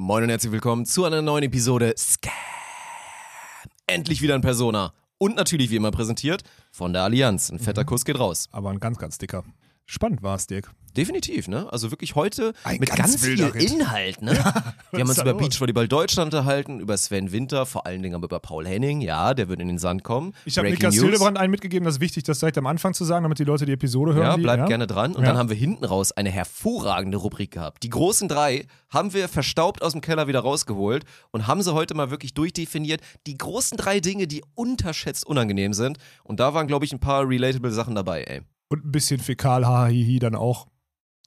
Moin und herzlich willkommen zu einer neuen Episode Scam. Endlich wieder in Persona. Und natürlich wie immer präsentiert von der Allianz. Ein fetter Kuss geht raus. Aber ein ganz, ganz dicker. Spannend war es, Dirk. Definitiv, ne? Also wirklich heute Ein mit ganz ganz, viel Ritt. Inhalt, ne? wir haben uns über los? Beachvolleyball Deutschland unterhalten, über Sven Winter, vor allen Dingen aber über Paul Henning. Ja, der wird in den Sand kommen. Ich habe Niklas. Hildebrand einen mitgegeben, das ist wichtig, das direkt am Anfang zu sagen, damit die Leute die Episode hören. Ja, bleibt gerne dran. Und Ja. dann haben wir hinten raus eine hervorragende Rubrik gehabt. Die großen drei haben wir verstaubt aus dem Keller wieder rausgeholt und haben sie heute mal wirklich durchdefiniert. Die großen drei Dinge, die unterschätzt unangenehm sind. Und da waren, glaube ich, ein paar relatable Sachen dabei, ey. Und ein bisschen fäkal, hahihi dann auch.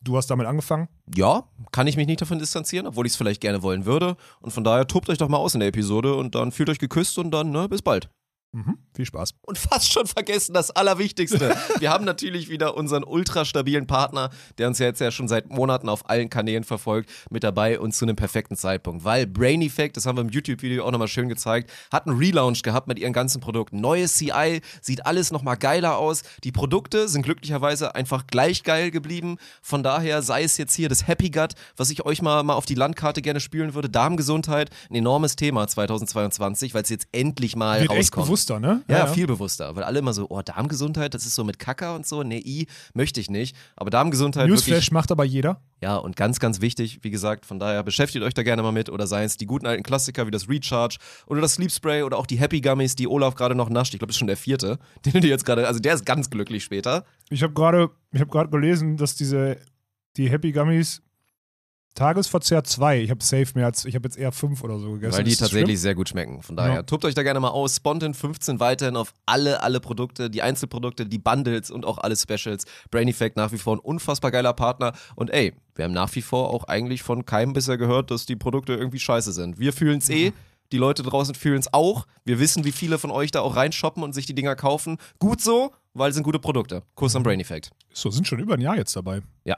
Du hast damit angefangen? Ja, kann ich mich nicht davon distanzieren, obwohl ich es vielleicht gerne wollen würde. Und von daher tobt euch doch mal aus in der Episode und dann fühlt euch geküsst und dann, ne, bis bald. Mhm. Viel Spaß. Und fast schon vergessen das Allerwichtigste. Wir haben natürlich wieder unseren ultra stabilen Partner, der uns ja jetzt ja schon seit Monaten auf allen Kanälen verfolgt, mit dabei und zu einem perfekten Zeitpunkt. Weil Brain Effect, das haben wir im YouTube-Video auch nochmal schön gezeigt, hat einen Relaunch gehabt mit ihren ganzen Produkten. Neues CI, sieht alles nochmal geiler aus. Die Produkte sind glücklicherweise einfach gleich geil geblieben. Von daher sei es jetzt hier das Happy Gut, was ich euch mal, mal auf die Landkarte gerne spülen würde. Darmgesundheit, ein enormes Thema 2022, weil es jetzt endlich mal Wird rauskommt. Bewusster, ne? Ja, viel bewusster, weil alle immer so, oh, Darmgesundheit, das ist so mit Kacker und so. Nee, I, möchte ich nicht. Aber Darmgesundheit wirklich, Newsflash macht aber jeder. ja, und ganz, ganz wichtig, wie gesagt, von daher beschäftigt euch da gerne mal mit oder seien es die guten alten Klassiker wie das Recharge oder das Sleep Spray oder auch die Happy Gummies, die Olaf gerade noch nascht. Ich glaube, das ist schon der vierte, den du dir jetzt gerade, also der ist ganz glücklich später. Ich habe gerade ich gerade gelesen, dass diese die Happy Gummies Tagesverzehr 2, ich habe safe mehr als, ich habe jetzt eher 5 oder so gegessen. Weil die tatsächlich sehr gut schmecken. Von daher, Ja. tobt euch da gerne mal aus. Spontan 15 weiterhin auf alle, alle Produkte, die Einzelprodukte, die Bundles und auch alle Specials. Brain Effect nach wie vor ein unfassbar geiler Partner. Und ey, wir haben nach wie vor auch eigentlich von keinem bisher gehört, dass die Produkte irgendwie scheiße sind. Wir fühlen es eh. Die Leute draußen fühlen es auch. Wir wissen, wie viele von euch da auch reinshoppen und sich die Dinger kaufen. Gut so, weil es sind gute Produkte. Kuss am Brain Effect. Schlimm? So, sind schon über ein Jahr jetzt dabei. Ja.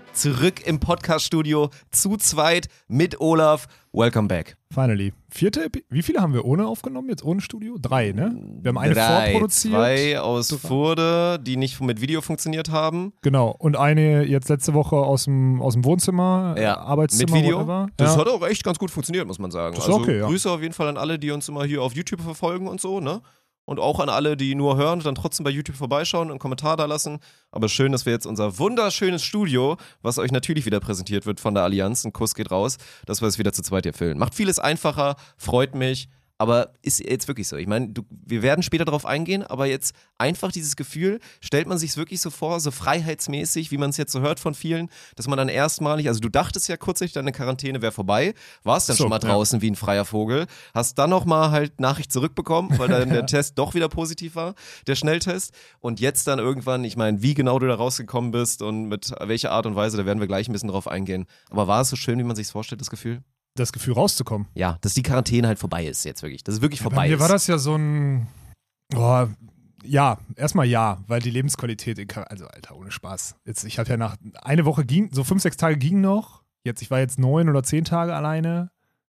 Zurück im Podcast-Studio, zu zweit mit Olaf. Welcome back. Finally. Vierte Epi Wie viele haben wir ohne aufgenommen? Jetzt ohne Studio? Drei, ne? Wir haben eine Drei, vorproduziert. Zwei aus Furde, die nicht mit Video funktioniert haben. Genau. Und eine jetzt letzte Woche aus dem, aus dem Wohnzimmer, äh, Ja, Arbeitszimmer, mit Video. whatever. Das ja. hat auch echt ganz gut funktioniert, muss man sagen. Das ist also okay, ja. Grüße auf jeden Fall an alle, die uns immer hier auf YouTube verfolgen und so, ne? Und auch an alle, die nur hören und dann trotzdem bei YouTube vorbeischauen und einen Kommentar da lassen. Aber schön, dass wir jetzt unser wunderschönes Studio, was euch natürlich wieder präsentiert wird von der Allianz, ein Kuss geht raus, dass wir es wieder zu zweit hier füllen. Macht vieles einfacher, freut mich. Aber ist jetzt wirklich so. Ich meine, du- wir werden später darauf eingehen, aber jetzt einfach dieses Gefühl, stellt man sich wirklich so vor, so freiheitsmäßig, wie man es jetzt so hört von vielen, dass man dann erstmalig, also du dachtest ja kürzlich, deine Quarantäne wäre vorbei, warst dann So, schon mal ja. draußen wie ein freier Vogel, hast dann nochmal halt Nachricht zurückbekommen, weil dann der Test doch wieder positiv war, der Schnelltest. Und jetzt dann irgendwann, ich meine, wie genau du da rausgekommen bist und mit welcher Art und Weise, da werden wir gleich ein bisschen drauf eingehen. Aber war es so schön, wie man sich vorstellt, das Gefühl? Das Gefühl rauszukommen. Ja, dass die Quarantäne halt vorbei ist jetzt wirklich. Dass es wirklich vorbei Bei mir ist. war das ja so ein. Oh, ja, erstmal ja, weil die Lebensqualität, also Alter, ohne Spaß. Jetzt, ich habe ja nach eine Woche ging, so fünf, sechs Tage ging noch. Jetzt, ich war jetzt neun oder zehn Tage alleine.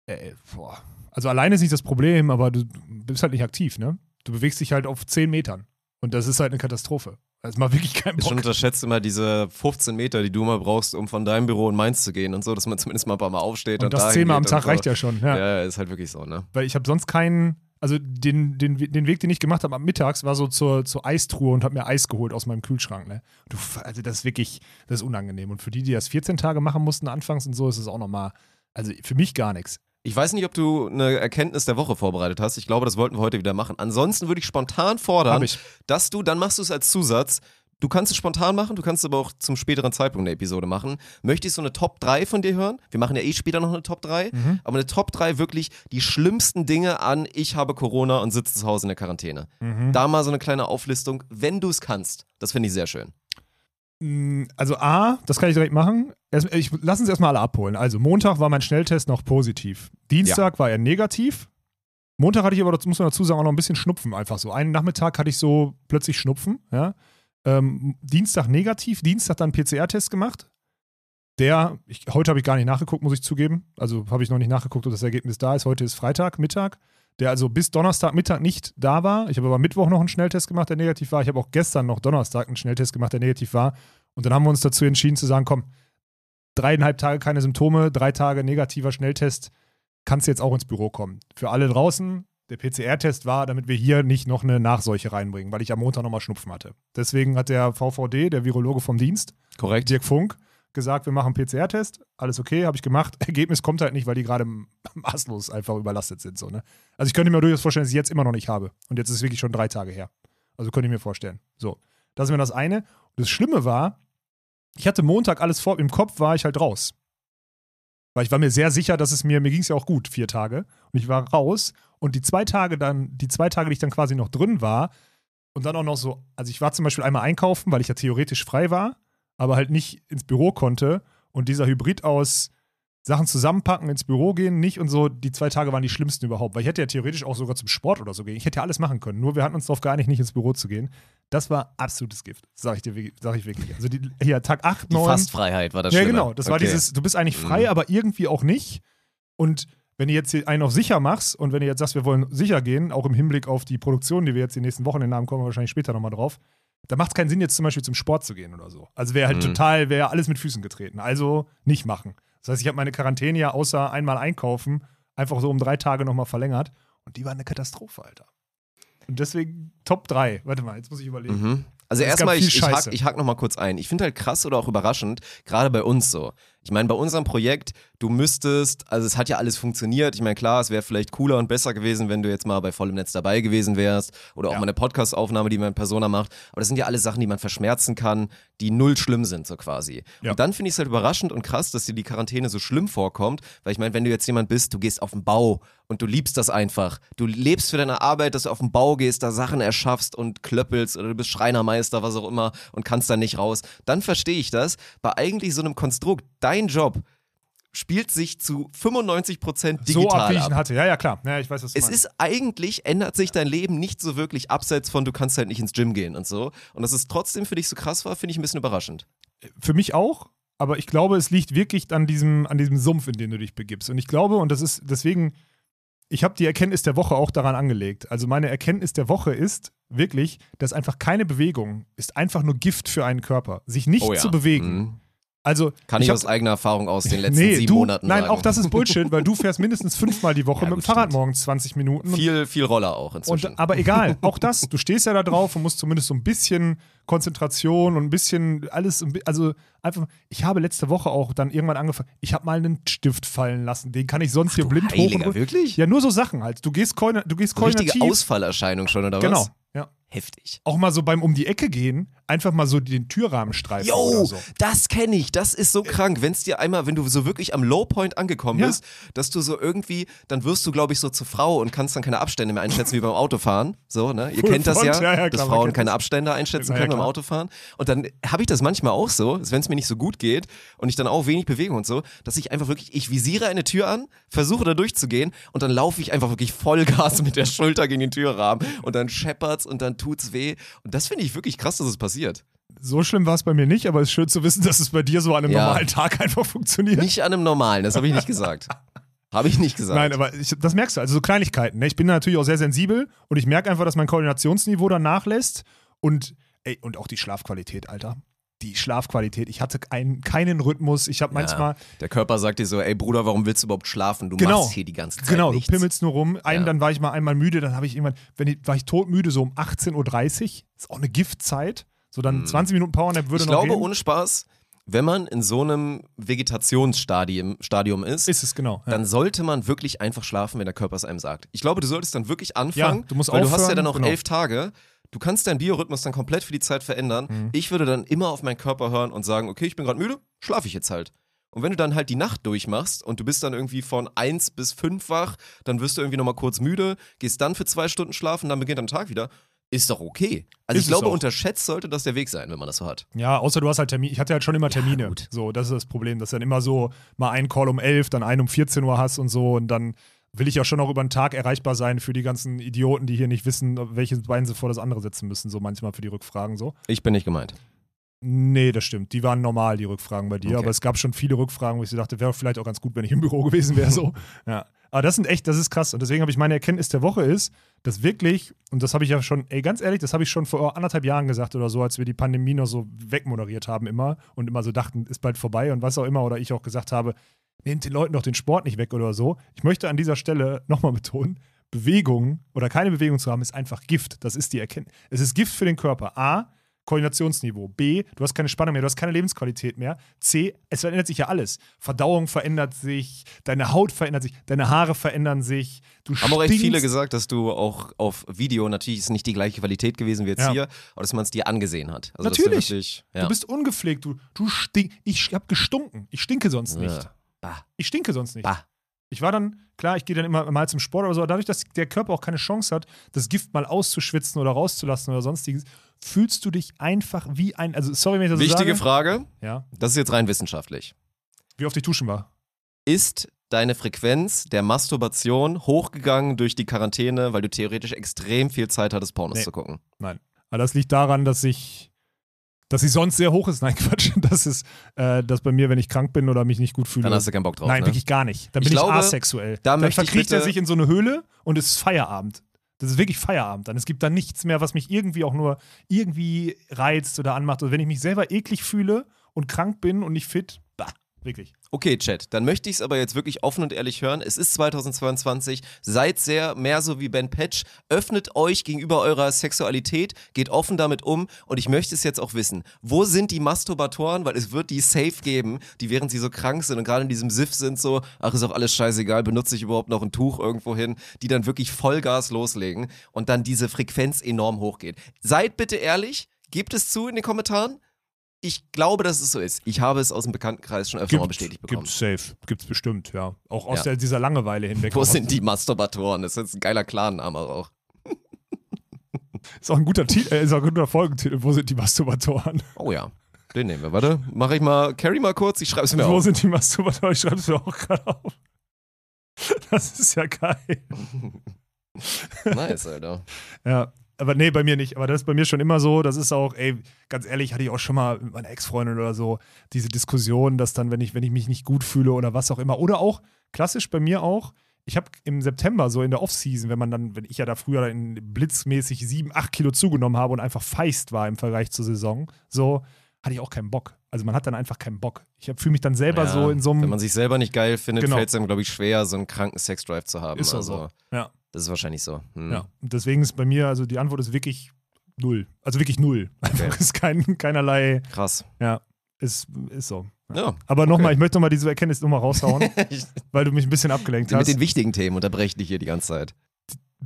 Äh, boah. Also alleine ist nicht das Problem, aber du bist halt nicht aktiv, ne? Du bewegst dich halt auf zehn Metern. Und das ist halt eine Katastrophe. Das macht wirklich keinen Ich schon Bock. unterschätzt immer diese 15 Meter, die du mal brauchst, um von deinem Büro in Mainz zu gehen und so, dass man zumindest mal ein paar Mal aufsteht. Und, Und das zehnmal am Tag so. reicht ja schon. Ja. Ja, ist halt wirklich so, ne? Weil ich habe sonst keinen, also den, den, den Weg, den ich gemacht habe am Mittags, war so zur, zur Eistruhe und habe mir Eis geholt aus meinem Kühlschrank. Ne? Du, also das ist wirklich, das ist unangenehm. Und für die, die das 14 Tage machen mussten anfangs und so, ist es auch nochmal, also für mich gar nichts. Ich weiß nicht, ob du eine Erkenntnis der Woche vorbereitet hast. Ich glaube, das wollten wir heute wieder machen. Ansonsten würde ich spontan fordern, ich. dass du, dann machst du es als Zusatz. Du kannst es spontan machen, du kannst es aber auch zum späteren Zeitpunkt der Episode machen. Möchtest du eine Top 3 von dir hören? Wir machen ja eh später noch eine Top 3. Mhm. Aber eine Top 3 wirklich die schlimmsten Dinge an, ich habe Corona und sitze zu Hause in der Quarantäne. Mhm. Da mal so eine kleine Auflistung, wenn du es kannst. Das finde ich sehr schön. Mm, Also A, das kann ich direkt machen. Erst, ich, lass uns erstmal alle abholen. Also Montag war mein Schnelltest noch positiv. Dienstag war er negativ. Montag hatte ich aber, das muss man dazu sagen, auch noch ein bisschen Schnupfen einfach so. Einen Nachmittag hatte ich so plötzlich Schnupfen. Ja. Ähm, Dienstag negativ, Dienstag dann PCR-Test gemacht. Der, ich, heute habe ich gar nicht nachgeguckt, muss ich zugeben. Also habe ich noch nicht nachgeguckt, ob das Ergebnis da ist. Heute ist Freitag, Mittag. Der also bis Donnerstag Mittag nicht da war. Ich habe aber Mittwoch noch einen Schnelltest gemacht, der negativ war. Ich habe auch gestern noch Donnerstag einen Schnelltest gemacht, der negativ war. Und dann haben wir uns dazu entschieden zu sagen, komm, dreieinhalb Tage keine Symptome, drei Tage negativer Schnelltest, kannst du jetzt auch ins Büro kommen. Für alle draußen, der PCR-Test war, damit wir hier nicht noch eine Nachseuche reinbringen, weil ich am Montag nochmal Schnupfen hatte. Deswegen hat der VVD, der Virologe vom Dienst, Korrekt. Dirk Funk, gesagt, wir machen einen PCR-Test. Alles okay, habe ich gemacht. Ergebnis kommt halt nicht, weil die gerade maßlos einfach überlastet sind. So, ne? Also ich könnte mir durchaus vorstellen, dass ich jetzt immer noch nicht habe. Und jetzt ist es wirklich schon drei Tage her. Also könnte ich mir vorstellen. So, das ist mir das eine. Und das Schlimme war, ich hatte Montag alles vor, im Kopf war ich halt raus. Weil ich war mir sehr sicher, dass es mir, mir ging es ja auch gut, vier Tage. Und ich war raus. Und die zwei Tage dann, die zwei Tage, die ich dann quasi noch drin war, und dann auch noch so, also ich war zum Beispiel einmal einkaufen, weil ich ja theoretisch frei war, aber halt nicht ins Büro konnte. Und dieser Hybrid aus Sachen zusammenpacken, ins Büro gehen, nicht und so, die zwei Tage waren die schlimmsten überhaupt. Weil ich hätte ja theoretisch auch sogar zum Sport oder so gehen. Ich hätte ja alles machen können. Nur wir hatten uns darauf geeinigt, nicht ins Büro zu gehen. Das war absolutes Gift, sag ich dir wirklich- sag ich wirklich. Also die, hier, Tag 8, Die 9. Fastfreiheit war das Ja, Schlimme. genau. Das war Okay. dieses, du bist eigentlich frei, Mhm. aber irgendwie auch nicht. Und wenn du jetzt hier einen auf sicher machst und wenn du jetzt sagst, wir wollen sicher gehen, auch im Hinblick auf die Produktion, die wir jetzt die nächsten Wochen in haben, kommen wir wahrscheinlich später nochmal drauf, da macht es keinen Sinn, jetzt zum Beispiel zum Sport zu gehen oder so. Also wäre halt Mhm. total, wäre alles mit Füßen getreten. Also nicht machen. Das heißt, ich habe meine Quarantäne ja außer einmal einkaufen einfach so um drei Tage nochmal verlängert und die war eine Katastrophe, Alter. Und deswegen Top 3. Warte mal, jetzt muss ich überlegen. Mhm. Also Es erstmal, ich, ich, hack, Scheiße. ich hack noch mal kurz ein. Ich finde halt krass oder auch überraschend, gerade bei uns so. Ich meine, bei unserem Projekt, du müsstest, also es hat ja alles funktioniert. Ich meine, klar, es wäre vielleicht cooler und besser gewesen, wenn du jetzt mal bei vollem Netz dabei gewesen wärst oder auch Ja. mal eine Podcast-Aufnahme, die man in Persona macht. Aber das sind ja alles Sachen, die man verschmerzen kann, die null schlimm sind, so quasi. Ja. Und dann finde ich es halt überraschend und krass, dass dir die Quarantäne so schlimm vorkommt, weil ich meine, wenn du jetzt jemand bist, du gehst auf den Bau und du liebst das einfach. Du lebst für deine Arbeit, dass du auf den Bau gehst, da Sachen erschaffst und klöppelst oder du bist Schreinermeister, was auch immer und kannst da nicht raus. Dann verstehe ich das. Bei eigentlich so einem Konstrukt, dein Job spielt sich zu 95% so digital ab, wie ich ihn hatte. Ja, ja, klar. Ja, ich weiß, was du Es meinst. ist eigentlich, ändert sich dein Leben nicht so wirklich abseits von, du kannst halt nicht ins Gym gehen und so. Und dass es trotzdem für dich so krass war, finde ich ein bisschen überraschend. für mich auch, aber ich glaube, es liegt wirklich an diesem, an diesem Sumpf, in den du dich begibst. Und ich glaube, und das ist deswegen, ich habe die Erkenntnis der Woche auch daran angelegt. Also meine Erkenntnis der Woche ist wirklich, dass einfach keine Bewegung ist einfach nur Gift für einen Körper. Sich nicht zu bewegen. Mhm. Also Kann ich, hab- aus eigener Erfahrung aus den letzten nee, sieben du, Monaten Nein, sagen. auch das ist Bullshit, weil du fährst mindestens fünfmal die Woche Ja, mit dem Fahrrad stimmt. morgens 20 Minuten. Viel, viel Roller auch inzwischen. und, aber egal, auch das, du stehst ja da drauf und musst zumindest so ein bisschen Konzentration und ein bisschen alles, also einfach, ich habe letzte Woche auch dann irgendwann angefangen, ich habe mal einen Stift fallen lassen, den kann ich sonst hier du blind hoch und Heiliger, wirklich? Ja, nur so Sachen halt. Du gehst, du gehst So richtige koordinativ. Ausfallerscheinung schon, oder Genau, was? Ja. Heftig. Auch mal so beim um die Ecke gehen, einfach mal so den Türrahmen streifen Yo, oder so. das kenne ich. Das ist so krank. Wenn es dir einmal, wenn du so wirklich am Lowpoint angekommen Ja. bist, dass du so irgendwie, dann wirst du, glaube ich, so zur Frau und kannst dann keine Abstände mehr einschätzen wie beim Autofahren. So, ne? Ihr Full kennt das ja, front, ja, ja, dass Frauen keine. Abstände einschätzen können beim. Autofahren. Und dann habe ich das manchmal auch so, wenn es mir nicht so gut geht und ich dann auch wenig bewege und so, dass ich einfach wirklich, ich visiere eine Tür an, versuche da durchzugehen und dann laufe ich einfach wirklich Vollgas mit der Schulter gegen den Türrahmen und dann und dann tut's weh. Und das finde ich wirklich krass, dass es passiert. So schlimm war es bei mir nicht, aber es ist schön zu wissen, dass es bei dir so an einem Ja. normalen Tag einfach funktioniert. Nicht an einem normalen, das habe ich nicht gesagt. Habe ich nicht gesagt. Nein, aber ich, das merkst du, also so Kleinigkeiten. Ne? Ich bin natürlich auch sehr sensibel und ich merke einfach, dass mein Koordinationsniveau dann nachlässt und, ey, und auch die Schlafqualität, Alter. Die Schlafqualität. Ich hatte einen, keinen Rhythmus. Ich habe manchmal, ja, der Körper sagt dir so, ey Bruder, warum willst du überhaupt schlafen? Du Genau. machst hier die ganze Zeit genau, nichts. du pimmelst nur rum. Einen, Ja. dann war ich mal einmal müde, dann habe ich irgendwann, wenn ich, war ich todmüde, so um 18.30 Uhr. Ist auch eine Giftzeit. So dann 20 Minuten Powernap würde ich noch glaube, gehen. ohne Spaß, wenn man in so einem Vegetationsstadium Stadium ist, ist es, genau. Ja. dann sollte man wirklich einfach schlafen, wenn der Körper es einem sagt. Ich glaube, du solltest dann wirklich anfangen, Ja, du musst weil du hast ja aufhören, dann auch genau. elf Tage. Du kannst deinen Biorhythmus dann komplett für die Zeit verändern. Mhm. Ich würde dann immer auf meinen Körper hören und sagen, okay, ich bin gerade müde, schlafe ich jetzt halt. Und wenn du dann halt die Nacht durchmachst und du bist dann irgendwie von 1 bis 5 wach, dann wirst du irgendwie nochmal kurz müde, gehst dann für zwei Stunden schlafen, dann beginnt dein Tag wieder, ist doch okay. Also Ist ich glaube, unterschätzt sollte das der Weg sein, wenn man das so hat. Ja, außer du hast halt Termine. Ich hatte halt schon immer Termine. gut. so, das ist das Problem, dass du dann immer so mal einen Call um 11, dann einen um 14 Uhr hast und so und dann will ich ja schon auch über den Tag erreichbar sein für die ganzen Idioten, die hier nicht wissen, welches Bein sie vor das andere setzen müssen, so manchmal für die Rückfragen so. Ich bin nicht gemeint. Nee, das stimmt. Die waren normal, die Rückfragen bei dir. Okay. Aber es gab schon viele Rückfragen, wo ich dachte, wäre vielleicht auch ganz gut, wenn ich im Büro gewesen wäre. So. ja. Aber das sind echt, das ist krass. Und deswegen habe ich meine Erkenntnis der Woche ist, dass wirklich, und das habe ich ja schon, ey, ganz ehrlich, das habe ich schon vor anderthalb Jahren gesagt oder so, als wir die Pandemie noch so wegmoderiert haben immer und immer so dachten, ist bald vorbei und was auch immer. Oder ich auch gesagt habe, nehmt den Leuten doch den Sport nicht weg oder so. Ich möchte an dieser Stelle nochmal betonen, Bewegung oder keine Bewegung zu haben, ist einfach Gift. Das ist die Erkenntnis. Es ist Gift für den Körper. A, Koordinationsniveau. B, du hast keine Spannung mehr, du hast keine Lebensqualität mehr. C, es verändert sich ja alles. Verdauung verändert sich, deine Haut verändert sich, deine Haare verändern sich. Du Haben auch echt stinkst. viele gesagt, dass du auch auf Video, natürlich ist nicht die gleiche Qualität gewesen wie jetzt Ja. hier, aber dass man es dir angesehen hat. Also, Natürlich. Du, wirklich, ja. Du bist ungepflegt, du, du stink. Ich hab gestunken. Ich stinke sonst nicht. Bah. Ich stinke sonst nicht. Bah. Ich war dann, klar, ich gehe dann immer mal zum Sport oder so, aber dadurch, dass der Körper auch keine Chance hat, das Gift mal auszuschwitzen oder rauszulassen oder sonstiges, fühlst du dich einfach wie ein, also sorry, wenn ich das so Wichtige sage. Frage, Ja, das ist jetzt rein wissenschaftlich. wie oft ich duschen war. Ist deine Frequenz der Masturbation hochgegangen durch die Quarantäne, weil du theoretisch extrem viel Zeit hattest, Pornos Nee. zu gucken? Nein. Aber das liegt daran, dass ich, dass sie sonst sehr hoch ist. Nein, Quatsch. Das ist, äh, dass bei mir, wenn ich krank bin oder mich nicht gut fühle. Dann hast du keinen Bock drauf. Nein, ne? wirklich gar nicht. Dann Ich bin ich, glaube, asexuell. da dann ich verkriecht er sich in so eine Höhle und es ist Feierabend. Das ist wirklich Feierabend. Dann es gibt da nichts mehr, was mich irgendwie auch nur irgendwie reizt oder anmacht. Und wenn ich mich selber eklig fühle und krank bin und nicht fit, wirklich. Okay, Chat, dann möchte ich es aber jetzt wirklich offen und ehrlich hören. Es ist 2022, seid sehr mehr so wie Ben Patch, öffnet euch gegenüber eurer Sexualität, geht offen damit um und ich möchte es jetzt auch wissen. Wo sind die Masturbatoren? Weil es wird die safe geben, die während sie so krank sind und gerade in diesem Siff sind so, ach ist auch alles scheißegal, benutze ich überhaupt noch ein Tuch irgendwo hin, die dann wirklich Vollgas loslegen und dann diese Frequenz enorm hochgeht. Seid bitte ehrlich, gebt es zu in den Kommentaren. Ich glaube, dass es so ist. Ich habe es aus dem Bekanntenkreis schon öfter mal bestätigt bekommen. Gibt's safe. Gibt's bestimmt, ja. Auch aus Ja. der, dieser Langeweile hinweg. Wo sind die Masturbatoren? Das ist jetzt ein geiler Clanname auch. Ist auch ein guter, Titel, äh, ist auch ein guter Folgentitel. Wo sind die Masturbatoren? Oh ja, den nehmen wir. Warte, mache ich mal, carry mal kurz, ich schreibe es mir Wo auf. sind die Masturbatoren? Ich schreibe es mir auch gerade auf. Das ist ja geil. Nice, Alter. Ja, aber nee, bei mir nicht. Aber das ist bei mir schon immer so. Das ist auch, ey, ganz ehrlich, hatte ich auch schon mal mit meiner Ex-Freundin oder so diese Diskussion, dass dann, wenn ich, wenn ich mich nicht gut fühle oder was auch immer, oder auch klassisch bei mir auch, ich habe im September so in der Off-Season, wenn man dann, wenn ich ja da früher in blitzmäßig sieben, acht Kilo zugenommen habe und einfach feist war im Vergleich zur Saison, so hatte ich auch keinen Bock. Also man hat dann einfach keinen Bock. Ich fühle mich dann selber Ja, so in so Wenn einem. man sich selber nicht geil findet, Genau. fällt es einem, glaube ich, schwer, so einen kranken Sexdrive zu haben. Ist also, so. Ja. Das ist wahrscheinlich so. Hm. Ja, deswegen ist bei mir, also die Antwort ist wirklich null. Also wirklich null. Einfach ist kein, keinerlei, Krass. ja, ist, ist so. Ja. Aber nochmal, ich möchte nochmal diese Erkenntnis nochmal raushauen, weil du mich ein bisschen abgelenkt mit hast. den wichtigen Themen unterbreche ich dich hier die ganze Zeit.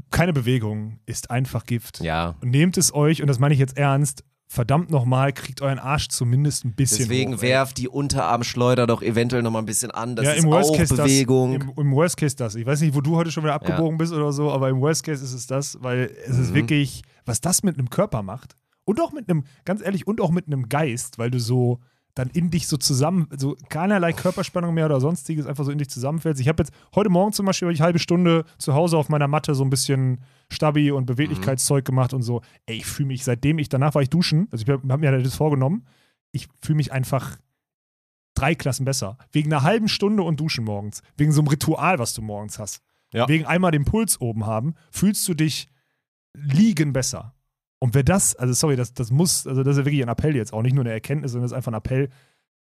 Keine Bewegung ist einfach Gift. Ja. Und nehmt es euch, und das meine ich jetzt ernst, verdammt nochmal, kriegt euren Arsch zumindest ein bisschen Deswegen hoch, werft die Unterarmschleuder doch eventuell nochmal ein bisschen an. Das ja, ist im Worst auch Case Bewegung. Das, im, Im Worst Case das. Ich weiß nicht, wo du heute schon wieder abgebogen bist oder so, aber im Worst Case ist es das, weil es ist Mhm. wirklich, was das mit einem Körper macht und auch mit einem, ganz ehrlich, und auch mit einem Geist, weil du so dann in dich so zusammen, so keinerlei Körperspannung mehr oder sonstiges einfach so in dich zusammenfällst. Ich habe jetzt heute Morgen zum Beispiel ich eine halbe Stunde zu Hause auf meiner Matte so ein bisschen Stabi und Beweglichkeitszeug gemacht und so. Ey, ich fühle mich, seitdem ich, danach war ich duschen, also ich habe hab mir das vorgenommen, ich fühle mich einfach drei Klassen besser. Wegen einer halben Stunde und Duschen morgens. Wegen so einem Ritual, was du morgens hast. Ja. Wegen einmal den Puls oben haben, fühlst du dich liegen besser. Und wer das, also sorry, das, das muss, also das ist ja wirklich ein Appell jetzt auch, nicht nur eine Erkenntnis, sondern das ist einfach ein Appell,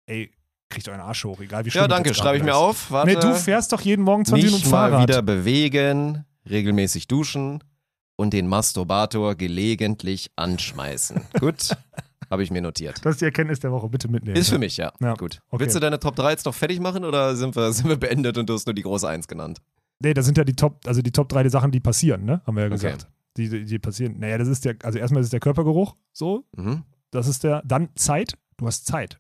ey, kriegt euren Arsch hoch, egal wie schlimm Ja, danke, schreibe ich mir auf. Warte. Nee, du fährst doch jeden Morgen 20 Minuten Mich mal Fahrrad. wieder bewegen, regelmäßig duschen und den Masturbator gelegentlich anschmeißen. Gut, habe ich mir notiert. Das ist die Erkenntnis der Woche, bitte mitnehmen. Ist für mich, ja. Ja, Gut. okay. Willst du deine Top 3 jetzt noch fertig machen oder sind wir, sind wir beendet und du hast nur die große 1 genannt? Nee, das sind ja die Top, also die Top 3 Sachen, die passieren, ne? Haben wir ja Okay. gesagt. Die, die, die passieren. Naja, das ist der, also erstmal ist es der Körpergeruch, so, Mhm. das ist der, dann Zeit, du hast Zeit.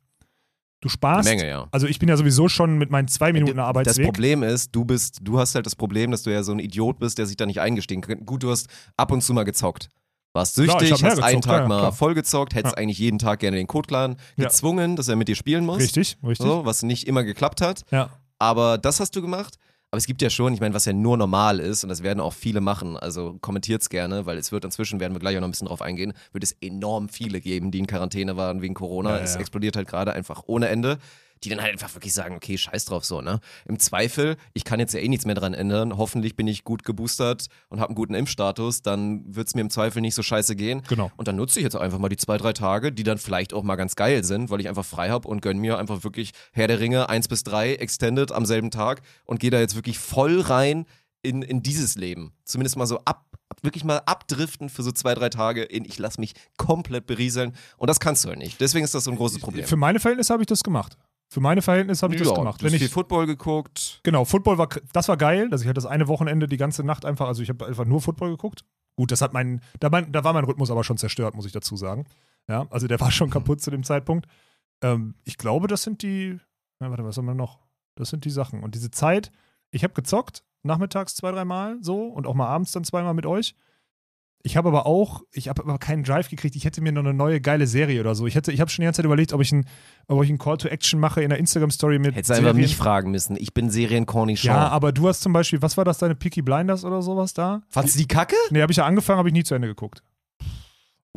Du sparst. Menge, ja. Also ich bin ja sowieso schon mit meinen zwei Minuten Das Arbeitsweg. Problem ist, du bist, du hast halt das Problem, dass du ja so ein Idiot bist, der sich da nicht eingestehen kann. Gut, du hast ab und zu mal gezockt. Warst Klar, ich süchtig, mehr hast einen Tag ja, mal klar. vollgezockt, hättest Ja. eigentlich jeden Tag gerne den Code-Clan gezwungen, dass er mit dir spielen muss. Richtig, richtig. So, was nicht immer geklappt hat. Ja. Aber das hast du gemacht. Aber es gibt ja schon, ich meine, was ja nur normal ist, und das werden auch viele machen, also kommentiert's gerne, weil es wird inzwischen, werden wir gleich auch noch ein bisschen drauf eingehen, wird es enorm viele geben, die in Quarantäne waren wegen Corona. Ja, es ja. explodiert halt gerade einfach ohne Ende. Die dann halt einfach wirklich sagen, okay, scheiß drauf so, ne? Im Zweifel, ich kann jetzt ja eh nichts mehr dran ändern. Hoffentlich bin ich gut geboostert und habe einen guten Impfstatus, dann wird's mir im Zweifel nicht so scheiße gehen. Genau. Und dann nutze ich jetzt einfach mal die zwei, drei Tage, die dann vielleicht auch mal ganz geil sind, weil ich einfach frei habe und gönn mir einfach wirklich Herr der Ringe 1 bis 3 extended am selben Tag und gehe da jetzt wirklich voll rein in, in dieses Leben. Zumindest mal so ab, wirklich mal abdriften für so zwei, drei Tage in ich lasse mich komplett berieseln. Und das kannst du halt nicht. Deswegen ist das so ein großes Problem. Für meine Verhältnnisse habe ich das gemacht. Für meine Verhältnisse habe ich das Ja, gemacht. Du hast Wenn viel ich, Football geguckt. genau, Football war, das war geil. Also ich hatte das eine Wochenende die ganze Nacht einfach, also ich habe einfach nur Football geguckt. Gut, das hat mein, da, mein, da war mein Rhythmus aber schon zerstört, muss ich dazu sagen. Ja, also der war schon kaputt zu dem Zeitpunkt. Ähm, ich glaube, das sind die, na, warte, was haben wir noch? Das sind die Sachen. Und diese Zeit, ich habe gezockt, nachmittags zwei, dreimal so und auch mal abends dann zweimal mit euch. Ich habe aber auch, ich habe aber keinen Drive gekriegt. Ich hätte mir noch eine neue geile Serie oder so. Ich hätte, ich habe schon die ganze Zeit überlegt, ob ich ein, ob ich einen Call to Action mache in der Instagram Story mit Hättest du einfach mich fragen müssen. Ich bin Seriencornichon. Ja, aber du hast zum Beispiel, was war das, deine Peaky Blinders oder sowas da? Fandst du die Kacke? Nee, habe ich ja angefangen, habe ich nie zu Ende geguckt.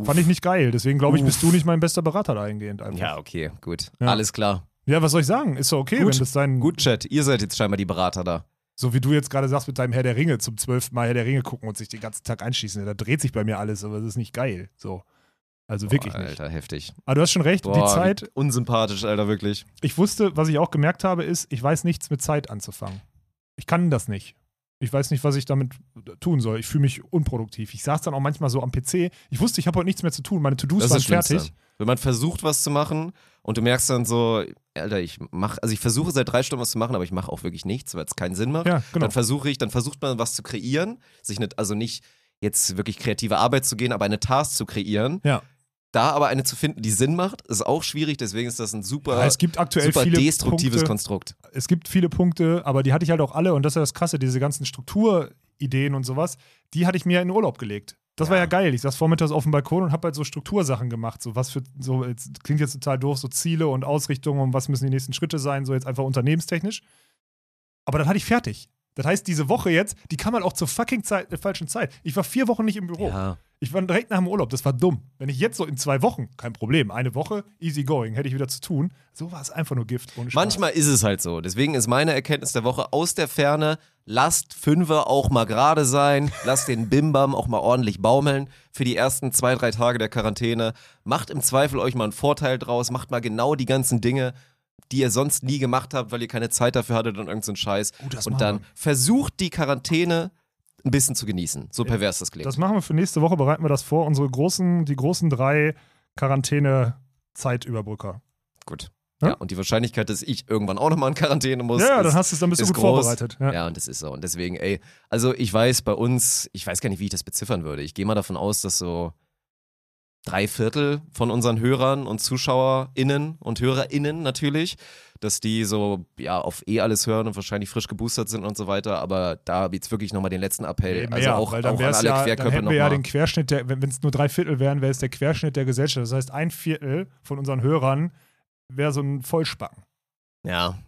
Fand ich nicht geil. Deswegen glaube ich, bist du nicht mein bester Berater dahingehend einfach. Ja, okay, gut. Ja. Alles klar. Ja, was soll ich sagen? Ist doch okay, Gut. wenn das dein. Gut, Chat. Ihr seid jetzt scheinbar die Berater da. So wie du jetzt gerade sagst, mit deinem Herr der Ringe zum zwölften Mal Herr der Ringe gucken und sich den ganzen Tag einschießen. Da dreht sich bei mir alles, aber das ist nicht geil. So. Also wirklich Boah, nicht. Alter, heftig. Aber du hast schon recht, Boah, die Zeit, Unsympathisch, Alter, wirklich. ich wusste, was ich auch gemerkt habe, ist, ich weiß nichts mit Zeit anzufangen. Ich kann das nicht. Ich weiß nicht, was ich damit tun soll. Ich fühle mich unproduktiv. Ich saß dann auch manchmal so am PC. Ich wusste, ich habe heute nichts mehr zu tun. Meine To-Dos waren fertig. Wenn man versucht, was zu machen und du merkst dann so, Alter, ich mach, also ich versuche seit drei Stunden was zu machen, aber ich mache auch wirklich nichts, weil es keinen Sinn macht. Ja, genau. Dann versuche ich, dann versucht man was zu kreieren, sich nicht, also nicht jetzt wirklich kreative Arbeit zu gehen, aber eine Task zu kreieren. Ja. Da aber eine zu finden, die Sinn macht, ist auch schwierig, deswegen ist das ein super, Ja, es gibt aktuell super viele destruktives Punkte, Konstrukt. es gibt viele Punkte, aber die hatte ich halt auch alle und das ist ja das Krasse, diese ganzen Strukturideen und sowas, die hatte ich mir in Urlaub gelegt. Das war Ja. ja geil. Ich saß vormittags auf dem Balkon und habe halt so Struktursachen gemacht. So was für, so, jetzt, klingt jetzt total doof, so Ziele und Ausrichtungen und was müssen die nächsten Schritte sein, so jetzt einfach unternehmenstechnisch. Aber dann hatte ich fertig. Das heißt, diese Woche jetzt, die kam halt auch zur fucking Zeit, äh, falschen Zeit. Ich war vier Wochen nicht im Büro. Ja. Ich war direkt nach dem Urlaub. Das war dumm. Wenn ich jetzt so in zwei Wochen, kein Problem, eine Woche, easy going, hätte ich wieder zu tun. So war es einfach nur Gift. Ohne Spaß. Manchmal ist es halt so. Deswegen ist meine Erkenntnis der Woche aus der Ferne, lasst Fünfer auch mal gerade sein, lasst den Bimbam auch mal ordentlich baumeln für die ersten zwei, drei Tage der Quarantäne. Macht im Zweifel euch mal einen Vorteil draus, macht mal genau die ganzen Dinge, die ihr sonst nie gemacht habt, weil ihr keine Zeit dafür hattet und irgendeinen so Scheiß. Oh, und dann versucht die Quarantäne ein bisschen zu genießen. So pervers das klingt. Das machen wir für nächste Woche, bereiten wir das vor. Unsere großen, die großen drei Quarantäne-Zeitüberbrücker. Gut. Ja? Ja, und die Wahrscheinlichkeit, dass ich irgendwann auch nochmal in Quarantäne muss, Ja, ja, dann ist, hast du es, dann bist du ist gut groß. vorbereitet. Ja. Ja. und das ist so. Und deswegen, ey, also ich weiß bei uns, ich weiß gar nicht, wie ich das beziffern würde. Ich gehe mal davon aus, dass so drei Viertel von unseren Hörern und ZuschauerInnen und HörerInnen natürlich, dass die so, ja, auf eh alles hören und wahrscheinlich frisch geboostert sind und so weiter. Aber da jetzt wirklich nochmal den letzten Appell. Nee, also mehr, auch, weil dann auch an alle ja, dann Querköpfe hätten wir ja den Querschnitt, der, wenn es nur drei Viertel wären, wäre es der Querschnitt der Gesellschaft. Das heißt, ein Viertel von unseren Hörern wäre so ein Vollspacken. Ja,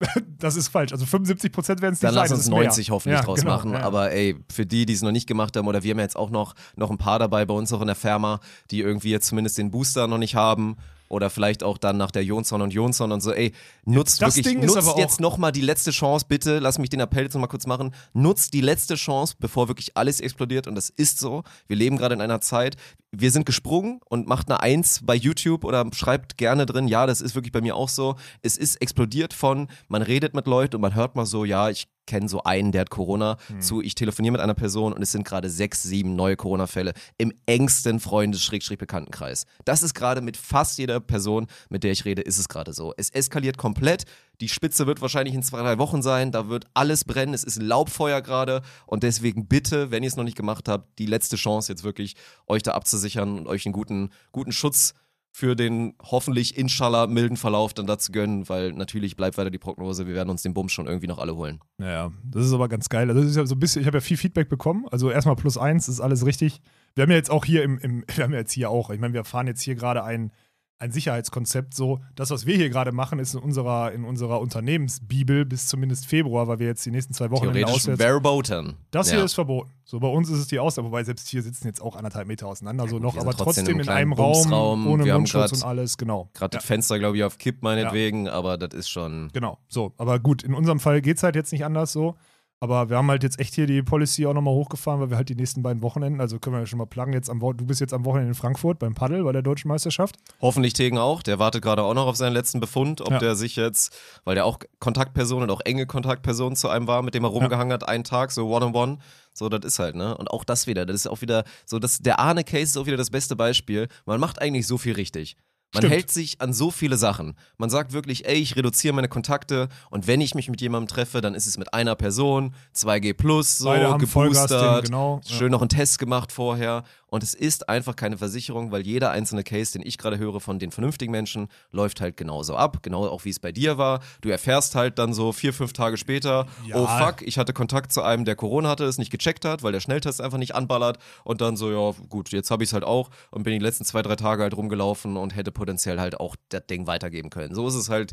Das ist falsch. Also 75 Prozent werden es nicht Dann lass uns ist mehr. 90 hoffentlich Ja, draus genau, machen. ja. Aber ey, für die, die es noch nicht gemacht haben, oder wir haben jetzt auch noch, noch ein paar dabei bei uns auch in der Firma, die irgendwie jetzt zumindest den Booster noch nicht haben. Oder vielleicht auch dann nach der Jonsson und Jonsson und so, ey, nutzt Das wirklich, Ding nutzt jetzt nochmal die letzte Chance, bitte, lass mich den Appell jetzt nochmal kurz machen, nutzt die letzte Chance, bevor wirklich alles explodiert. Und das ist so. Wir leben gerade in einer Zeit, wir sind gesprungen und macht eine Eins bei YouTube oder schreibt gerne drin, ja, das ist wirklich bei mir auch so. Es ist explodiert von, man redet mit Leuten und man hört mal so, ja, ich kenne so einen, der hat Corona, zu ich telefoniere mit einer Person und es sind gerade sechs, sieben neue Corona-Fälle im engsten Freundes-Bekanntenkreis. Das ist gerade mit fast jeder Person, mit der ich rede, ist es gerade so. Es eskaliert komplett. Die Spitze wird wahrscheinlich in zwei, drei Wochen sein. Da wird alles brennen. Es ist ein Laubfeuer gerade. Und deswegen bitte, wenn ihr es noch nicht gemacht habt, die letzte Chance jetzt wirklich, euch da abzusichern und euch einen guten, guten Schutz für den hoffentlich inshallah milden Verlauf dann dazu gönnen, weil natürlich bleibt weiter die Prognose, wir werden uns den Bums schon irgendwie noch alle holen. Ja, das ist aber ganz geil. Also das ist ja so ein bisschen, ich habe ja viel Feedback bekommen. Also erstmal plus eins, ist alles richtig. Wir haben ja jetzt auch hier im, im wir haben ja jetzt hier auch, ich meine, wir fahren jetzt hier gerade ein, ein Sicherheitskonzept. So, das, was wir hier gerade machen, ist in unserer, in unserer Unternehmensbibel bis zumindest Februar, weil wir jetzt die nächsten zwei Wochen auswärts. verboten. Das ja. hier ist verboten. So, bei uns ist es die Ausnahme, wobei selbst hier sitzen jetzt auch anderthalb Meter auseinander, so noch, aber trotzdem trotzdem in einem Raum, ohne Wir Mundschutz grad- und alles, genau. Gerade Ja. das Fenster, glaube ich, auf Kipp meinetwegen, aber das ist schon. Genau, so. Aber gut, in unserem Fall geht es halt jetzt nicht anders so. Aber wir haben halt jetzt echt hier die Policy auch nochmal hochgefahren, weil wir halt die nächsten beiden Wochenenden, also können wir ja schon mal pluggen, jetzt am Wo du bist jetzt am Wochenende in Frankfurt beim Paddel bei der Deutschen Meisterschaft. Hoffentlich Tegen auch. Der wartet gerade auch noch auf seinen letzten Befund, ob Ja. der sich jetzt, weil der auch Kontaktperson und auch enge Kontaktperson zu einem war, mit dem er rumgehangen hat, einen Tag, so One-on-One. So, das ist halt, ne? Und auch das wieder, das ist auch wieder, so, das, der Arne-Case ist auch wieder das beste Beispiel. Man macht eigentlich so viel richtig. Man Stimmt. hält sich an so viele Sachen. Man sagt wirklich, ey, ich reduziere meine Kontakte und wenn ich mich mit jemandem treffe, dann ist es mit einer Person, 2G plus, so, Beide geboostert, genau. Ja. schön noch einen Test gemacht vorher. Und es ist einfach keine Versicherung, weil jeder einzelne Case, den ich gerade höre von den vernünftigen Menschen, läuft halt genauso ab. Genau auch wie es bei dir war. Du erfährst halt dann so vier, fünf Tage später, Ja. oh fuck, ich hatte Kontakt zu einem, der Corona hatte, es nicht gecheckt hat, weil der Schnelltest einfach nicht anballert. Und dann so, ja, gut, jetzt habe ich es halt auch und bin die letzten zwei, drei Tage halt rumgelaufen und hätte potenziell halt auch das Ding weitergeben können. So ist es halt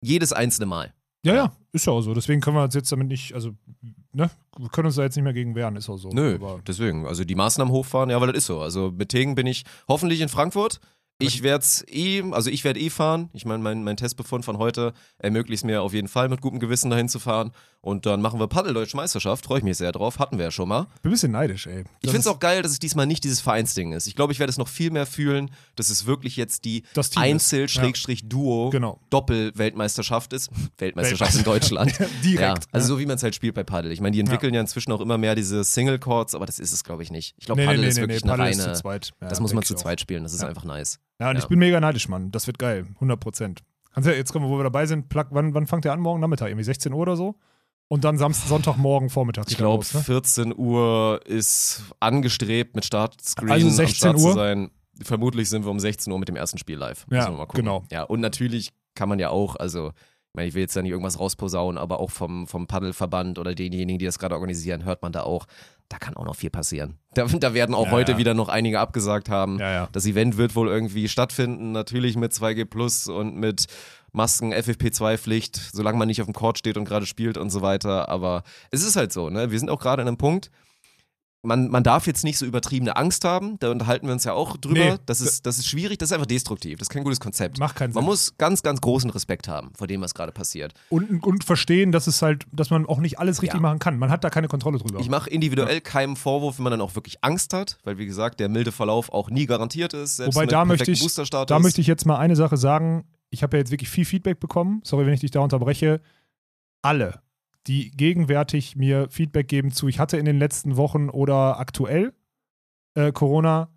jedes einzelne Mal. Ja, ja, ist ja auch so. Deswegen können wir uns jetzt damit nicht, also, ne, wir können uns da jetzt nicht mehr gegen wehren, ist auch so. Nö, Aber deswegen. Also die Maßnahmen hochfahren, ja, weil das ist so. Also mit Tegen bin ich hoffentlich in Frankfurt. Ich werde eh, also ich werde eh fahren. Ich meine, mein, mein Testbefund von heute ermöglicht es mir auf jeden Fall mit gutem Gewissen dahin zu fahren. Und dann machen wir Paddeldeutsche Meisterschaft. Freue ich mich sehr drauf. Hatten wir ja schon mal. ich bin ein bisschen neidisch, ey. Ich Das finde es auch geil, dass es diesmal nicht dieses Vereinsding ist. Ich glaube, ich werde es noch viel mehr fühlen, dass es wirklich jetzt die Team ist. Genau. Weltmeisterschaft in Deutschland. Direkt. Ja, also so wie man es halt spielt bei Paddel. Ich meine, die entwickeln ja. inzwischen auch immer mehr diese Single Chords, aber das ist es, glaube ich, nicht. Ich glaube, nee, Paddel nee, ist nee, wirklich Paddel eine ist reine. zu zweit. Ja, das muss man zu ich zweit spielen, das ist Ja. einfach nice. Ja, und Ja. ich bin mega neidisch, Mann. Das wird geil. 100 Prozent. Kannst ja, jetzt kommen wir, wo wir dabei sind. Plug, wann, wann fängt der an? Morgen Nachmittag? Irgendwie 16 Uhr oder so? Und dann Samstag, Sonntagmorgen Vormittag. Ich glaube, ne? 14 Uhr ist angestrebt mit Startscreen Also am 16 Start Uhr? zu sein. Vermutlich sind wir um 16 Uhr mit dem ersten Spiel live. Ja, Müssen wir mal gucken. genau. Ja, und natürlich kann man ja auch, also ich meine, ich will jetzt da nicht irgendwas rausposaunen, aber auch vom, vom Paddelverband oder denjenigen, die das gerade organisieren, hört man da auch, da kann auch noch viel passieren. Da, da werden auch Ja, heute ja. wieder noch einige abgesagt haben. Ja, ja. Das Event wird wohl irgendwie stattfinden, natürlich mit 2G Plus und mit Masken, FFP2-Pflicht, solange man nicht auf dem Court steht und gerade spielt und so weiter. Aber es ist halt so, ne? Wir sind auch gerade an einem Punkt. Man, man darf jetzt nicht so übertriebene Angst haben, da unterhalten wir uns ja auch drüber. Nee. Das, ist, das ist schwierig, das ist einfach destruktiv, das ist kein gutes Konzept. Macht keinen Sinn. Man muss ganz, ganz großen Respekt haben vor dem, was gerade passiert. und, und verstehen, dass es halt, dass man auch nicht alles richtig Ja. machen kann. Man hat da keine Kontrolle drüber. Ich mache individuell keinen Vorwurf, wenn man dann auch wirklich Angst hat, weil wie gesagt, der milde Verlauf auch nie garantiert ist. Wobei da möchte ich, da möchte ich jetzt mal eine Sache sagen. Ich habe ja jetzt wirklich viel Feedback bekommen. Sorry, wenn ich dich da unterbreche. Alle, die gegenwärtig mir Feedback geben zu, ich hatte in den letzten Wochen oder aktuell äh, Corona,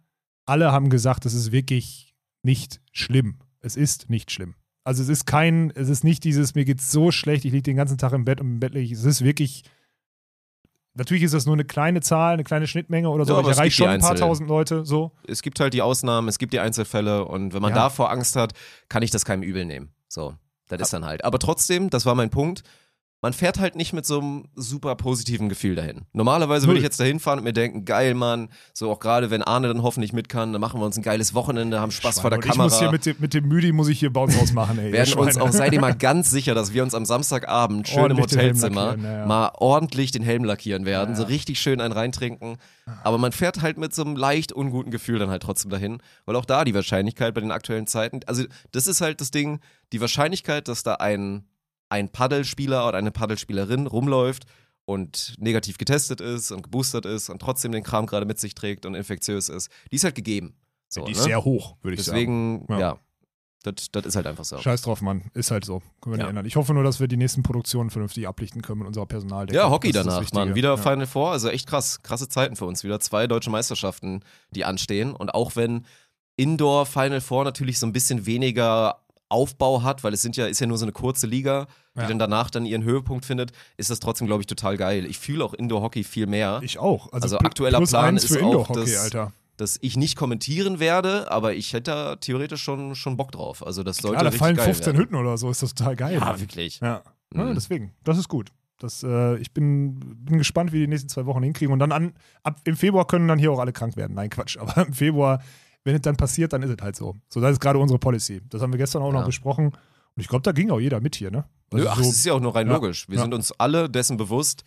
alle haben gesagt, es ist wirklich nicht schlimm. Es ist nicht schlimm. Also es ist kein, es ist nicht dieses, mir geht's so schlecht, ich liege den ganzen Tag im Bett und im Bett liege ich. Es ist wirklich, natürlich ist das nur eine kleine Zahl, eine kleine Schnittmenge oder so, Ja, aber ich erreiche schon ein paar tausend Leute, so. es gibt halt die Ausnahmen, es gibt die Einzelfälle und wenn man Ja. davor Angst hat, kann ich das keinem übel nehmen. So, das ist dann halt. Aber trotzdem, das war mein Punkt. Man fährt halt nicht mit so einem super positiven Gefühl dahin. Normalerweise würde ich jetzt dahin fahren und mir denken, geil, Mann, so auch gerade wenn Arne dann hoffentlich mit kann, dann machen wir uns ein geiles Wochenende, haben Spaß vor der Und ich Kamera. muss hier mit dem, mit dem Müdi muss ich hier Bounce ausmachen, ey. werden uns auch, seid ihr mal ganz sicher, dass wir uns am Samstagabend schön im Ordentlich den Helm Hotelzimmer ja, ja. mal ordentlich den Helm lackieren werden, Ja, so richtig schön einen reintrinken. Aber man fährt halt mit so einem leicht unguten Gefühl dann halt trotzdem dahin, weil auch da die Wahrscheinlichkeit bei den aktuellen Zeiten, also das ist halt das Ding, die Wahrscheinlichkeit, dass da ein, ein Paddelspieler oder eine Paddelspielerin rumläuft und negativ getestet ist und geboostert ist und trotzdem den Kram gerade mit sich trägt und infektiös ist, die ist halt gegeben. So, Die ist ne? sehr hoch, würde ich sagen. Deswegen, Ja. ja, das das ist halt einfach so. Scheiß drauf, Mann. Ist halt so. Können wir Ja. nicht ändern. Ich hoffe nur, dass wir die nächsten Produktionen vernünftig ablichten können mit unserer Personaldecke. Ja, Hockey ist danach. Mann. Wieder ja. Final Four, also echt krass. Krasse Zeiten für uns. Wieder zwei deutsche Meisterschaften, die anstehen. Und auch wenn Indoor Final Four natürlich so ein bisschen weniger Aufbau hat, weil es sind ja, ist ja nur so eine kurze Liga, die Ja. dann danach dann ihren Höhepunkt findet, ist das trotzdem, glaube ich, total geil. Ich fühle auch Indoor-Hockey viel mehr, Ich auch. Also, Also aktueller Plan ist für auch, dass- Alter. dass ich nicht kommentieren werde, aber ich hätte da theoretisch schon, schon Bock drauf. Also das sollte Ja, da fallen geil 15 werden. Hütten oder so. Ist das total geil. Ja, Mann. wirklich. Ja. Ja, Mhm. deswegen. Das ist gut. Das, äh, ich bin, bin gespannt, wie die nächsten zwei Wochen hinkriegen. Und dann an, ab im Februar können dann hier auch alle krank werden. Nein, Quatsch. Aber im Februar, wenn es dann passiert, dann ist es halt so. So, das ist gerade unsere Policy. Das haben wir gestern auch Ja. noch besprochen. Und ich glaube, da ging auch jeder mit hier, ne? Also Nö, ach, so- das ist ja auch nur rein Ja. logisch. Wir Ja. sind uns alle dessen bewusst,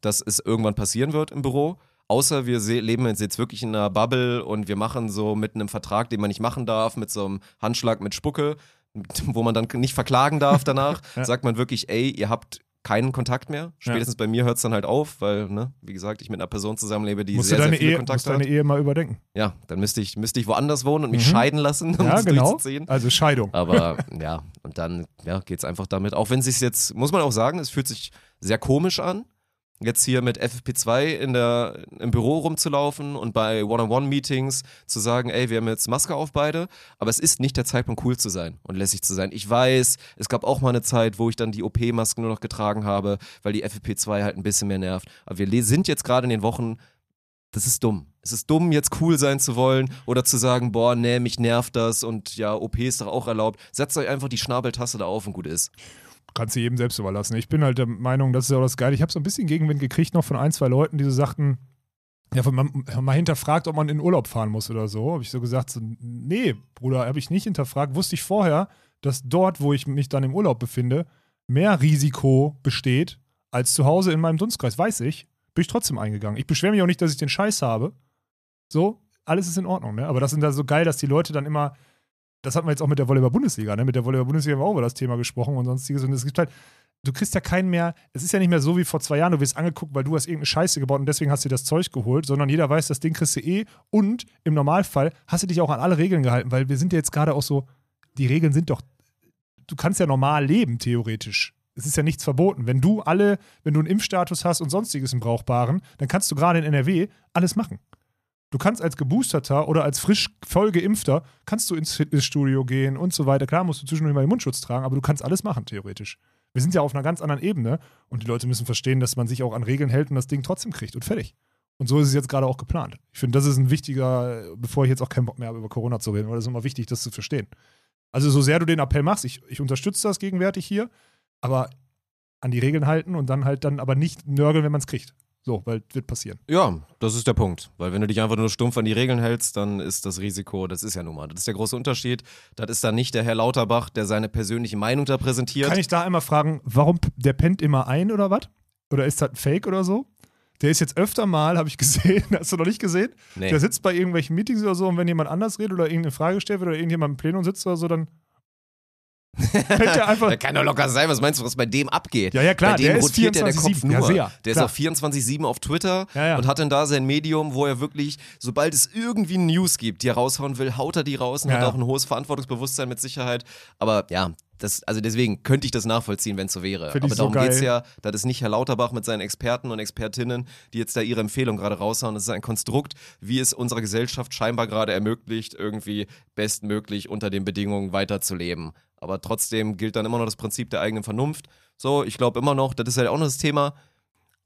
dass es irgendwann passieren wird im Büro. Außer wir leben jetzt, jetzt wirklich in einer Bubble und wir machen so mit einem Vertrag, den man nicht machen darf, mit so einem Handschlag mit Spucke, wo man dann nicht verklagen darf danach, sagt man wirklich, ey, ihr habt keinen Kontakt mehr. Spätestens bei mir hört es dann halt auf, weil, ne, wie gesagt, ich mit einer Person zusammenlebe, die musst sehr, deine, sehr viele Ehe, musst Kontakte deine hat. Ehe mal überdenken. Ja, dann müsste ich, müsste ich woanders wohnen und mich Mhm. scheiden lassen, um ja, das genau. durchzuziehen. Also Scheidung. Aber ja, und dann ja, geht es einfach damit. Auch wenn es sich jetzt, muss man auch sagen, es fühlt sich sehr komisch an, jetzt hier mit FFP2 in der, im Büro rumzulaufen und bei One-on-One-Meetings zu sagen, ey, wir haben jetzt Maske auf beide. Aber es ist nicht der Zeitpunkt, cool zu sein und lässig zu sein. Ich weiß, es gab auch mal eine Zeit, wo ich dann die OP-Masken nur noch getragen habe, weil die FFP2 halt ein bisschen mehr nervt. Aber wir sind jetzt gerade in den Wochen das ist dumm. Es ist dumm, jetzt cool sein zu wollen oder zu sagen, boah, nee, mich nervt das und ja, OP ist doch auch erlaubt. Setzt euch einfach die Schnabeltasse da auf und gut ist. Kannst du jedem selbst überlassen. Ich bin halt der Meinung, das ist ja auch das Geile. Ich habe so ein bisschen Gegenwind gekriegt noch von ein, zwei Leuten, die so sagten, ja, von- man mal hinterfragt, ob man in Urlaub fahren muss oder so. Habe ich so gesagt, so, nee, Bruder, habe ich nicht hinterfragt. Wusste ich vorher, dass dort, wo ich mich dann im Urlaub befinde, mehr Risiko besteht als zu Hause in meinem Dunstkreis. Weiß ich. Bin ich trotzdem eingegangen. Ich beschwere mich auch nicht, dass ich den Scheiß habe. So, alles ist in Ordnung, ne? Aber das sind da so geil, dass die Leute dann immer, das hatten wir jetzt auch mit der Volleyball-Bundesliga, ne? Mit der Volleyball-Bundesliga haben wir auch über das Thema gesprochen und sonstiges. Und es gibt halt, du kriegst ja keinen mehr, es ist ja nicht mehr so wie vor zwei Jahren, du wirst angeguckt, weil du hast irgendeine Scheiße gebaut und deswegen hast du dir das Zeug geholt, sondern jeder weiß, das Ding kriegst du eh und im Normalfall hast du dich auch an alle Regeln gehalten, weil wir sind ja jetzt gerade auch so, die Regeln sind doch, du kannst ja normal leben, theoretisch. Es ist ja nichts verboten. Wenn du alle, wenn du einen Impfstatus hast und sonstiges im Brauchbaren, dann kannst du gerade in NRW alles machen. Du kannst als Geboosterter oder als frisch voll Geimpfter, kannst du ins Fitnessstudio gehen und so weiter. Klar musst du zwischendurch mal den Mundschutz tragen, aber du kannst alles machen, theoretisch. Wir sind ja auf einer ganz anderen Ebene und die Leute müssen verstehen, dass man sich auch an Regeln hält und das Ding trotzdem kriegt und fertig. Und so ist es jetzt gerade auch geplant. Ich finde, das ist ein wichtiger, bevor ich jetzt auch keinen Bock mehr habe, über Corona zu reden, weil es ist immer wichtig, das zu verstehen. Also, so sehr du den Appell machst, ich, ich unterstütze das gegenwärtig hier, aber an die Regeln halten und dann halt dann aber nicht nörgeln, wenn man es kriegt. So, weil wird passieren. Ja, das ist der Punkt. Weil wenn du dich einfach nur stumpf an die Regeln hältst, dann ist das Risiko, das ist ja nun mal, das ist der große Unterschied. Das ist dann nicht der Herr Lauterbach, der seine persönliche Meinung da präsentiert. Kann ich da einmal fragen, warum der pennt immer ein oder was? Oder ist das ein Fake oder so? Der ist jetzt öfter mal, habe ich gesehen, hast du noch nicht gesehen? nee. Der sitzt bei irgendwelchen Meetings oder so und wenn jemand anders redet oder irgendeine Frage gestellt wird oder irgendjemand im Plenum sitzt oder so, dann pennt der einfach. Der kann doch locker sein. Was meinst du, was bei dem abgeht? Ja, ja, klar, bei dem der ist rotiert ja der Kopf 24/7. nur. Ja, sehr, der klar. ist auf 24-7 auf Twitter Ja, ja. und hat dann da sein Medium, wo er wirklich, sobald es irgendwie News gibt, die er raushauen will, haut er die raus und hat auch ein hohes Verantwortungsbewusstsein mit Sicherheit. Aber ja, das, also deswegen könnte ich das nachvollziehen, wenn es so wäre. Find Aber so darum geht es ja, das ist nicht Herr Lauterbach mit seinen Experten und Expertinnen, die jetzt da ihre Empfehlung gerade raushauen. Das ist ein Konstrukt, wie es unserer Gesellschaft scheinbar gerade ermöglicht, irgendwie bestmöglich unter den Bedingungen weiterzuleben. Aber trotzdem gilt dann immer noch das Prinzip der eigenen Vernunft. So, ich glaube immer noch, das ist halt auch noch das Thema.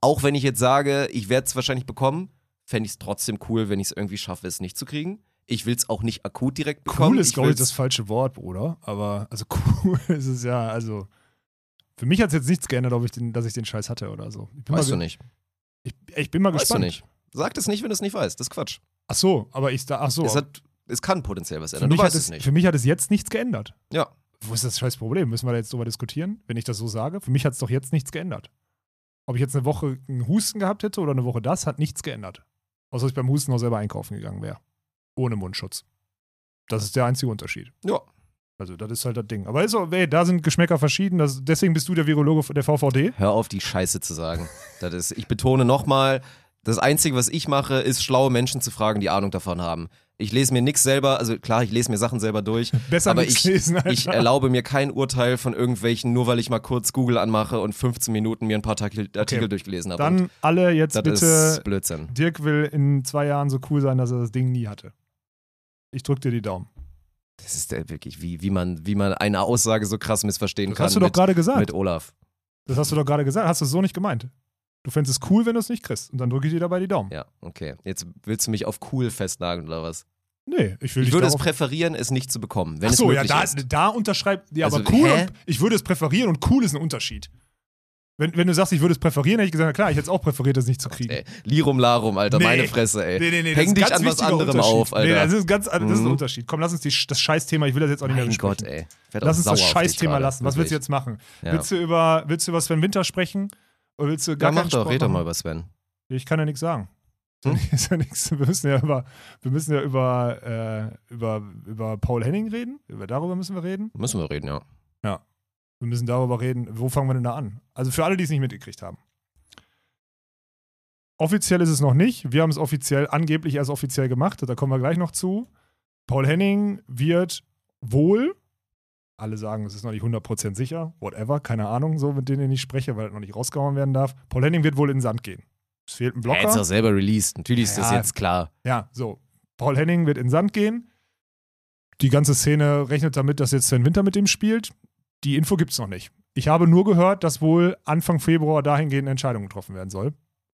Auch wenn ich jetzt sage, ich werde es wahrscheinlich bekommen, fände ich es trotzdem cool, wenn ich es irgendwie schaffe, es nicht zu kriegen. Ich will es auch nicht akut direkt bekommen. Cool ist, glaube ich, das falsche Wort, Bruder. Aber, also cool ist es ja, also. Für mich hat es jetzt nichts geändert, ob ich den, dass ich den Scheiß hatte oder so. Weißt du nicht. Ich, ich bin mal Weißt gespannt. du nicht. Sag es nicht, wenn du es nicht weißt. Das ist Quatsch. Ach so, aber ich da, ach so. Es, hat, es kann potenziell was für, ändern. mich Du weißt es, es nicht. für mich hat es jetzt nichts geändert. Ja. Wo ist das scheiß Problem? Müssen wir da jetzt drüber diskutieren, wenn ich das so sage? Für mich hat es doch jetzt nichts geändert. Ob ich jetzt eine Woche einen Husten gehabt hätte oder eine Woche das, hat nichts geändert. Außer dass ich beim Husten auch selber einkaufen gegangen wäre. Ohne Mundschutz. Das ist der einzige Unterschied. Ja. Also, das ist halt das Ding. Aber ist auch, ey, da sind Geschmäcker verschieden. Das, deswegen bist du der Virologe der VVD. Hör auf, die Scheiße zu sagen. das ist, ich betone nochmal, das Einzige, was ich mache, ist, schlaue Menschen zu fragen, die Ahnung davon haben. Ich lese mir nichts selber, also klar, ich lese mir Sachen selber durch, Besser aber ich, lesen, Alter. ich erlaube mir kein Urteil von irgendwelchen, nur weil ich mal kurz Google anmache und 15 Minuten mir ein paar Artikel, Artikel durchgelesen habe. Dann alle jetzt das bitte. ist Blödsinn. Dirk will in zwei Jahren so cool sein, dass er das Ding nie hatte. Ich drück dir die Daumen. Das ist äh, wirklich, wie, wie, man, wie man eine Aussage so krass missverstehen Das kann hast du doch gerade gesagt. mit Olaf. Das hast du doch gerade gesagt. Hast du es so nicht gemeint? Du fändest es cool, wenn du es nicht kriegst. Und dann drücke ich dir dabei die Daumen. Ja, okay. Jetzt willst du mich auf cool festnageln oder was? Nee, ich will Ich würde es präferieren, es nicht zu bekommen, wenn Ach so, es ja, da, ist. da unterschreibt. Ja, Also, aber cool. Und, ich würde es präferieren und cool ist ein Unterschied. Wenn, wenn du sagst, ich würde es präferieren, hätte ich gesagt, na klar, ich hätte es auch präferiert, das nicht zu kriegen. Ey, Lirum Larum, Alter, Nee. meine Fresse, ey. Nee, nee, nee, Häng dich an was anderem auf, Alter. Nee, das ist ein ganz, das ist ein Mhm. Unterschied. Komm, lass uns die, das Scheißthema, ich will das jetzt auch nicht mehr mein besprechen. Gott, ey. Werd Lass uns das Scheißthema lassen. Was willst du jetzt machen? Ja. Willst, du über, willst du über Sven Winter sprechen? Oder willst du gar Ja, mach doch, Sport red doch mal über Sven. Ich kann ja nichts sagen. Hm? Ist ja nichts. Wir müssen ja über, wir müssen ja über, äh, über, über Paul Henning reden. Über darüber müssen wir reden. Müssen wir reden, ja. Wir müssen darüber reden, wo fangen wir denn da an? Also für alle, die es nicht mitgekriegt haben. Offiziell ist es noch nicht. Wir haben es offiziell, angeblich erst offiziell gemacht. Da kommen wir gleich noch zu. Paul Henning wird wohl, alle sagen, es ist noch nicht 100% sicher, whatever, keine Ahnung, so mit denen ich spreche, weil er noch nicht rausgehauen werden darf. Paul Henning wird wohl in den Sand gehen. Es fehlt ein Er hat es Blocker. auch selber released. Natürlich ist das Ja. jetzt klar. Ja, so. Paul Henning wird in den Sand gehen. Die ganze Szene rechnet damit, dass jetzt Sven Winter mit ihm spielt. Die Info gibt es noch nicht. Ich habe nur gehört, dass wohl Anfang Februar dahingehend eine Entscheidung getroffen werden soll.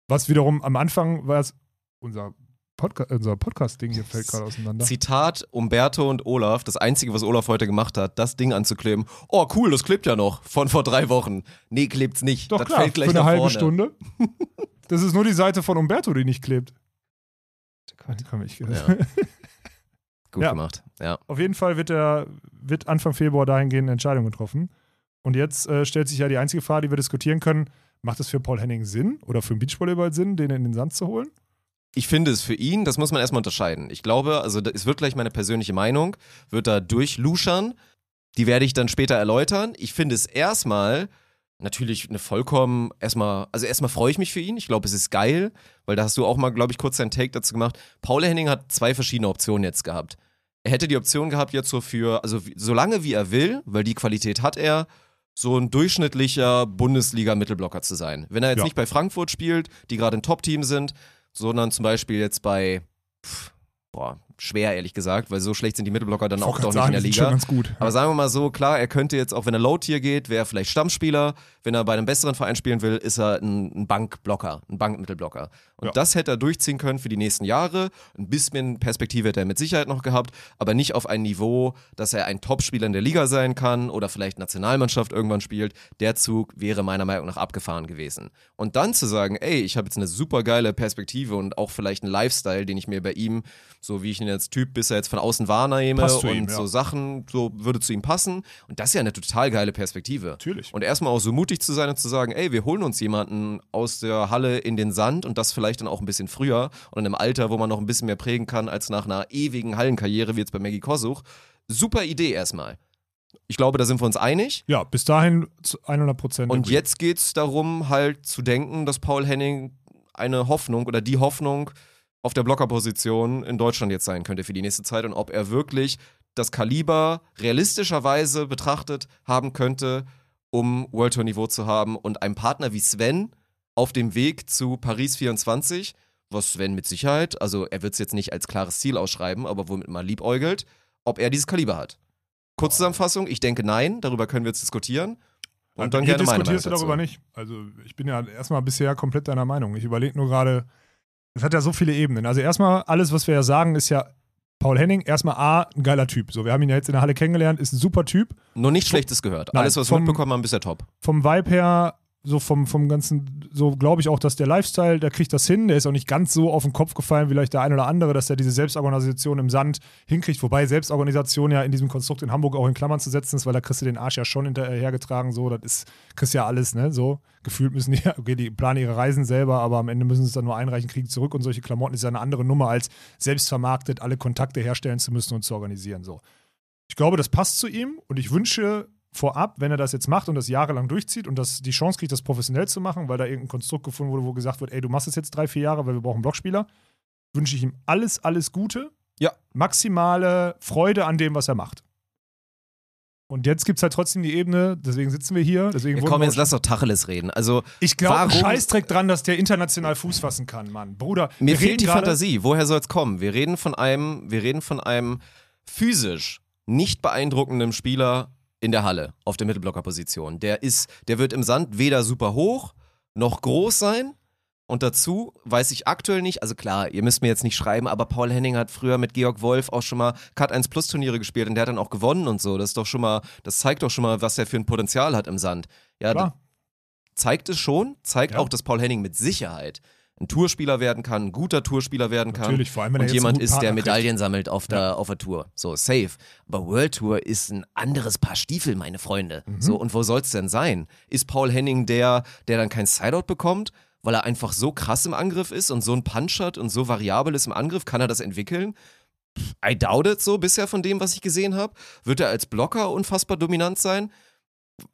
Was wiederum am Anfang war es unser, Podca unser Podcast-Ding hier fällt gerade auseinander. Zitat Umberto und Olaf, das Einzige, was Olaf heute gemacht hat, das Ding anzukleben. Oh, cool, das klebt ja noch. Von vor drei Wochen. Nee, klebt's nicht. Doch das klar, fällt gleich für eine halbe vorne. Stunde. Das ist nur die Seite von Umberto, die nicht klebt. Komm, ich, Ja. Gut Ja. gemacht. Ja. Auf jeden Fall wird, der, wird Anfang Februar dahingehend eine Entscheidung getroffen. Und jetzt äh, stellt sich ja die einzige Frage, die wir diskutieren können: Macht es für Paul Henning Sinn oder für den Beachvolleyball Sinn, den in den Sand zu holen? Ich finde es für ihn, das muss man erstmal unterscheiden. Ich glaube, also es wird gleich meine persönliche Meinung, wird da durchluschern. Die werde ich dann später erläutern. Ich finde es erstmal natürlich eine vollkommen, erstmal, also erstmal freue ich mich für ihn. Ich glaube, es ist geil, weil da hast du auch mal, glaube ich, kurz deinen Take dazu gemacht. Paul Henning hat zwei verschiedene Optionen jetzt gehabt. Er hätte die Option gehabt, jetzt so für, also wie, so lange wie er will, weil die Qualität hat er, so ein durchschnittlicher Bundesliga-Mittelblocker zu sein. Wenn er jetzt Ja. nicht bei Frankfurt spielt, die gerade ein Top-Team sind, sondern zum Beispiel jetzt bei, pff, boah, schwer ehrlich gesagt, weil so schlecht sind die Mittelblocker dann auch doch gerade nicht in der sagen, Liga. gut. Aber sagen wir mal so, klar, er könnte jetzt, auch wenn er Low-Tier geht, wäre er vielleicht Stammspieler. Wenn er bei einem besseren Verein spielen will, ist er ein, ein Bankblocker, ein Bankmittelblocker. Und Ja. das hätte er durchziehen können für die nächsten Jahre. Ein bisschen Perspektive hätte er mit Sicherheit noch gehabt, aber nicht auf ein Niveau, dass er ein Topspieler in der Liga sein kann oder vielleicht Nationalmannschaft irgendwann spielt. Der Zug wäre meiner Meinung nach abgefahren gewesen. Und dann zu sagen, ey, ich habe jetzt eine super geile Perspektive und auch vielleicht einen Lifestyle, den ich mir bei ihm, so wie ich ihn als Typ bisher jetzt von außen wahrnehme und ihm, ja. so Sachen, so würde zu ihm passen. Und das ist ja eine total geile Perspektive. Natürlich. Und erstmal auch so mutig zu sein und zu sagen, ey, wir holen uns jemanden aus der Halle in den Sand und das vielleicht dann auch ein bisschen früher und in einem Alter, wo man noch ein bisschen mehr prägen kann als nach einer ewigen Hallenkarriere wie jetzt bei Maggie Kosuch. Super Idee erstmal. Ich glaube, da sind wir uns einig. Ja, bis dahin zu 100 Prozent. Und jetzt geht es darum, halt zu denken, dass Paul Henning eine Hoffnung oder die Hoffnung auf der Blockerposition in Deutschland jetzt sein könnte für die nächste Zeit und ob er wirklich das Kaliber realistischerweise betrachtet haben könnte, um World Tour Niveau zu haben und einen Partner wie Sven auf dem Weg zu Paris 24, was Sven mit Sicherheit, also er wird es jetzt nicht als klares Ziel ausschreiben, aber womit man liebäugelt, ob er dieses Kaliber hat. Kurzzusammenfassung, ich denke nein, darüber können wir jetzt diskutieren. Und dann Hier gerne meine Meinung diskutierst du darüber dazu. nicht. Also ich bin ja erstmal bisher komplett deiner Meinung. Ich überlege nur gerade, es hat ja so viele Ebenen. Also erstmal, alles, was wir ja sagen, ist ja Paul Henning, erstmal A, ein geiler Typ. So, wir haben ihn ja jetzt in der Halle kennengelernt, ist ein super Typ. Nur nichts Schlechtes gehört. Nein, Alles, was wir mitbekommen haben, bisher top. Vom Vibe her, so vom, vom ganzen, so glaube ich auch, dass der Lifestyle, der kriegt das hin. Der ist auch nicht ganz so auf den Kopf gefallen, wie vielleicht der ein oder andere, dass er diese Selbstorganisation im Sand hinkriegt. Wobei Selbstorganisation ja in diesem Konstrukt in Hamburg auch in Klammern zu setzen ist, weil da kriegst du den Arsch ja schon hinterhergetragen. So, das ist, kriegst ja alles, ne? So, gefühlt müssen die, okay, die planen ihre Reisen selber, aber am Ende müssen sie es dann nur einreichen, kriegen zurück und solche Klamotten ist ja eine andere Nummer, als selbst vermarktet alle Kontakte herstellen zu müssen und zu organisieren. So. Ich glaube, das passt zu ihm und ich wünsche vorab, wenn er das jetzt macht und das jahrelang durchzieht und das die Chance kriegt, das professionell zu machen, weil da irgendein Konstrukt gefunden wurde, wo gesagt wird, ey, du machst es jetzt drei, vier Jahre, weil wir brauchen Blockspieler, wünsche ich ihm alles, alles Gute. Ja. Maximale Freude an dem, was er macht. Und jetzt gibt es halt trotzdem die Ebene, deswegen sitzen wir hier. Deswegen Ja, komm, jetzt lass doch Tacheles reden. Also, ich glaube, Scheißdreck dran, dass der international Fuß fassen kann, Mann. Bruder, mir fehlt die Fantasie. Woher soll es kommen? Wir reden von einem, wir reden von einem physisch nicht beeindruckenden Spieler in der Halle auf der Mittelblockerposition. Der ist, der wird im Sand weder super hoch noch groß sein. Und dazu weiß ich aktuell nicht, also klar, ihr müsst mir jetzt nicht schreiben, aber Paul Henning hat früher mit Georg Wolf auch schon mal Cut 1 Plus Turniere gespielt und der hat dann auch gewonnen und so. Das ist doch schon mal, das zeigt doch schon mal, was er für ein Potenzial hat im Sand. Ja, zeigt es schon, zeigt Ja. auch, dass Paul Henning mit Sicherheit ein Tourspieler werden kann, ein guter Tourspieler werden kann. Natürlich, vor allem, wenn er und jemand ist, der Partner kriegt. Medaillen sammelt auf der, auf der Tour. So, safe. Aber World Tour ist ein anderes Paar Stiefel, meine Freunde. Mhm. So, und wo soll es denn sein? Ist Paul Henning der, der dann kein Sideout bekommt, weil er einfach so krass im Angriff ist und so ein Punch hat und so variabel ist im Angriff? Kann er das entwickeln? I doubt it so bisher von dem, was ich gesehen habe. Wird er als Blocker unfassbar dominant sein?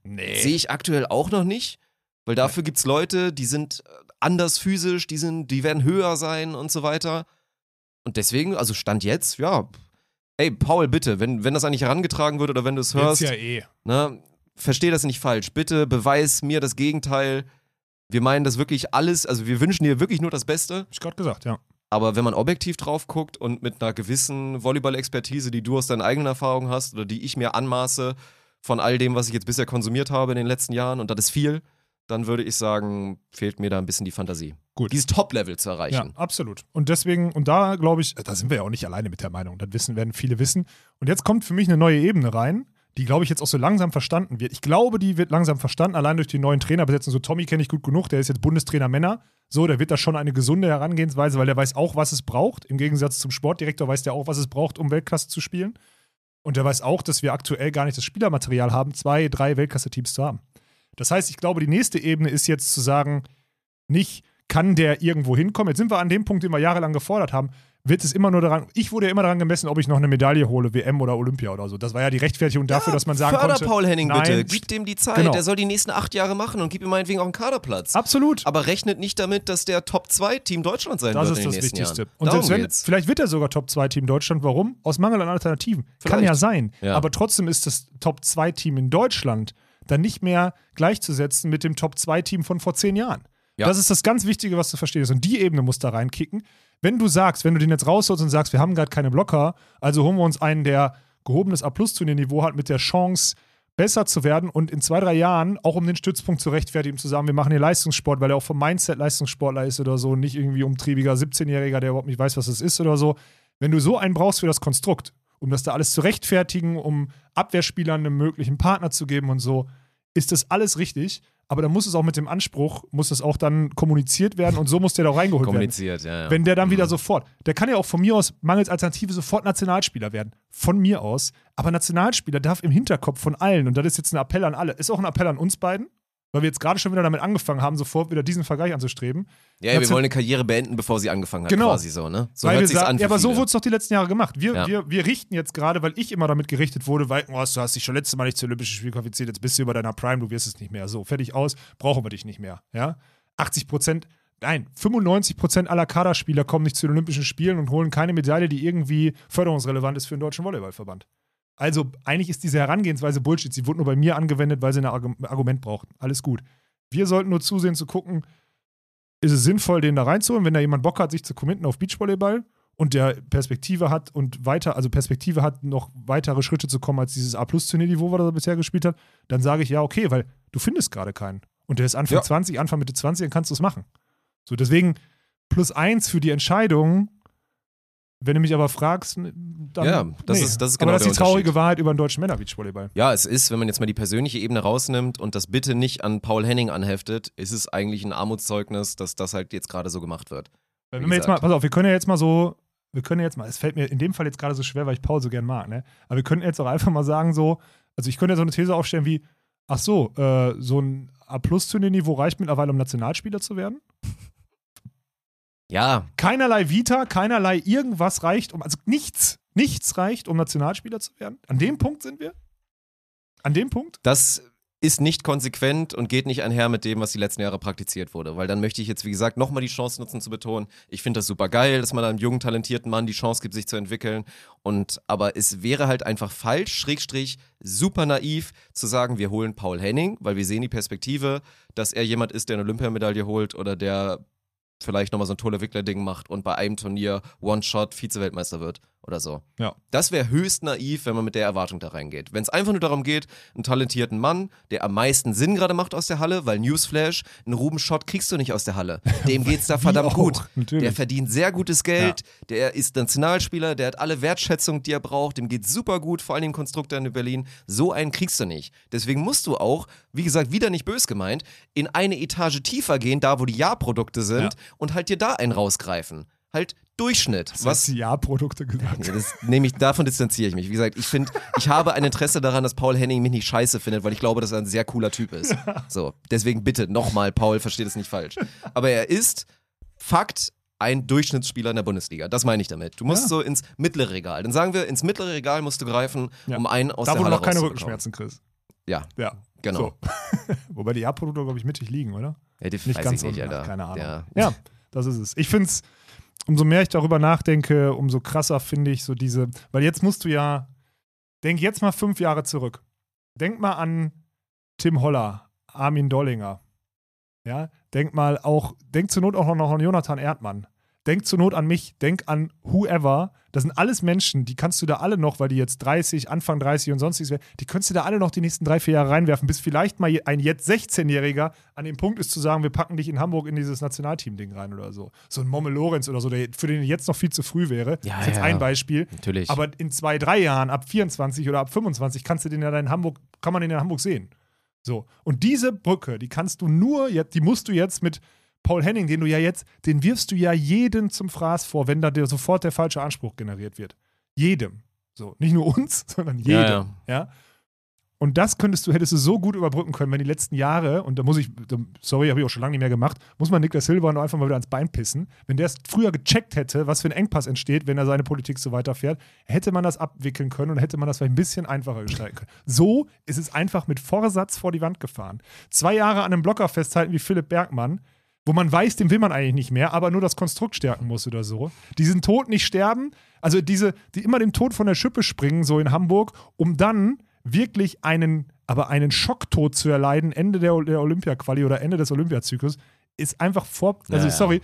Nee. Sehe ich aktuell auch noch nicht, weil dafür gibt es Leute, die sind äh, anders physisch, die, sind, die werden höher sein und so weiter. Und deswegen, also Stand jetzt, ja. Ey, Paul, bitte, wenn, wenn das eigentlich herangetragen wird oder wenn du es hörst, ja eh. ne, versteh das nicht falsch. Bitte beweis mir das Gegenteil. Wir meinen das wirklich alles, also wir wünschen dir wirklich nur das Beste. Hab ich gerade gesagt, ja. Aber wenn man objektiv drauf guckt und mit einer gewissen Volleyball-Expertise, die du aus deinen eigenen Erfahrungen hast oder die ich mir anmaße von all dem, was ich jetzt bisher konsumiert habe in den letzten Jahren, und das ist viel, dann würde ich sagen, fehlt mir da ein bisschen die Fantasie. Gut. Dieses Top-Level zu Ja, erreichen. absolut. Und deswegen, und da glaube ich, da sind wir ja auch nicht alleine mit der Meinung. Das wissen, werden viele wissen. Und jetzt kommt für mich eine neue Ebene rein, die, glaube ich, jetzt auch so langsam verstanden wird. Ich glaube, die wird langsam verstanden, allein durch die neuen Trainerbesetzungen. So Tommy kenne ich gut genug, der ist jetzt Bundestrainer Männer. So, der wird da schon eine gesunde Herangehensweise, weil der weiß auch, was es braucht. Im Gegensatz zum Sportdirektor weiß der auch, was es braucht, um Weltklasse zu spielen. Und der weiß auch, dass wir aktuell gar nicht das Spielermaterial haben, zwei, drei Weltklasse-Teams zu haben. Das heißt, ich glaube, die nächste Ebene ist jetzt zu sagen, nicht, kann der irgendwo hinkommen? Jetzt sind wir an dem Punkt, den wir jahrelang gefordert haben. Wird es immer nur daran, ich wurde ja immer daran gemessen, ob ich noch eine Medaille hole, WM oder Olympia oder so. Das war ja die Rechtfertigung dafür, dass man sagen Förder konnte. Paul Henning nein, bitte, gib dem die Zeit. Genau. Der soll die nächsten acht Jahre machen und gib ihm meinetwegen auch einen Kaderplatz. Absolut. Aber rechnet nicht damit, dass der Top-2-Team Deutschland sein Das wird ist in das den nächsten Wichtigste. Jahren. Und Darum selbst wenn, geht's. vielleicht wird er sogar Top-2-Team Deutschland. Warum? Aus Mangel an Alternativen. Kann Vielleicht. ja sein. Ja. Aber trotzdem ist das Top-2-Team in Deutschland dann nicht mehr gleichzusetzen mit dem Top-2-Team von vor zehn Jahren. Ja. Das ist das ganz Wichtige, was du verstehst. Und die Ebene muss da reinkicken. Wenn du sagst, wenn du den jetzt rausholst und sagst, wir haben gerade keine Blocker, also holen wir uns einen, der gehobenes A-Plus-Turnier-Niveau hat, mit der Chance, besser zu werden und in zwei, drei Jahren auch um den Stützpunkt zu rechtfertigen, zu sagen, wir machen hier Leistungssport, weil er auch vom Mindset Leistungssportler ist oder so, nicht irgendwie umtriebiger 17-Jähriger, der überhaupt nicht weiß, was es ist oder so. Wenn du so einen brauchst für das Konstrukt, um das da alles zu rechtfertigen, um Abwehrspielern einen möglichen Partner zu geben und so, ist das alles richtig. Aber dann muss es auch mit dem Anspruch, muss es auch dann kommuniziert werden und so muss der da auch reingeholt werden. Kommuniziert, ja. ja. Wenn der dann wieder Mhm. sofort, der kann ja auch von mir aus mangels Alternative sofort Nationalspieler werden. Von mir aus. Aber Nationalspieler darf im Hinterkopf von allen, und das ist jetzt ein Appell an alle, ist auch ein Appell an uns beiden, weil wir jetzt gerade schon wieder damit angefangen haben, sofort wieder diesen Vergleich anzustreben. Ja, ja, wir wollen eine Karriere beenden, bevor sie angefangen hat, Genau. quasi so, ne? So weil hört sich's sagen, an. ja, aber so wurde es doch die letzten Jahre gemacht. Wir, Ja. wir, wir richten jetzt gerade, weil ich immer damit gerichtet wurde, weil oh, du hast dich schon letztes Mal nicht zu Olympischen Spielen qualifiziert, jetzt bist du über deiner Prime, du wirst es nicht mehr. So, fertig aus, brauchen wir dich nicht mehr. Ja? 80 Prozent, nein, 95 Prozent aller Kaderspieler kommen nicht zu den Olympischen Spielen und holen keine Medaille, die irgendwie förderungsrelevant ist für den Deutschen Volleyballverband. Also eigentlich ist diese Herangehensweise Bullshit. Sie wurde nur bei mir angewendet, weil sie ein Argu- Argument brauchten. Alles gut. Wir sollten nur zusehen zu gucken, ist es sinnvoll, den da reinzuholen, wenn da jemand Bock hat, sich zu committen auf Beachvolleyball und der Perspektive hat und weiter, also Perspektive hat, noch weitere Schritte zu kommen als dieses A-Plus-Turnierniveau, was er bisher gespielt hat, dann sage ich ja, okay, weil du findest gerade keinen. Und der ist Anfang Ja. 20, Anfang Mitte 20, dann kannst du es machen. So, deswegen plus eins für die Entscheidung. Wenn du mich aber fragst, dann. Ja, das ist- das ist genau Aber das ist die traurige. Wahrheit über den deutschen Männer-Beachvolleyball. Ja, es ist, wenn man jetzt mal die persönliche Ebene rausnimmt und das bitte nicht an Paul Henning anheftet, ist es eigentlich ein Armutszeugnis, dass das halt jetzt gerade so gemacht wird. Wenn wir jetzt mal, pass auf, wir können ja jetzt mal so, wir können ja jetzt mal, es fällt mir in dem Fall jetzt gerade so schwer, weil ich Paul so gern mag, ne? Aber wir könnten jetzt auch einfach mal sagen, so, also ich könnte ja so eine These aufstellen wie, ach so, äh, so ein A-Plus-Turnierniveau reicht mittlerweile, um Nationalspieler zu werden. Ja, Keinerlei Vita, keinerlei irgendwas reicht, um, also nichts, nichts reicht, um Nationalspieler zu werden. An dem Punkt sind wir. An dem Punkt? das ist nicht konsequent und geht nicht einher mit dem, was die letzten Jahre praktiziert wurde. Weil dann möchte ich jetzt, wie gesagt, nochmal die Chance nutzen zu betonen. Ich finde das super geil, dass man einem jungen, talentierten Mann die Chance gibt, sich zu entwickeln. Und aber es wäre halt einfach falsch, Schrägstrich, super naiv zu sagen, wir holen Paul Henning, weil wir sehen die Perspektive, dass er jemand ist, der eine Olympiamedaille holt oder der vielleicht nochmal so ein Tolle Wickler-Ding macht und bei einem Turnier One-Shot Vize-Weltmeister wird oder so. Ja. Das wäre höchst naiv, wenn man mit der Erwartung da reingeht. Wenn es einfach nur darum geht, einen talentierten Mann, der am meisten Sinn gerade macht aus der Halle, weil Newsflash, einen Ruben Schott kriegst du nicht aus der Halle. Dem geht's da Wie verdammt gut. natürlich. Der verdient sehr gutes Geld, der ist Nationalspieler, der hat alle Wertschätzung, die er braucht, dem geht's super gut, vor allem dem Konstruktor in Berlin. So einen kriegst du nicht. Deswegen musst du auch, wie gesagt, wieder nicht bös gemeint, in eine Etage tiefer gehen, da wo die Ja-Produkte sind Ja. und halt dir da einen rausgreifen. Halt Durchschnitt. Was Was die Ja-Produkte gesagt? ja, das nehme ich, davon distanziere ich mich. Wie gesagt, ich finde, ich habe ein Interesse daran, dass Paul Henning mich nicht scheiße findet, weil ich glaube, dass er ein sehr cooler Typ ist. So, deswegen bitte nochmal, Paul, versteht es nicht falsch. Aber er ist Fakt ein Durchschnittsspieler in der Bundesliga. Das meine ich damit. Du musst Ja. so ins mittlere Regal. Dann sagen wir, ins mittlere Regal musst du greifen, Ja. um einen aus Da, der wo du Halle noch keine. Rückenschmerzen kriegst. Ja, Ja, genau. So. Wobei die Ja-Produkte, glaube ich, mittig liegen, oder? Ja, die Nicht ganz ich nicht, Alter. keine Ahnung. Ja. Ja, das ist es. Ich finde es, umso mehr ich darüber nachdenke, umso krasser finde ich so diese, weil jetzt musst du ja, denk jetzt mal fünf Jahre zurück. Denk mal an Tim Holler, Armin Dollinger. Ja, denk mal auch, denk zur Not auch noch an Jonathan Erdmann. Denk zur Not an mich, denk an whoever. Das sind alles Menschen, die kannst du da alle noch, weil die jetzt 30, Anfang 30 und sonstiges werden, die könntest du da alle noch die nächsten drei, vier Jahre reinwerfen, bis vielleicht mal ein jetzt 16-Jähriger an dem Punkt ist zu sagen, wir packen dich in Hamburg in dieses Nationalteam-Ding rein oder so. So ein Momme Lorenz oder so, der für den jetzt noch viel zu früh wäre. Ja, das ist jetzt ja. ein Beispiel. Natürlich. Aber in zwei, drei Jahren, ab 24 oder ab 25, kannst du den ja in Hamburg, kann man den in Hamburg sehen. So. Und diese Brücke, die kannst du nur jetzt, die musst du jetzt mit Paul Henning, den du ja jetzt, den wirfst du ja jeden zum Fraß vor, wenn da dir sofort der falsche Anspruch generiert wird. Jedem. So. Nicht nur uns, sondern jedem. Ja, Ja. Und das könntest du, hättest du so gut überbrücken können, wenn die letzten Jahre, und da muss ich, sorry, habe ich auch schon lange nicht mehr gemacht, muss man Niklas Silber noch einfach mal wieder ans Bein pissen. Wenn der es früher gecheckt hätte, was für ein Engpass entsteht, wenn er seine Politik so weiterfährt, hätte man das abwickeln können und hätte man das vielleicht ein bisschen einfacher gestalten können. So ist es einfach mit Vorsatz vor die Wand gefahren. Zwei Jahre an einem Blocker festhalten wie Philipp Bergmann, wo man weiß, den will man eigentlich nicht mehr, aber nur das Konstrukt stärken muss oder so. Diesen Tod nicht sterben, also diese, die immer dem Tod von der Schippe springen, so in Hamburg, um dann wirklich einen, aber einen Schocktod zu erleiden, Ende der, der Olympia-Quali oder Ende des Olympiazyklus, ist einfach vor. Also, Ja, ja. sorry,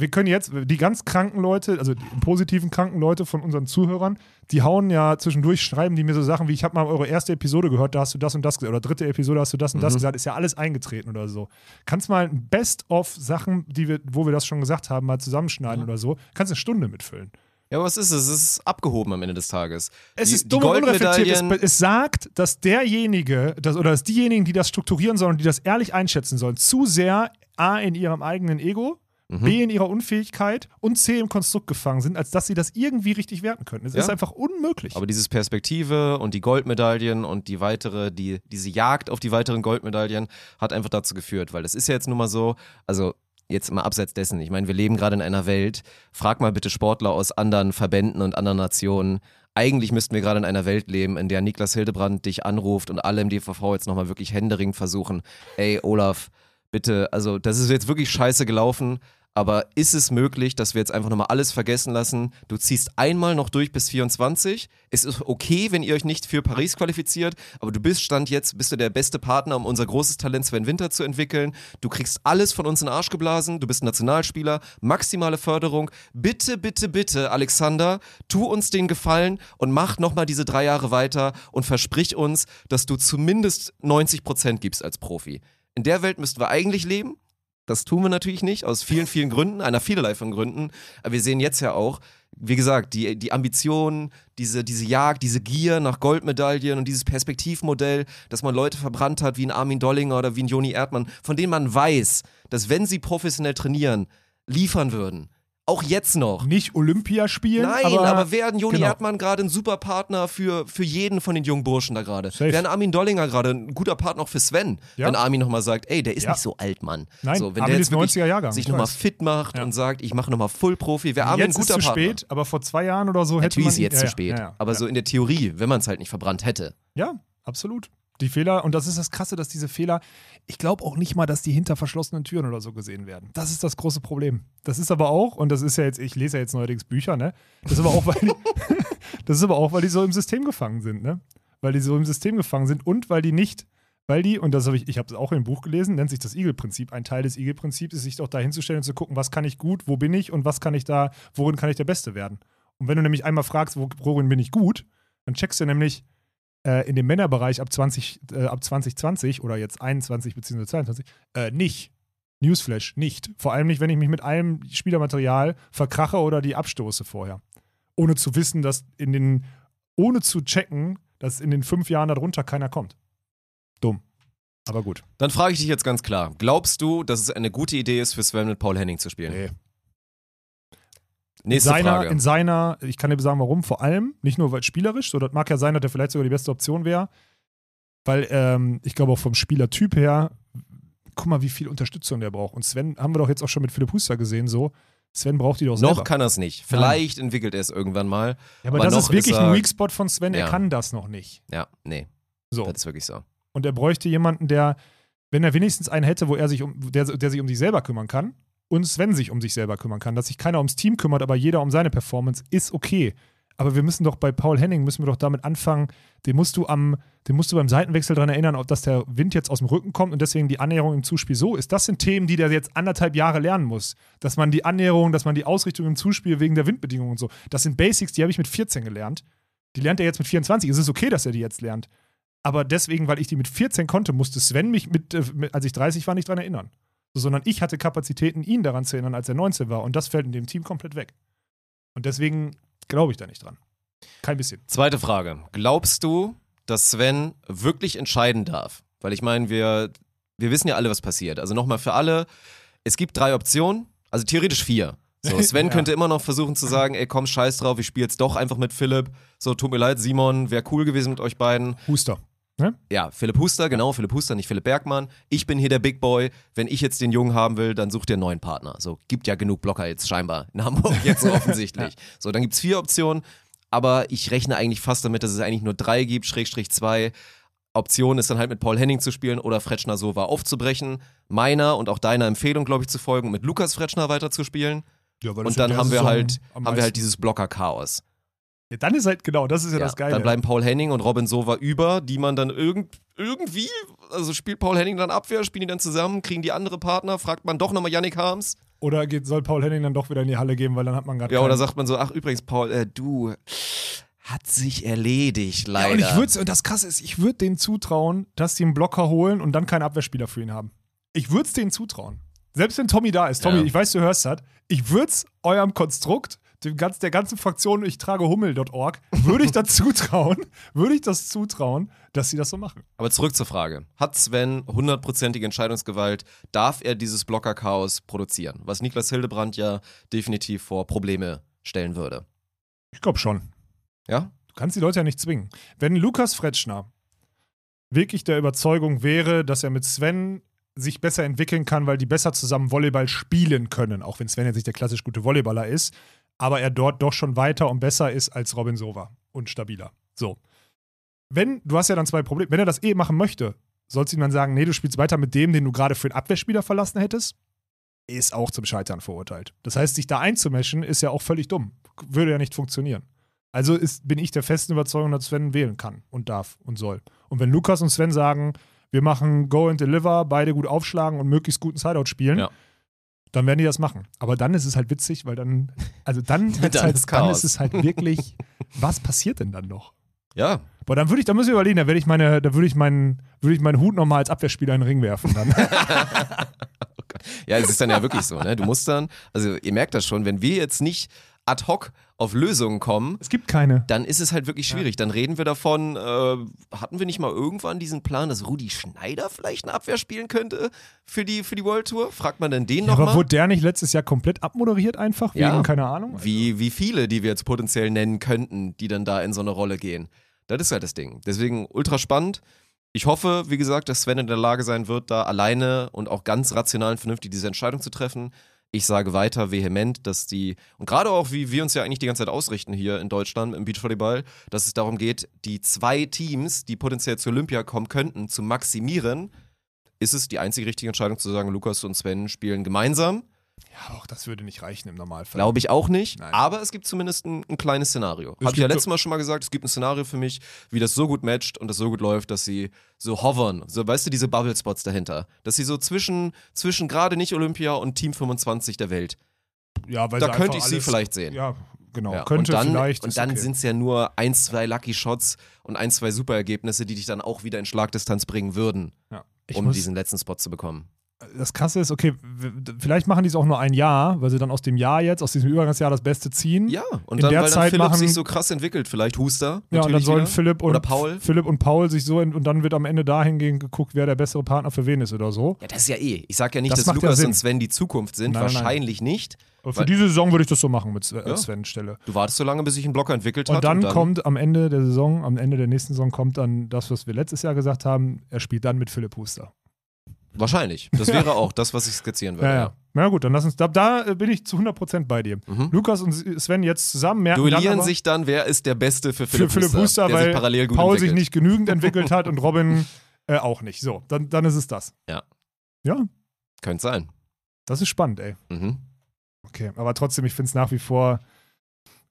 wir können jetzt, die ganz kranken Leute, also die positiven kranken Leute von unseren Zuhörern, die hauen ja zwischendurch, schreiben die mir so Sachen wie, ich habe mal eure erste Episode gehört, da hast du das und das gesagt, oder dritte Episode hast du das und das Mhm. gesagt, ist ja alles eingetreten oder so. Kannst mal ein Best-of-Sachen, die wir, wo wir das schon gesagt haben, mal zusammenschneiden oder so, kannst eine Stunde mitfüllen. Ja, aber was ist es? Es ist abgehoben am Ende des Tages. Es die, ist dumm und unreflektiert. Es, es sagt, dass derjenige, das, oder dass diejenigen, die das strukturieren sollen, die das ehrlich einschätzen sollen, zu sehr A in ihrem eigenen Ego, Mhm. B in ihrer Unfähigkeit und C im Konstrukt gefangen sind, als dass sie das irgendwie richtig werten könnten. Es Ja. ist einfach unmöglich. Aber dieses Perspektive und die Goldmedaillen und die weitere, die, diese Jagd auf die weiteren Goldmedaillen hat einfach dazu geführt, weil das ist ja jetzt nun mal so, also jetzt mal abseits dessen, ich meine, wir leben gerade in einer Welt, frag mal bitte Sportler aus anderen Verbänden und anderen Nationen, eigentlich müssten wir gerade in einer Welt leben, in der Niklas Hildebrand dich anruft und alle im DVV jetzt nochmal wirklich händeringend versuchen, ey Olaf, bitte, also das ist jetzt wirklich scheiße gelaufen, aber ist es möglich, dass wir jetzt einfach nochmal alles vergessen lassen? Du ziehst einmal noch durch bis 24. Es ist okay, wenn ihr euch nicht für Paris qualifiziert, aber du bist Stand jetzt, bist du der beste Partner, um unser großes Talent Sven Winter zu entwickeln. Du kriegst alles von uns in den Arsch geblasen. Du bist Nationalspieler, maximale Förderung. Bitte, bitte, bitte, Alexander, tu uns den Gefallen und mach nochmal diese drei Jahre weiter und versprich uns, dass du zumindest 90 Prozent gibst als Profi. In der Welt müssten wir eigentlich leben. Das tun wir natürlich nicht, aus vielen, vielen Gründen, einer vielerlei von Gründen. Aber wir sehen jetzt ja auch, wie gesagt, die, die Ambitionen, diese, diese Jagd, diese Gier nach Goldmedaillen und dieses Perspektivmodell, dass man Leute verbrannt hat wie ein Armin Dollinger oder wie ein Joni Erdmann, von denen man weiß, dass wenn sie professionell trainieren, liefern würden. Auch jetzt noch. Nicht Olympia spielen, Nein, aber, aber, werden Joni genau. Erdmann gerade ein super Partner für, für jeden von den jungen Burschen da gerade? Wären Armin Dollinger gerade ein guter Partner auch für Sven, Ja. wenn Armin nochmal sagt, ey, der ist Ja. nicht so alt, Mann. Nein, so, wenn Armin der ist jetzt wirklich 90er Jahrgang, sich ich nochmal fit macht Ja. und sagt, ich mache nochmal Full Profi, wäre Armin jetzt ein ist guter zu Partner. spät, aber vor zwei Jahren oder so hätte Natürlich man ist jetzt zu spät, aber so in der Theorie, wenn man es halt nicht verbrannt hätte. Ja, absolut. Die Fehler, und das ist das Krasse, dass diese Fehler, ich glaube auch nicht mal, dass die hinter verschlossenen Türen oder so gesehen werden. Das ist das große Problem. Das ist aber auch, und das ist ja jetzt, ich lese ja jetzt neuerdings Bücher, ne? Das ist aber auch, weil die, das ist aber auch, weil die so im System gefangen sind, ne? Weil die so im System gefangen sind und weil die nicht, weil die, und das habe ich, ich habe es auch im Buch gelesen, nennt sich das Igel-Prinzip. Ein Teil des Igel-Prinzips ist, sich doch da hinzustellen und zu gucken, was kann ich gut, wo bin ich und was kann ich da, worin kann ich der Beste werden. Und wenn du nämlich einmal fragst, wo, worin bin ich gut, dann checkst du nämlich äh, in dem Männerbereich ab, 20, äh, ab 2020 oder jetzt 21 bzw. 22 äh, nicht. Newsflash, nicht. Vor allem nicht, wenn ich mich mit allem Spielermaterial verkrache oder die abstoße vorher. Ohne zu wissen, dass in den, ohne zu checken, dass in den fünf Jahren darunter keiner kommt. Dumm. Aber gut. Dann frage ich dich jetzt ganz klar: Glaubst du, dass es eine gute Idee ist, für Sven mit Paul Henning zu spielen? Nee. Nächste in seiner, Frage. in seiner, ich kann dir sagen, warum, vor allem, nicht nur weil spielerisch, so das mag ja sein, dass der vielleicht sogar die beste Option wäre, weil ähm, ich glaube auch vom Spielertyp her, guck mal, wie viel Unterstützung der braucht. Und Sven haben wir doch jetzt auch schon mit Philipp Huster gesehen, so. Sven braucht die doch selber. noch kann er es nicht. Vielleicht entwickelt er es irgendwann mal. ja, aber, aber das ist wirklich ist er- ein Weakspot von Sven, er Ja. kann das noch nicht. Ja, nee, So. das ist wirklich so. Und er bräuchte jemanden, der, wenn er wenigstens einen hätte, wo er sich um, der, der sich um sich selber kümmern kann und Sven sich um sich selber kümmern kann, dass sich keiner ums Team kümmert, aber jeder um seine Performance, ist okay. Aber wir müssen doch bei Paul Henning müssen wir doch damit anfangen, den musst du am, den musst du beim Seitenwechsel daran erinnern, dass der Wind jetzt aus dem Rücken kommt und deswegen die Annäherung im Zuspiel so ist. Das sind Themen, die der jetzt anderthalb Jahre lernen muss. Dass man die Annäherung, dass man die Ausrichtung im Zuspiel wegen der Windbedingungen und so. Das sind Basics, die habe ich mit 14 gelernt. Die lernt er jetzt mit 24. Es ist okay, dass er die jetzt lernt. Aber deswegen, weil ich die mit 14 konnte, musste Sven mich mit, äh, mit als ich 30 war, nicht daran erinnern. So, sondern ich hatte Kapazitäten, ihn daran zu erinnern, als er 19 war. Und das fällt in dem Team komplett weg. Und deswegen glaube ich da nicht dran. Kein bisschen. Zweite Frage. Glaubst du, dass Sven wirklich entscheiden darf? Weil ich meine, wir, wir wissen ja alle, was passiert. Also nochmal für alle, es gibt drei Optionen, also theoretisch vier. So, Sven Ja. könnte immer noch versuchen zu sagen, ey komm, scheiß drauf, ich spiele jetzt doch einfach mit Philipp. So, tut mir leid, Simon, wäre cool gewesen mit euch beiden. Huster. Ja, Philipp Huster, genau, Philipp Huster, nicht Philipp Bergmann. Ich bin hier der Big Boy. Wenn ich jetzt den Jungen haben will, dann sucht ihr einen neuen Partner. So, gibt ja genug Blocker jetzt scheinbar in Hamburg jetzt so offensichtlich. So, dann gibt's vier Optionen, aber ich rechne eigentlich fast damit, dass es eigentlich nur drei gibt, Schrägstrich zwei. Option ist dann halt mit Paul Henning zu spielen oder Fretschner Sova aufzubrechen. Meiner und auch deiner Empfehlung, glaube ich, zu folgen, und mit Lukas Fretschner weiterzuspielen. Ja, weil Und dann haben wir halt, haben wir halt dieses Blocker-Chaos. Ja, dann ist halt, genau, das ist ja, das Geile. Dann bleiben Paul Henning und Robin Sova über, die man dann irgend, irgendwie, also spielt Paul Henning dann Abwehr, spielen die dann zusammen, kriegen die andere Partner, fragt man doch nochmal Yannick Harms. oder geht, soll Paul Henning dann doch wieder in die Halle gehen, weil dann hat man gerade Ja, oder sagt man so, ach übrigens, Paul, äh, du, hat sich erledigt, Ja, leider. und ich würde und das krasse ist, ich würde denen zutrauen, dass die einen Blocker holen und dann keinen Abwehrspieler für ihn haben. Ich würde es denen zutrauen. Selbst wenn Tommy da ist, Tommy, Ja. ich weiß, du hörst das, ich würde es eurem Konstrukt, dem ganz, der ganzen Fraktion, ich trage Hummel.org, würde ich das zutrauen, würde ich das zutrauen, dass sie das so machen. Aber zurück zur Frage. Hat Sven hundertprozentige Entscheidungsgewalt? Darf er dieses Blocker-Chaos produzieren? Was Niklas Hildebrand ja definitiv vor Probleme stellen würde. Ich glaube schon. Ja? Du kannst die Leute ja nicht zwingen. Wenn Lukas Fretschner wirklich der Überzeugung wäre, dass er mit Sven sich besser entwickeln kann, weil die besser zusammen Volleyball spielen können, auch wenn Sven jetzt nicht der klassisch gute Volleyballer ist, aber er dort doch schon weiter und besser ist als Robin Sova und stabiler. So. Wenn, du hast ja dann zwei Probleme, wenn er das eh machen möchte, sollst du ihm dann sagen, nee, du spielst weiter mit dem, den du gerade für einen Abwehrspieler verlassen hättest, ist auch zum Scheitern verurteilt. Das heißt, sich da einzumischen, ist ja auch völlig dumm. Würde ja nicht funktionieren. Also ist, bin ich der festen Überzeugung, dass Sven wählen kann und darf und soll. Und wenn Lukas und Sven sagen, wir machen Go and Deliver, beide gut aufschlagen und möglichst guten Sideout spielen, Ja. Dann werden die das machen. Aber dann ist es halt witzig, weil dann, also dann, Dann halt, ist dann ist es halt wirklich, was passiert denn dann noch? Ja. Boah, dann würde ich, da müssen wir überlegen, da würde ich meine, da würde ich meinen, würde ich meinen Hut nochmal als Abwehrspieler in den Ring werfen dann. Ja, es ist dann ja wirklich so, ne? Du musst dann, also ihr merkt das schon, wenn wir jetzt nicht ad hoc auf Lösungen kommen, es gibt keine. dann ist es halt wirklich schwierig. Dann reden wir davon, äh, hatten wir nicht mal irgendwann diesen Plan, dass Rudi Schneider vielleicht eine Abwehr spielen könnte für die, für die World Tour? Fragt man denn den Ja, aber nochmal? wurde der nicht letztes Jahr komplett abmoderiert einfach? Ja. Wegen, keine Ahnung? Wie, wie viele, die wir jetzt potenziell nennen könnten, die dann da in so eine Rolle gehen. Das ist halt das Ding. Deswegen ultra spannend. Ich hoffe, wie gesagt, dass Sven in der Lage sein wird, da alleine und auch ganz rational und vernünftig diese Entscheidung zu treffen. Ich sage weiter vehement, dass die, und gerade auch, wie wir uns ja eigentlich die ganze Zeit ausrichten hier in Deutschland im Beachvolleyball, dass es darum geht, die zwei Teams, die potenziell zu Olympia kommen könnten, zu maximieren, ist es die einzige richtige Entscheidung zu sagen, Lukas und Sven spielen gemeinsam. Ja, auch das würde nicht reichen im Normalfall. Glaube ich auch nicht. Nein. Aber es gibt zumindest ein, ein kleines Szenario. Habe ich ja letztes Mal schon mal gesagt, es gibt ein Szenario für mich, wie das so gut matcht und das so gut läuft, dass sie so hovern. So, weißt du, diese Bubble-Spots dahinter. Dass sie so zwischen, zwischen gerade nicht Olympia und Team 25 der Welt. ja, weil Da könnte ich sie vielleicht sehen. Ja, genau. Ja, Könnte und dann, vielleicht. Und dann okay. sind es ja nur ein, zwei Lucky Shots und ein, zwei Superergebnisse, die dich dann auch wieder in Schlagdistanz bringen würden, ja. um muss, diesen letzten Spot zu bekommen. Das Krasse ist, okay, vielleicht machen die es auch nur ein Jahr, weil sie dann aus dem Jahr jetzt, aus diesem Übergangsjahr das Beste ziehen. Ja, und In dann, der weil dann Zeit Philipp machen- sich so krass entwickelt, vielleicht Huster. Ja, und dann sollen wieder. Philipp und Oder Paul. Philipp und Paul sich so ent- und dann wird am Ende dahingehend geguckt, wer der bessere Partner für wen ist oder so. Ja, das ist ja eh. Ich sag ja nicht, Das dass ja Lukas Sinn. und Sven die Zukunft sind. Nein, nein, nein. Wahrscheinlich nicht. Aber für diese Saison würde ich das so machen mit Sven, Ja. Sven Stelle. Du wartest so lange, bis sich ein Blocker entwickelt Und hat. dann, kommt am Ende der Saison, am Ende der nächsten Saison kommt dann das, was wir letztes Jahr gesagt haben. Er spielt dann mit Philipp Huster. Wahrscheinlich. Das wäre auch das, was ich skizzieren würde. Ja, Ja. Na gut, dann lass uns, da, da bin ich zu 100% bei dir. Mhm. Lukas und Sven jetzt zusammen merken dann Duellieren aber, sich dann, wer ist der Beste für für Philipp, Philipp Huster, der weil sich parallel gut Paul sich entwickelt. nicht genügend entwickelt hat und Robin äh, auch nicht. So, dann, dann ist es das. Ja. Ja, Könnte sein. das ist spannend, ey. Mhm. Okay, aber trotzdem, ich finde es nach wie vor.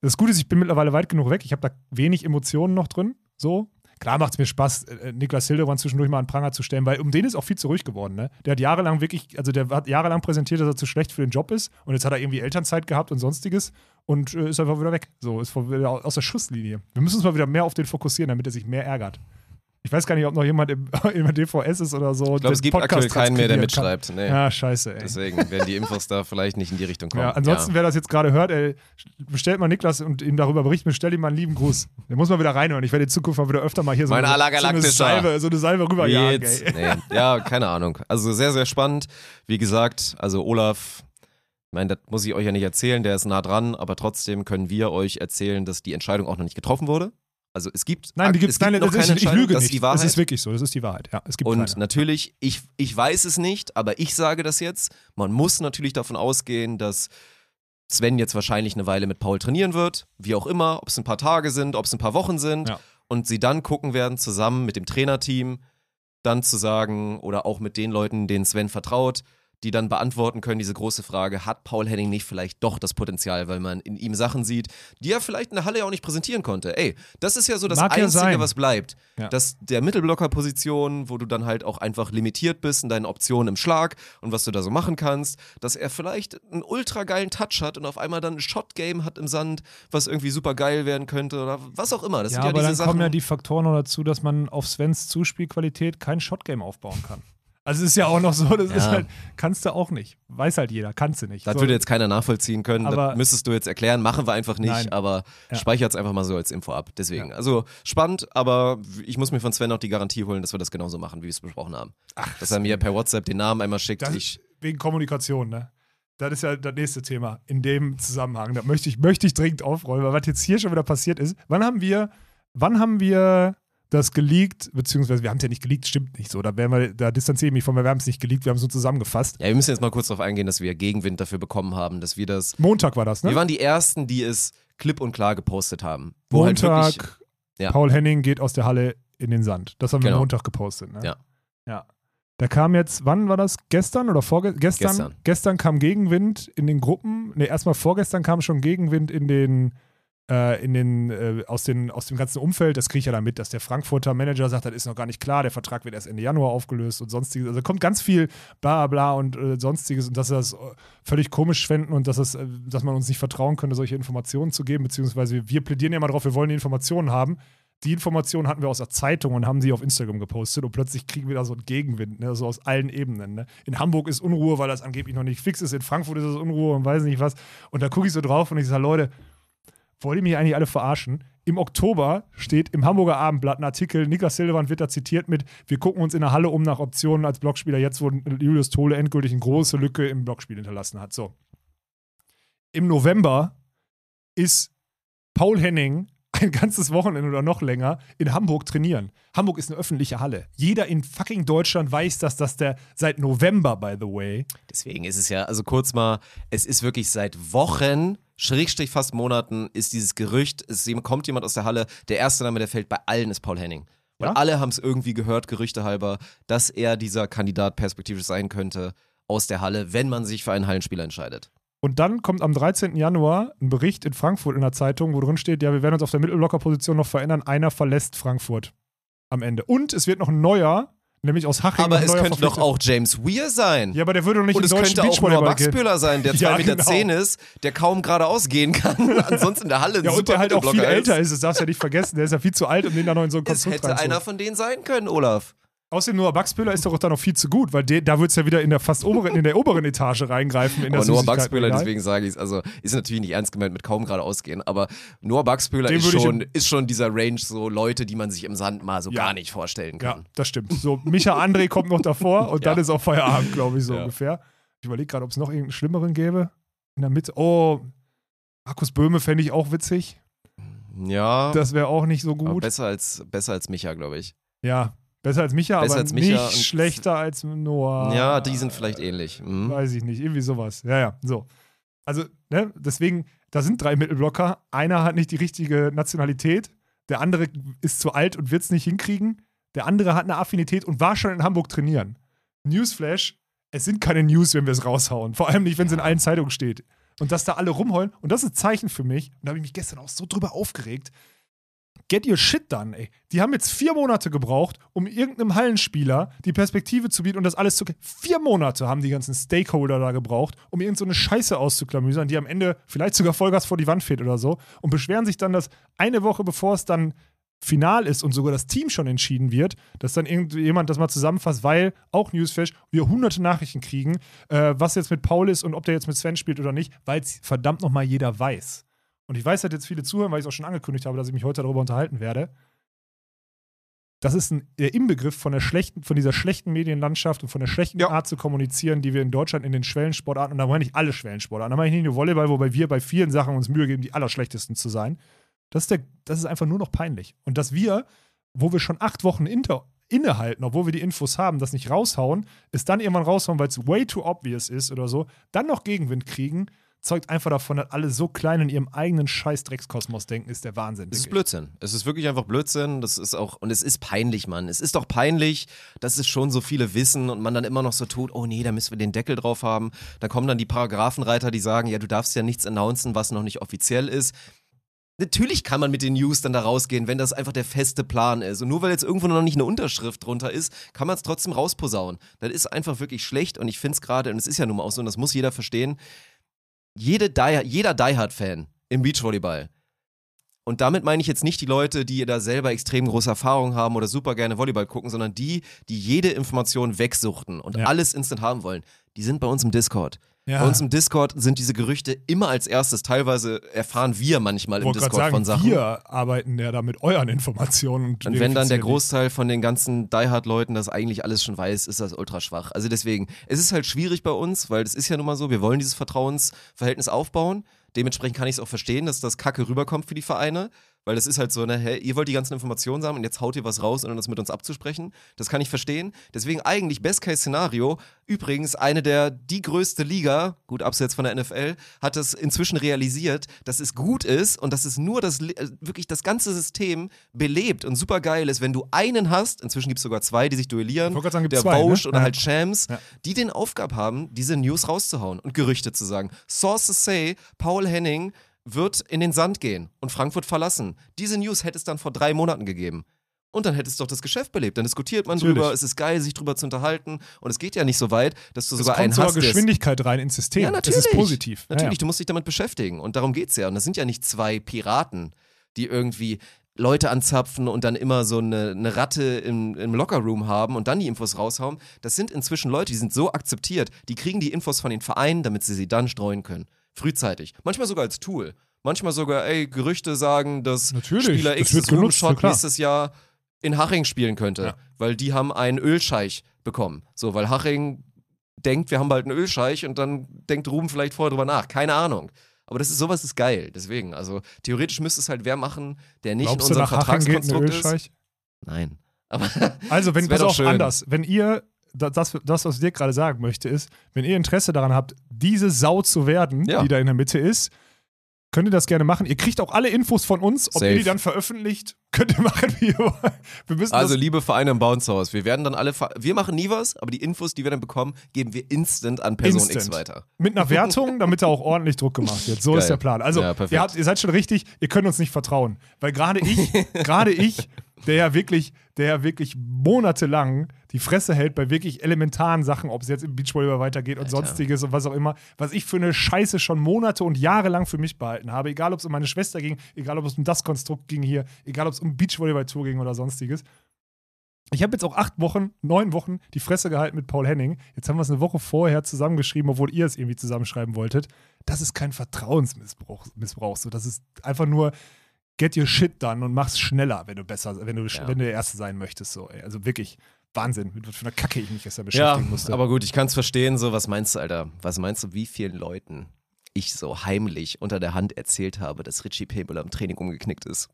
Das Gute ist, ich bin mittlerweile weit genug weg. Ich habe da wenig Emotionen noch drin. So. Klar macht es mir Spaß, äh, Niklas Hildebrand zwischendurch mal an Pranger zu stellen, weil um den ist auch viel zu ruhig geworden. Ne? Der hat jahrelang wirklich, also der hat jahrelang präsentiert, dass er zu schlecht für den Job ist und jetzt hat er irgendwie Elternzeit gehabt und sonstiges und äh, ist einfach wieder weg. So, ist wieder aus der Schusslinie. Wir müssen uns mal wieder mehr auf den fokussieren, damit er sich mehr ärgert. Ich weiß gar nicht, ob noch jemand im, im DVS ist oder so. Ich glaube, es gibt aktuell keinen mehr, der mitschreibt. Nee. Ja, scheiße, ey. Deswegen werden die Infos da vielleicht nicht in die Richtung kommen. Ja, ansonsten, wer das jetzt gerade hört, ey, bestellt mal Niklas und ihm darüber berichten, bestell ihm mal einen lieben Gruß. Der muss mal wieder reinhören. Ich werde in Zukunft mal wieder öfter mal hier so, eine, so, eine. Salve, so eine Salve rüberjagen, nee. Ja, keine Ahnung. Also sehr, sehr spannend. Wie gesagt, also Olaf, ich meine, das muss ich euch ja nicht erzählen, der ist nah dran, aber trotzdem können wir euch erzählen, dass die Entscheidung auch noch nicht getroffen wurde. Also es gibt, Nein, die gibt's, es gibt nein, noch das ist, keine ich lüge das nicht. ist die Wahrheit. Das ist wirklich so, das ist die Wahrheit. Ja, es gibt Und keine. natürlich, ich, ich weiß es nicht, aber ich sage das jetzt. Man muss natürlich davon ausgehen, dass Sven jetzt wahrscheinlich eine Weile mit Paul trainieren wird, wie auch immer, ob es ein paar Tage sind, ob es ein paar Wochen sind. Ja. Und sie dann gucken werden, zusammen mit dem Trainerteam, dann zu sagen, oder auch mit den Leuten, denen Sven vertraut, die dann beantworten können, diese große Frage, hat Paul Henning nicht vielleicht doch das Potenzial, weil man in ihm Sachen sieht, die er vielleicht in der Halle ja auch nicht präsentieren konnte. Ey, das ist ja so das Mag ja Einzige, sein. was bleibt. Ja. Dass der Mittelblocker-Position, wo du dann halt auch einfach limitiert bist in deinen Optionen im Schlag und was du da so machen kannst, dass er vielleicht einen ultra geilen Touch hat und auf einmal dann ein Shot-Game hat im Sand, was irgendwie super geil werden könnte oder was auch immer. Das ja, sind ja aber diese dann Sachen. kommen ja die Faktoren noch dazu, dass man auf Svens Zuspielqualität kein Shotgame aufbauen kann. Also es ist ja auch noch so, das ist Ja. halt, kannst du auch nicht. Weiß halt jeder, kannst du nicht. das So, würde jetzt keiner nachvollziehen können. Aber- das müsstest du jetzt erklären. Machen wir einfach nicht, Nein. aber Ja. speichert es einfach mal so als Info ab. Deswegen. Ja. Also spannend, aber ich muss mir von Sven auch die Garantie holen, dass wir das genauso machen, wie wir es besprochen haben. dass er mir per WhatsApp den Namen einmal schickt. Ich, wegen Kommunikation, ne? Das ist ja das nächste Thema in dem Zusammenhang. Da möchte ich, möchte ich dringend aufrollen, weil was jetzt hier schon wieder passiert ist. Wann haben wir, wann haben wir das geleakt, beziehungsweise wir haben es ja nicht geleakt, stimmt nicht so. Da, wir, da distanziere ich mich von, weil wir haben es nicht geleakt, wir haben es nur zusammengefasst. ja, wir müssen jetzt mal kurz darauf eingehen, dass wir Gegenwind dafür bekommen haben, dass wir das Montag war das, ne? Wir waren die Ersten, die es klipp und klar gepostet haben. Wo halt wirklich, Montag, Ja. Paul Henning geht aus der Halle in den Sand. Das haben wir Genau. Montag gepostet, ne? Ja. Ja. Da kam jetzt, wann war das? Gestern oder vorgestern? Gestern. Gestern. Gestern kam Gegenwind in den Gruppen. Ne, erstmal vorgestern kam schon Gegenwind in den, äh, in den, äh, aus, den, aus dem ganzen Umfeld. Das kriege ich ja dann mit, dass der Frankfurter Manager sagt, das ist noch gar nicht klar, der Vertrag wird erst Ende Januar aufgelöst und sonstiges. Also kommt ganz viel bla bla und äh, sonstiges und dass sie das äh, völlig komisch fänden und dass, das, äh, dass man uns nicht vertrauen könnte, solche Informationen zu geben, beziehungsweise wir plädieren ja mal drauf, wir wollen die Informationen haben. Die Informationen hatten wir aus der Zeitung und haben sie auf Instagram gepostet und plötzlich kriegen wir da so einen Gegenwind, ne? so aus allen Ebenen. Ne? In Hamburg ist Unruhe, weil das angeblich noch nicht fix ist, in Frankfurt ist es Unruhe und weiß nicht was. Und da gucke ich so drauf und ich sage, Leute, wollt ihr mich eigentlich alle verarschen? Im Oktober steht im Hamburger Abendblatt ein Artikel, Niklas Silderwand wird da zitiert mit, wir gucken uns in der Halle um nach Optionen als Blockspieler, jetzt wo Julius Tole endgültig eine große Lücke im Blockspiel hinterlassen hat. So. Im November ist Paul Henning ein ganzes Wochenende oder noch länger in Hamburg trainieren. Hamburg ist eine öffentliche Halle. Jeder in fucking Deutschland weiß, dass das der seit November, by the way, deswegen ist es ja, also kurz mal, es ist wirklich seit Wochen, Schrägstrich fast Monaten, ist dieses Gerücht, es kommt jemand aus der Halle, der erste Name, der fällt bei allen, ist Paul Henning. Und Ja? alle haben es irgendwie gehört, Gerüchte halber, dass er dieser Kandidat perspektivisch sein könnte aus der Halle, wenn man sich für einen Hallenspieler entscheidet. Und dann kommt am 13. Januar ein Bericht in Frankfurt in der Zeitung, wo drin steht, ja, wir werden uns auf der Mittelblockerposition noch verändern. Einer verlässt Frankfurt am Ende. Und es wird noch ein neuer Nämlich aus Haching Aber es könnte doch auch James Weir sein. Ja, aber der würde doch nicht Und es könnte auch gehen. Baxbühler sein, der 2,10 Ja, Meter genau. zehn ist, der kaum geradeaus gehen kann, ansonsten in der Halle Ja, und der halt auch viel Mittelblocker älter ist, das darfst du ja nicht vergessen. Der ist ja viel zu alt, um den da noch in so ein Es Konstrukt hätte reinzuholen. einer von denen sein können, Olaf. Außerdem Noah Baxbühler ist doch auch dann noch viel zu gut, weil der, da wird es ja wieder in der fast oberen, in der oberen Etage reingreifen. In Aber Noah. Baxbühler, deswegen sage ich es, also ist natürlich nicht ernst gemeint mit kaum geradeaus gehen, aber Noah Baxbühler Den ist schon, ist schon dieser Range so Leute, die man sich im Sand mal so Ja. gar nicht vorstellen Ja, kann. das stimmt. So, Micha André kommt noch davor und dann Ja. ist auch Feierabend, glaube ich, so Ja. ungefähr. Ich überlege gerade, ob es noch irgendeinen schlimmeren gäbe. In der Mitte. Oh, Markus Böhme fände ich auch witzig. Ja, Das wäre auch nicht so aber gut. besser als, besser als Micha, glaube ich. Ja, besser als Micha, Besser aber als Micha nicht schlechter als Noah. Ja, die sind vielleicht ähnlich. Mhm. Weiß ich nicht, irgendwie sowas. Ja, ja, so. Also, ne, deswegen, da sind drei Mittelblocker. Einer hat nicht die richtige Nationalität, der andere ist zu alt und wird es nicht hinkriegen. Der andere hat eine Affinität und war schon in Hamburg trainieren. Newsflash, es sind keine News, wenn wir es raushauen. Vor allem nicht, wenn es in allen Zeitungen steht. Und dass da alle rumheulen. Und das ist ein Zeichen für mich. Und da habe ich mich gestern auch so drüber aufgeregt. Get your shit done, ey. Die haben jetzt vier Monate gebraucht, um irgendeinem Hallenspieler die Perspektive zu bieten und das alles zu. Vier Monate haben die ganzen Stakeholder da gebraucht, um irgendeine so Scheiße auszuklamüsern, die am Ende vielleicht sogar Vollgas vor die Wand fährt oder so. Und beschweren sich dann, dass eine Woche bevor es dann final ist und sogar das Team schon entschieden wird, dass dann irgendjemand das mal zusammenfasst, weil auch Newsflash wir hunderte Nachrichten kriegen, äh, was jetzt mit Paul ist und ob der jetzt mit Sven spielt oder nicht, weil es verdammt nochmal jeder weiß. Und ich weiß, dass jetzt viele zuhören, weil ich es auch schon angekündigt habe, dass ich mich heute darüber unterhalten werde. Das ist ein, der Inbegriff von, der schlechten, von dieser schlechten Medienlandschaft und von der schlechten Ja. Art zu kommunizieren, die wir in Deutschland in den Schwellensportarten, und da meine ich alle Schwellensportarten, da meine ich nicht nur Volleyball, wobei wir bei vielen Sachen uns Mühe geben, die allerschlechtesten zu sein. Das ist, der, das ist einfach nur noch peinlich. Und dass wir, wo wir schon acht Wochen inter, innehalten, obwohl wir die Infos haben, das nicht raushauen, es dann irgendwann raushauen, weil es way too obvious ist oder so, dann noch Gegenwind kriegen, zeugt einfach davon, dass alle so klein in ihrem eigenen Scheiß-Dreckskosmos denken, ist der Wahnsinn. Es ist. Blödsinn. Es ist wirklich einfach Blödsinn. Das ist auch, und es ist peinlich, Mann. Es ist doch peinlich, dass es schon so viele wissen und man dann immer noch so tut, oh nee, da müssen wir den Deckel drauf haben. Da kommen dann die Paragraphenreiter, die sagen, ja, du darfst ja nichts announcen, was noch nicht offiziell ist. Natürlich kann man mit den News dann da rausgehen, wenn das einfach der feste Plan ist. Und nur weil jetzt irgendwo noch nicht eine Unterschrift drunter ist, kann man es trotzdem rausposaunen. Das ist einfach wirklich schlecht und ich finde es gerade, und es ist ja nun mal auch so, und das muss jeder verstehen, jede Die, jeder Die Hard-Fan im Beachvolleyball, und damit meine ich jetzt nicht die Leute, die da selber extrem große Erfahrung haben oder super gerne Volleyball gucken, sondern die, die jede Information wegsuchten und Ja. alles instant haben wollen. Die sind bei uns im Discord. Ja. Bei uns im Discord sind diese Gerüchte immer als erstes. Teilweise erfahren wir manchmal im Discord sagen, von Sachen. wir arbeiten ja da mit euren Informationen. Und, Und wenn dann der. Großteil von den ganzen Die Hard-Leuten das eigentlich alles schon weiß, ist das ultra schwach. Also deswegen, es ist halt schwierig bei uns, weil das ist ja nun mal so, wir wollen dieses Vertrauensverhältnis aufbauen. Dementsprechend kann ich es auch verstehen, dass das Kacke rüberkommt für die Vereine. Weil das ist halt so, ne, hey, ihr wollt die ganzen Informationen haben und jetzt haut ihr was raus, ohne das mit uns abzusprechen. Das kann ich verstehen. Deswegen eigentlich Best-Case-Szenario. Übrigens, eine der, die größte Liga, gut abseits von der NFL, hat es inzwischen realisiert, dass es gut ist und dass es nur das, äh, wirklich das ganze System belebt und super geil ist, wenn du einen hast, inzwischen gibt es sogar zwei, die sich duellieren, Ich sagen, der zwei, Bausch ne? oder Ja. halt Shams, Ja. die den Aufgabe haben, diese News rauszuhauen und Gerüchte zu sagen. Sources say, Paul Henning wird in den Sand gehen und Frankfurt verlassen. Diese News hätte es dann vor drei Monaten gegeben. Und dann hätte es doch das Geschäft belebt. Dann diskutiert man Natürlich. drüber, es ist geil, sich drüber zu unterhalten. Und es geht ja nicht so weit, dass du Es sogar kommt einen sogar hast, es- Geschwindigkeit rein ins System. Ja, natürlich. Das ist positiv. Ja, Natürlich, ja. du musst dich damit beschäftigen. Und darum geht's ja. Und das sind ja nicht zwei Piraten, die irgendwie Leute anzapfen und dann immer so eine, eine Ratte im, im Lockerroom haben und dann die Infos raushauen. Das sind inzwischen Leute, die sind so akzeptiert. Die kriegen die Infos von den Vereinen, damit sie sie dann streuen können. Frühzeitig. Manchmal sogar als Tool. Manchmal sogar, ey, Gerüchte sagen, dass Natürlich, Spieler das X des genutzt, nächstes Jahr in Haching spielen könnte. Ja. Weil die haben einen Ölscheich bekommen. So, weil Haching denkt, wir haben bald einen Ölscheich und dann denkt Ruben vielleicht vorher drüber nach. Keine Ahnung. Aber das ist sowas ist geil. Deswegen, also theoretisch müsste es halt wer machen, der nicht Glaubst in unserem Vertragskonstrukt ist. Ölscheich? Nein. Aber Also, wenn, Das pass auf, schön. anders. Wenn ihr, das, das, was ich dir gerade sagen möchte, ist, wenn ihr Interesse daran habt, diese Sau zu werden, Ja. die da in der Mitte ist, könnt ihr das gerne machen. Ihr kriegt auch alle Infos von uns, ob Safe. ihr die dann veröffentlicht, könnt ihr machen, wie ihr wollt. Wir müssen also liebe Vereine im Bounce House, wir werden dann alle, wir machen nie was, aber die Infos, die wir dann bekommen, geben wir instant an Person X Instant. weiter. mit einer Wertung, damit da auch ordentlich Druck gemacht wird. So Geil. ist der Plan. Also, Ja, ihr, habt, ihr seid schon richtig, ihr könnt uns nicht vertrauen. Weil gerade ich, gerade ich der ja wirklich, der ja wirklich monatelang die Fresse hält bei wirklich elementaren Sachen, ob es jetzt im Beachvolleyball weitergeht und Alter. sonstiges und was auch immer, was ich für eine Scheiße schon Monate und Jahre lang für mich behalten habe, egal ob es um meine Schwester ging, egal ob es um das Konstrukt ging hier, egal ob es um Beachvolleyball-Tour ging oder sonstiges. Ich habe jetzt auch acht Wochen, neun Wochen die Fresse gehalten mit Paul Henning. Jetzt haben wir es eine Woche vorher zusammengeschrieben, obwohl ihr es irgendwie zusammenschreiben wolltet. Das ist kein Vertrauensmissbrauch. Missbrauch. So, das ist einfach nur get your shit done und mach's schneller, wenn du besser, wenn du, Ja. wenn du der Erste sein möchtest. So, ey. Also wirklich Wahnsinn, mit was für einer Kacke ich mich gestern Ja, beschäftigen musste. aber gut, ich kann es verstehen. So, was meinst du, Alter? Was meinst du, wie vielen Leuten ich so heimlich unter der Hand erzählt habe, dass Richie Pebble am Training umgeknickt ist?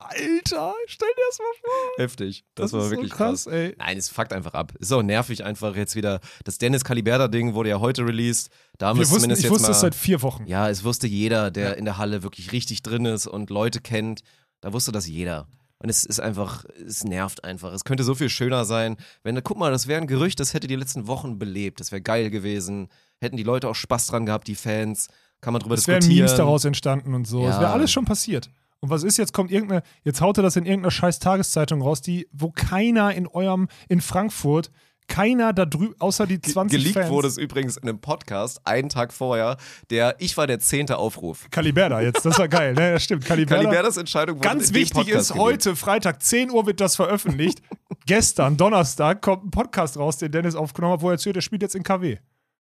Alter, stell dir das mal vor. Heftig. Das, war ist wirklich so krass, ey. Nein, es fuckt einfach ab. Ist auch nervig einfach jetzt wieder. Das Dennis Caliberda-Ding wurde ja heute released. Da wir es wussten, zumindest ich jetzt wusste mal. es seit vier Wochen. ja, es wusste jeder, der in der Halle wirklich richtig drin ist und Leute kennt. Da wusste das jeder. Und es ist einfach, es nervt einfach. Es könnte so viel schöner sein. Wenn, guck mal, das wäre ein Gerücht, das hätte die letzten Wochen belebt. Das wäre geil gewesen. Hätten die Leute auch Spaß dran gehabt, die Fans. Kann man drüber Es wären diskutieren. Memes daraus entstanden und so. Es Ja. wäre alles schon passiert. Und was ist jetzt? Kommt irgendeine, jetzt haut er das in irgendeiner scheiß Tageszeitung raus, die, wo keiner in eurem, in Frankfurt, keiner da drüben, außer die 20 Geleakt Fans. wurde es übrigens in einem Podcast, einen Tag vorher. Der, ich war der zehnte Aufruf. Caliberda jetzt, das war geil, ne? Das stimmt. Caliberda. Caliberdas Entscheidung wurde Ganz wichtig ist, heute, Freitag, 10 Uhr wird das veröffentlicht. Gestern, Donnerstag, kommt ein Podcast raus, den Dennis aufgenommen hat, wo er erzählt, er spielt jetzt in KW.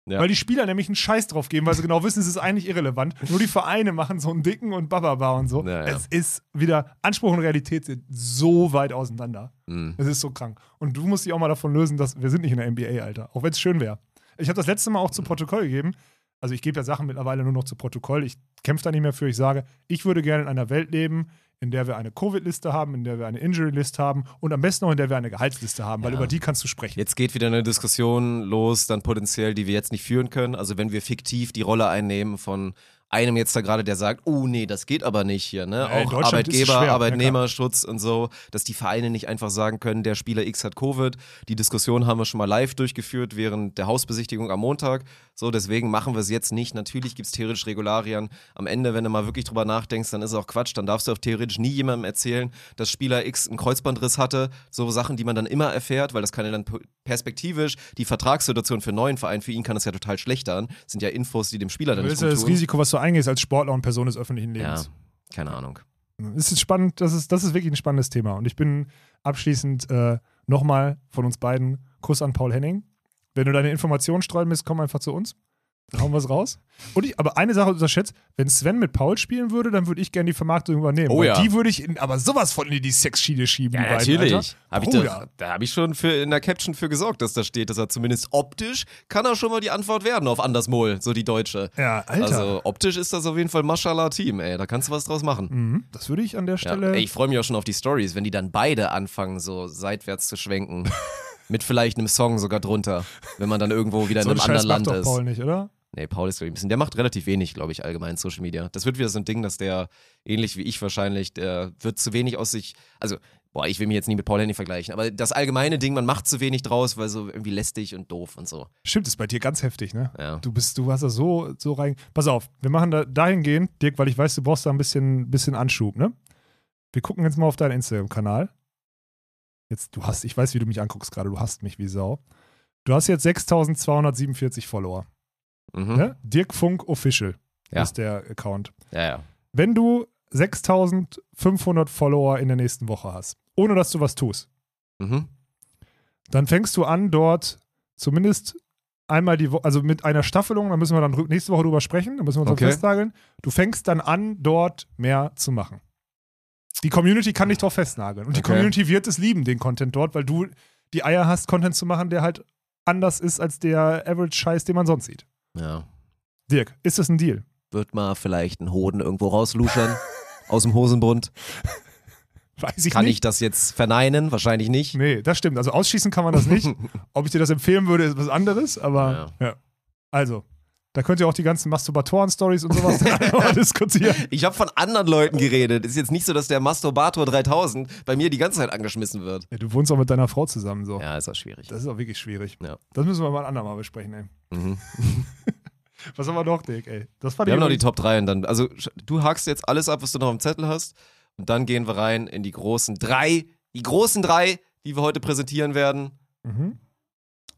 Ja. Weil die Spieler nämlich einen Scheiß drauf geben, weil sie genau wissen, es ist eigentlich irrelevant. Nur die Vereine machen so einen dicken und Bababa und so. Ja, ja. Es ist wieder, Anspruch und Realität sind so weit auseinander. Mhm. Es ist so krank. Und du musst dich auch mal davon lösen, dass wir sind nicht in der NBA, Alter. Auch wenn es schön wäre. Ich habe das letzte Mal auch zu Protokoll gegeben. Also ich gebe ja Sachen mittlerweile nur noch zu Protokoll. Ich kämpfe da nicht mehr für. Ich sage, ich würde gerne in einer Welt leben, in der wir eine Covid-Liste haben, in der wir eine Injury-List haben und am besten auch in der wir eine Gehaltsliste haben, weil Ja. über die kannst du sprechen. Jetzt geht wieder eine Diskussion los, dann potenziell, die wir jetzt nicht führen können. Also wenn wir fiktiv die Rolle einnehmen von einem jetzt da gerade, der sagt, oh nee, das geht aber nicht hier, ne? Ja, Auch Arbeitgeber, schwer, ja, Arbeitnehmerschutz und so, dass die Vereine nicht einfach sagen können, der Spieler X hat Covid. Die Diskussion haben wir schon mal live durchgeführt während der Hausbesichtigung am Montag. So, deswegen machen wir es jetzt nicht. Natürlich gibt es theoretisch Regularien. Am Ende, wenn du mal wirklich drüber nachdenkst, dann ist es auch Quatsch. Dann darfst du auch theoretisch nie jemandem erzählen, dass Spieler X einen Kreuzbandriss hatte. So Sachen, die man dann immer erfährt, weil das kann ja dann perspektivisch die Vertragssituation für einen neuen Verein, für ihn kann das ja total schlechtern. Das sind ja Infos, die dem Spieler dann Das nicht ist ja das. Risiko, was du eingehst als Sportler und Person des öffentlichen Ja, Lebens. keine Ahnung. Es ist spannend, das ist, das ist wirklich ein spannendes Thema. Und ich bin abschließend äh, nochmal von uns beiden Kuss an Paul Henning. Wenn du deine Informationen streuen willst, komm einfach zu uns. Hauen wir es raus. Und ich, aber eine Sache unterschätzt, wenn Sven mit Paul spielen würde, dann würde ich gerne die Vermarktung übernehmen. Oh ja. Die würde ich in, aber sowas von in die Sexschiene schieben. die beiden, Alter. Hab ich Bruder. da da habe ich schon für, in der Caption für gesorgt, dass da steht, dass er zumindest optisch kann er schon mal die Antwort werden auf Andersmol, so die deutsche. Ja, Alter. Also optisch ist das auf jeden Fall Mashallah-Team, ey. Da kannst du was draus machen. Mhm, das würde ich an der Ja. Stelle. Ey, ich freue mich auch schon auf die Stories, wenn die dann beide anfangen, so seitwärts zu schwenken. Mit vielleicht einem Song sogar drunter, wenn man dann irgendwo wieder so in einem anderen macht Land doch ist. Paul nicht, oder? Nee, Paul ist, glaube ich, ein bisschen. Der macht relativ wenig, glaube ich, allgemein Social Media. Das wird wieder so ein Ding, dass der, ähnlich wie ich wahrscheinlich, der wird zu wenig aus sich. Also, boah, ich will mich jetzt nie mit Paul Henning vergleichen, aber das allgemeine Ding, man macht zu wenig draus, weil so irgendwie lästig und doof und so. Stimmt, ist bei dir ganz heftig, ne? Ja. Du bist, du hast da so, so rein. Pass auf, wir machen da dahingehend, Dirk, weil ich weiß, du brauchst da ein bisschen, bisschen Anschub, ne? Wir gucken jetzt mal auf deinen Instagram-Kanal. Jetzt, du hast, ich weiß, wie du mich anguckst gerade, du hast mich wie Sau. Du hast jetzt 6247 Follower. Mhm. Ne? Dirk Funk Official Ja. ist der Account. Ja, ja. Wenn du 6500 Follower in der nächsten Woche hast, ohne dass du was tust, Mhm. dann fängst du an, dort zumindest einmal die Woche, also mit einer Staffelung, da müssen wir dann nächste Woche drüber sprechen, da müssen wir uns Okay. festnageln. Du fängst dann an, dort mehr zu machen. Die Community kann dich drauf festnageln. Und die Okay. Community wird es lieben, den Content dort, weil du die Eier hast, Content zu machen, der halt anders ist als der Average-Scheiß, den man sonst sieht. Ja. Dirk, ist das ein Deal? Wird mal vielleicht einen Hoden irgendwo rausluschern aus dem Hosenbund. Weiß ich Kann nicht. ich das jetzt verneinen? Wahrscheinlich nicht. Nee, das stimmt. Also ausschließen kann man das nicht. Ob ich dir das empfehlen würde, ist was anderes, aber ja. Also, da könnt ihr auch die ganzen Masturbatoren-Stories und sowas dann diskutieren. Ich habe von anderen Leuten geredet. Ist jetzt nicht so, dass der Masturbator 3000 bei mir die ganze Zeit angeschmissen wird. Ja, du wohnst auch mit deiner Frau zusammen so. Ja, ist auch schwierig. Das ist auch wirklich schwierig. Ja. Das müssen wir mal ein andermal besprechen, ey. Mhm. Was haben wir noch, Dick, ey? Das war Wir haben noch die Top 3 und dann, also du hakst jetzt alles ab, was du noch im Zettel hast und dann gehen wir rein in die großen drei Die großen drei, die wir heute präsentieren werden. Mhm.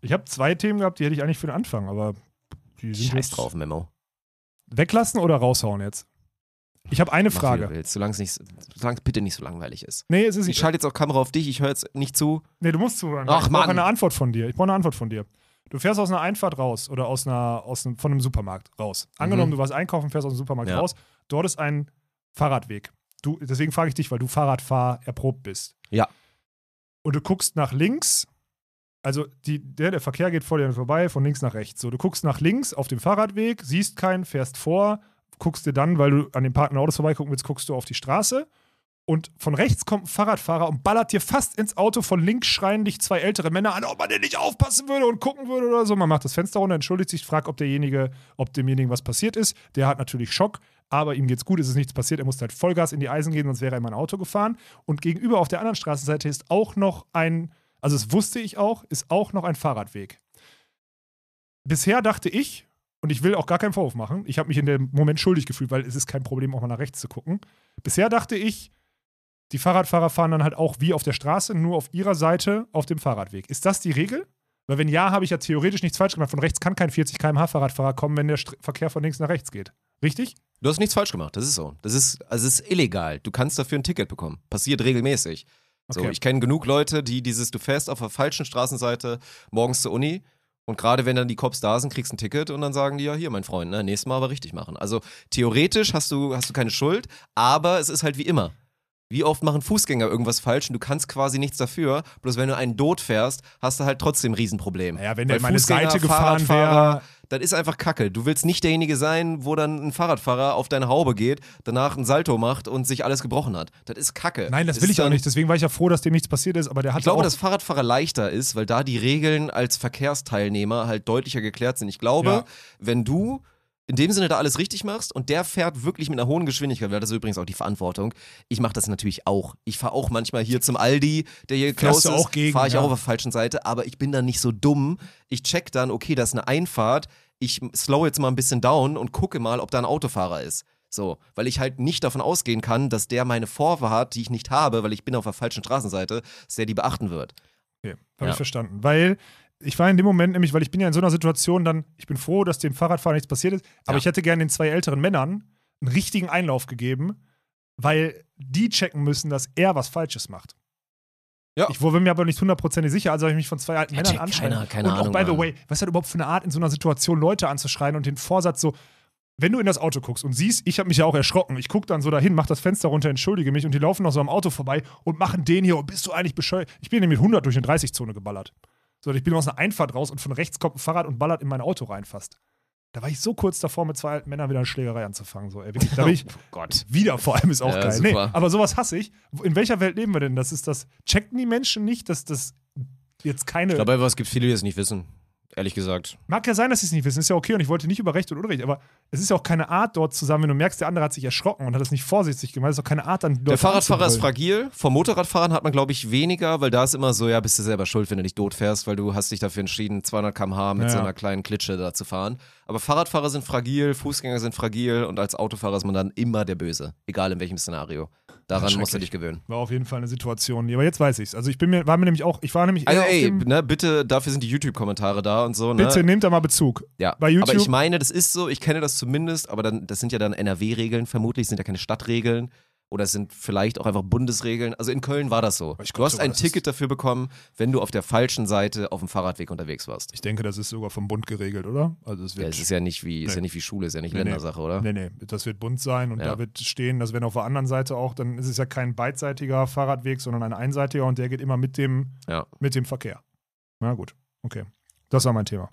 Ich habe zwei Themen gehabt, die hätte ich eigentlich für den Anfang, aber die sind Scheiß drauf, Memo. weglassen oder raushauen jetzt? Ich habe eine Mach, Frage. willst, solange es nicht, solange bitte nicht so langweilig ist. Nee, es ist Ich nicht. schalte jetzt auch Kamera auf dich, ich höre jetzt nicht zu. Nee, du musst zuhören. Ach, ich brauche eine Antwort von dir. Ich brauche eine Antwort von dir. Du fährst aus einer Einfahrt raus oder aus einer, aus einem, von einem Supermarkt raus. Angenommen, Mhm. du warst einkaufen, fährst aus dem Supermarkt Ja. raus. Dort ist ein Fahrradweg. Du, deswegen frage ich dich, weil du Fahrradfahr erprobt bist. Ja. Und du guckst nach links. Also die, der, der Verkehr geht vor dir vorbei, von links nach rechts. So, du guckst nach links auf dem Fahrradweg, siehst keinen, fährst vor, guckst dir dann, weil du an den parkenden Autos vorbeigucken willst, guckst du auf die Straße und von rechts kommt ein Fahrradfahrer und ballert dir fast ins Auto. Von links schreien dich zwei ältere Männer an, ob man denn nicht aufpassen würde und gucken würde oder so. Man macht das Fenster runter, entschuldigt sich, fragt, ob derjenige, ob demjenigen was passiert ist. Der hat natürlich Schock, aber ihm geht's gut, es ist nichts passiert. Er musste halt Vollgas in die Eisen gehen, sonst wäre er in mein Auto gefahren. Und gegenüber auf der anderen Straßenseite ist auch noch ein, also das wusste ich auch, ist auch noch ein Fahrradweg. Bisher dachte ich, und ich will auch gar keinen Vorwurf machen, ich habe mich in dem Moment schuldig gefühlt, weil es ist kein Problem, auch mal nach rechts zu gucken. Bisher dachte ich, die Fahrradfahrer fahren dann halt auch wie auf der Straße, nur auf ihrer Seite auf dem Fahrradweg. Ist das die Regel? Weil wenn ja, habe ich ja theoretisch nichts falsch gemacht. Von rechts kann kein 40 km/h Fahrradfahrer kommen, wenn der Str Verkehr von links nach rechts geht. Richtig? Du hast nichts falsch gemacht, das ist so. Das ist, also es ist illegal. Du kannst dafür ein Ticket bekommen. Passiert regelmäßig. So, Okay. ich kenne genug Leute, die dieses, du fährst auf der falschen Straßenseite morgens zur Uni und gerade wenn dann die Cops da sind, kriegst du ein Ticket und dann sagen die ja, hier, mein Freund, ne, nächstes Mal aber richtig machen. Also theoretisch hast du, hast du keine Schuld, aber es ist halt wie immer. Wie oft machen Fußgänger irgendwas falsch und du kannst quasi nichts dafür. Bloß wenn du einen Dot fährst, hast du halt trotzdem ein Riesenproblem. Naja, wenn der Weil in meine Fußgänger, Seite gefahren wäre. Das ist einfach Kacke. Du willst nicht derjenige sein, wo dann ein Fahrradfahrer auf deine Haube geht, danach ein Salto macht und sich alles gebrochen hat. Das ist Kacke. Nein, das ist will ich auch nicht. Deswegen war ich ja froh, dass dem nichts passiert ist. Aber der hat Ich glaube, dass Fahrradfahrer leichter ist, weil da die Regeln als Verkehrsteilnehmer halt deutlicher geklärt sind. Ich glaube, Ja. wenn du in dem Sinne da alles richtig machst und der fährt wirklich mit einer hohen Geschwindigkeit, weil das ist übrigens auch die Verantwortung. Ich mache das natürlich auch. Ich fahre auch manchmal hier zum Aldi, der hier Fährst close ist, fahre ich ja. auch auf der falschen Seite, aber ich bin dann nicht so dumm. Ich check dann, okay, das ist eine Einfahrt. Ich slow jetzt mal ein bisschen down und gucke mal, ob da ein Autofahrer ist. So, weil ich halt nicht davon ausgehen kann, dass der meine Vorfahrt, die ich nicht habe, weil ich bin auf der falschen Straßenseite, dass der die beachten wird. Okay, habe Ja. ich verstanden. Weil ich war in dem Moment nämlich, weil ich bin ja in so einer Situation dann, ich bin froh, dass dem Fahrradfahrer nichts passiert ist, aber Ja. ich hätte gerne den zwei älteren Männern einen richtigen Einlauf gegeben, weil die checken müssen, dass er was Falsches macht. Ja. Ich wurde mir aber nicht hundertprozentig sicher, also habe ich mich von zwei alten Ja, Männern anschreien. keiner, keine und auch Ahnung, by the way, was hat überhaupt für eine Art, in so einer Situation Leute anzuschreien und den Vorsatz so, wenn du in das Auto guckst und siehst, ich habe mich ja auch erschrocken, ich gucke dann so dahin, mach das Fenster runter, entschuldige mich und die laufen noch so am Auto vorbei und machen den hier und bist du eigentlich bescheuert? Ich bin nämlich mit 100 durch eine 30-Zone geballert. So, ich bin aus einer Einfahrt raus und von rechts kommt ein Fahrrad und ballert in mein Auto rein fast. Da war ich so kurz davor, mit zwei alten Männern wieder eine Schlägerei anzufangen. So, ey, wirklich, da bin ich Oh Gott. wieder vor allem ist auch Ja, geil. Nee, aber sowas hasse ich. In welcher Welt leben wir denn? Das ist das. Checken die Menschen nicht, dass das jetzt keine. Ich glaube es gibt viele, die es nicht wissen. Ehrlich gesagt. Mag ja sein, dass sie es nicht wissen, ist ja okay und ich wollte nicht über Recht und Unrecht, aber es ist ja auch keine Art, dort zu sagen, wenn du merkst, der andere hat sich erschrocken und hat es nicht vorsichtig gemacht, ist doch keine Art, dann Der Fahrradfahrer ist fragil. Vom Motorradfahren hat man, glaube ich, weniger, weil da ist immer so, ja, bist du selber schuld, wenn du dich dot fährst, weil du hast dich dafür entschieden, 200 km/h mit Ja. so einer kleinen Klitsche da zu fahren. Aber Fahrradfahrer sind fragil, Fußgänger sind fragil und als Autofahrer ist man dann immer der Böse. Egal in welchem Szenario. Daran musst du dich gewöhnen. War auf jeden Fall eine Situation, aber jetzt weiß ich's. Also ich bin mir, war mir nämlich auch, ich war nämlich Also ey, dem, ne, bitte, dafür sind die YouTube-Kommentare da und so, ne? bitte nehmt da mal Bezug. Ja, Bei YouTube- aber ich meine, das ist so, ich kenne das zumindest, aber dann, das sind ja dann NRW-Regeln vermutlich, sind ja keine Stadtregeln oder sind vielleicht auch einfach Bundesregeln. Also in Köln war das so. Ich du glaub hast sogar, ein Ticket dafür bekommen, wenn du auf der falschen Seite auf dem Fahrradweg unterwegs warst. Ich denke, das ist sogar vom Bund geregelt, oder? Also es Ja, wird es ist ja nicht wie, ist Nee. ja nicht wie Schule, ist ja nicht Nee, nee. Ländersache, oder? Nee, nee, das wird bunt sein und Ja. da wird stehen, dass wenn auf der anderen Seite auch, dann ist es ja kein beidseitiger Fahrradweg, sondern ein einseitiger und der geht immer mit dem, Ja. mit dem Verkehr. Na gut, okay. Das war mein Thema.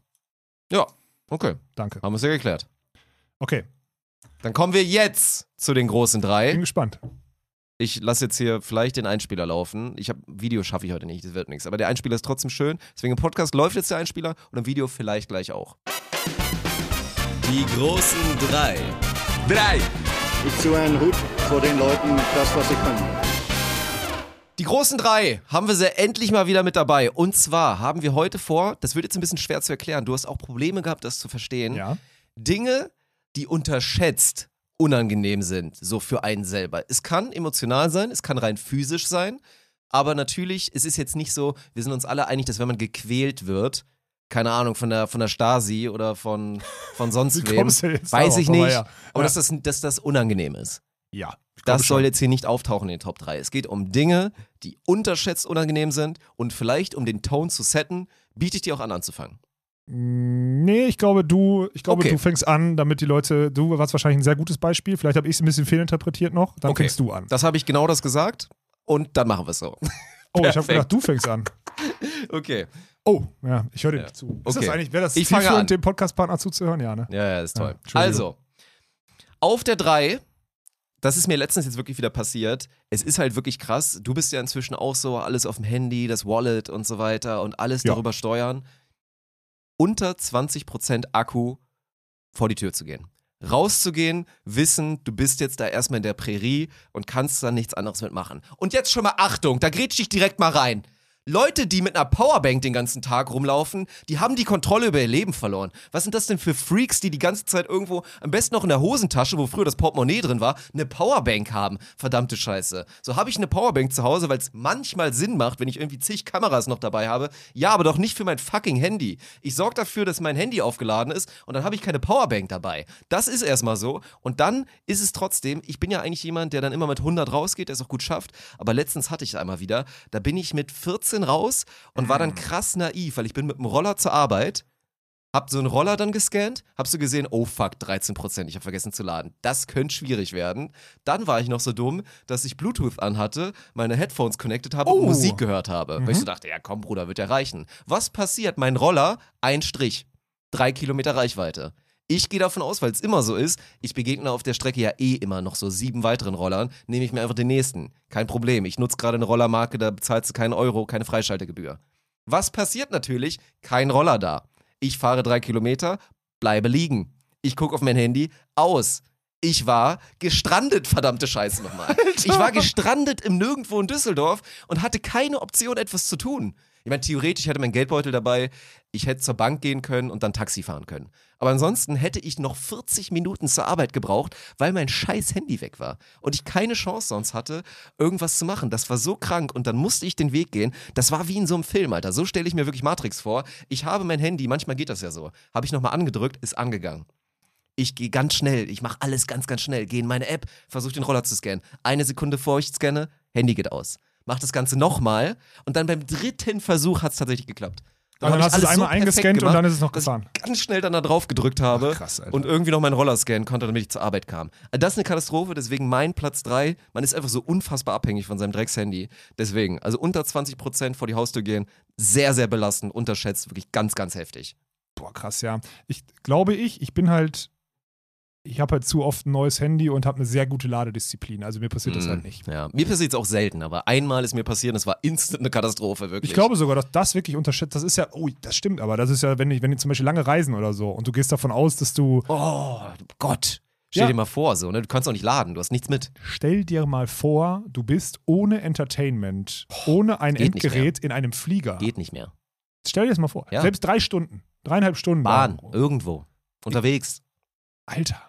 Ja, okay. Danke. Haben wir es ja geklärt. Okay, Dann kommen wir jetzt zu den großen bin drei. gespannt. Ich lasse jetzt hier vielleicht den Einspieler laufen. Ich habe Video schaffe ich heute nicht, das wird nichts. Aber der Einspieler ist trotzdem schön. Deswegen im Podcast läuft jetzt der Einspieler und im Video vielleicht gleich auch. Die großen drei. Drei. Ich ziehe einen Hut vor den Leuten, das, was sie können. Die großen drei haben wir sie endlich mal wieder mit dabei. Und zwar haben wir heute vor, das wird jetzt ein bisschen schwer zu erklären, du hast auch Probleme gehabt, das zu verstehen. Ja. Dinge, die unterschätzt unangenehm sind, so für einen selber. Es kann emotional sein, es kann rein physisch sein. Aber natürlich, es ist jetzt nicht so, wir sind uns alle einig, dass wenn man gequält wird, keine Ahnung, von der, von der Stasi oder von, von sonst wem, weiß ich Aber nicht, ja. aber Ja. dass, das, dass das unangenehm ist. Ja. Das soll schon. jetzt hier nicht auftauchen in den Top 3. Es geht um Dinge, die unterschätzt unangenehm sind und vielleicht, um den Tone zu setten, biete ich dir auch an anzufangen. Nee, ich glaube, du, ich glaube, Okay. du fängst an, damit die Leute, du warst wahrscheinlich ein sehr gutes Beispiel. Vielleicht habe ich es ein bisschen fehlinterpretiert noch. Dann Okay. fängst du an. Das habe ich genau das gesagt und dann machen wir es so. Oh, ich habe gedacht, du fängst an. Okay. Oh, ja, ich höre dir Ja. nicht zu. Ist Okay. das eigentlich, wäre das Ich fange an. dem Podcast-Partner zuzuhören? Ja, ne? Ja, ja, ist toll. Ja, also, auf der 3, das ist mir letztens jetzt wirklich wieder passiert. Es ist halt wirklich krass. Du bist ja inzwischen auch so, alles auf dem Handy, das Wallet und so weiter und alles Ja. darüber steuern. Unter 20% Akku vor die Tür zu gehen. Rauszugehen, wissen, du bist jetzt da erstmal in der Prärie und kannst dann nichts anderes mitmachen. Und jetzt schon mal Achtung, da grätsch ich direkt mal rein. Leute, die mit einer Powerbank den ganzen Tag rumlaufen, die haben die Kontrolle über ihr Leben verloren. Was sind das denn für Freaks, die die ganze Zeit irgendwo, am besten noch in der Hosentasche, wo früher das Portemonnaie drin war, eine Powerbank haben? Verdammte Scheiße. So habe ich eine Powerbank zu Hause, weil es manchmal Sinn macht, wenn ich irgendwie zig Kameras noch dabei habe. Ja, aber doch nicht für mein fucking Handy. Ich sorge dafür, dass mein Handy aufgeladen ist und dann habe ich keine Powerbank dabei. Das ist erstmal so. Und dann ist es trotzdem, ich bin ja eigentlich jemand, der dann immer mit 100 rausgeht, der es auch gut schafft. Aber letztens hatte ich es einmal wieder. Da bin ich mit 14 raus und war dann krass naiv, weil ich bin mit dem Roller zur Arbeit. Hab so einen Roller dann gescannt, hab so gesehen, oh fuck, 13%, ich hab vergessen zu laden. Das könnte schwierig werden. Dann war ich noch so dumm, dass ich Bluetooth anhatte, meine Headphones connected habe und Oh. Musik gehört habe. Weil ich so dachte, ja komm Bruder, wird ja reichen. Was passiert? Mein Roller, ein Strich. Drei Kilometer Reichweite. Ich gehe davon aus, weil es immer so ist, ich begegne auf der Strecke ja eh immer noch so sieben weiteren Rollern, nehme ich mir einfach den nächsten. Kein Problem. Ich nutze gerade eine Rollermarke, da bezahlst du keinen Euro, keine Freischaltegebühr. Was passiert natürlich? Kein Roller da. Ich fahre drei Kilometer, bleibe liegen. Ich gucke auf mein Handy, aus. Ich war gestrandet, verdammte Scheiße nochmal. Ich war gestrandet im Nirgendwo in Düsseldorf und hatte keine Option, etwas zu tun. Ich meine, theoretisch hätte mein Geldbeutel dabei, ich hätte zur Bank gehen können und dann Taxi fahren können. Aber ansonsten hätte ich noch 40 Minuten zur Arbeit gebraucht, weil mein scheiß Handy weg war. Und ich keine Chance sonst hatte, irgendwas zu machen. Das war so krank und dann musste ich den Weg gehen. Das war wie in so einem Film, Alter. So stelle ich mir wirklich Matrix vor. Ich habe mein Handy, manchmal geht das ja so, habe ich nochmal angedrückt, ist angegangen. Ich gehe ganz schnell, ich mache alles ganz, ganz schnell. Gehe in meine App, versuche den Roller zu scannen. Eine Sekunde vor ich scanne, Handy geht aus. Mach das Ganze nochmal und dann beim dritten Versuch hat es tatsächlich geklappt. Und dann ich hast du es einmal perfekt eingescannt und gemacht, dann ist es noch gefahren. Ich ganz schnell dann da drauf gedrückt habe Ach, krass, und irgendwie noch meinen Roller scannen konnte, damit ich zur Arbeit kam. Also Das ist eine Katastrophe, deswegen mein Platz 3. Man ist einfach so unfassbar abhängig von seinem Dreckshandy. Deswegen, also unter 20% vor die Haustür gehen, sehr, sehr belastend, unterschätzt, wirklich ganz, ganz heftig. Boah, krass, ja. Ich glaube ich, ich bin halt, ich habe halt zu oft ein neues Handy und habe eine sehr gute Ladedisziplin. Also mir passiert das Mhm. halt nicht. Ja, mir passiert es auch selten, aber einmal ist mir passiert und es war instant eine Katastrophe, wirklich. Ich glaube sogar, dass das wirklich unterschätzt. Das ist ja, oh, das stimmt, aber das ist ja, wenn ich, wenn die zum Beispiel lange reisen oder so und du gehst davon aus, dass du, Oh, Gott. Stell Ja. dir mal vor, so, ne? Du kannst auch nicht laden, du hast nichts mit. stell dir mal vor, du bist ohne Entertainment, ohne ein Endgerät in einem Flieger. Geht nicht mehr. Stell dir das mal vor. Ja. Selbst drei Stunden, dreieinhalb Stunden. Bahn, lang. irgendwo. Unterwegs. Alter.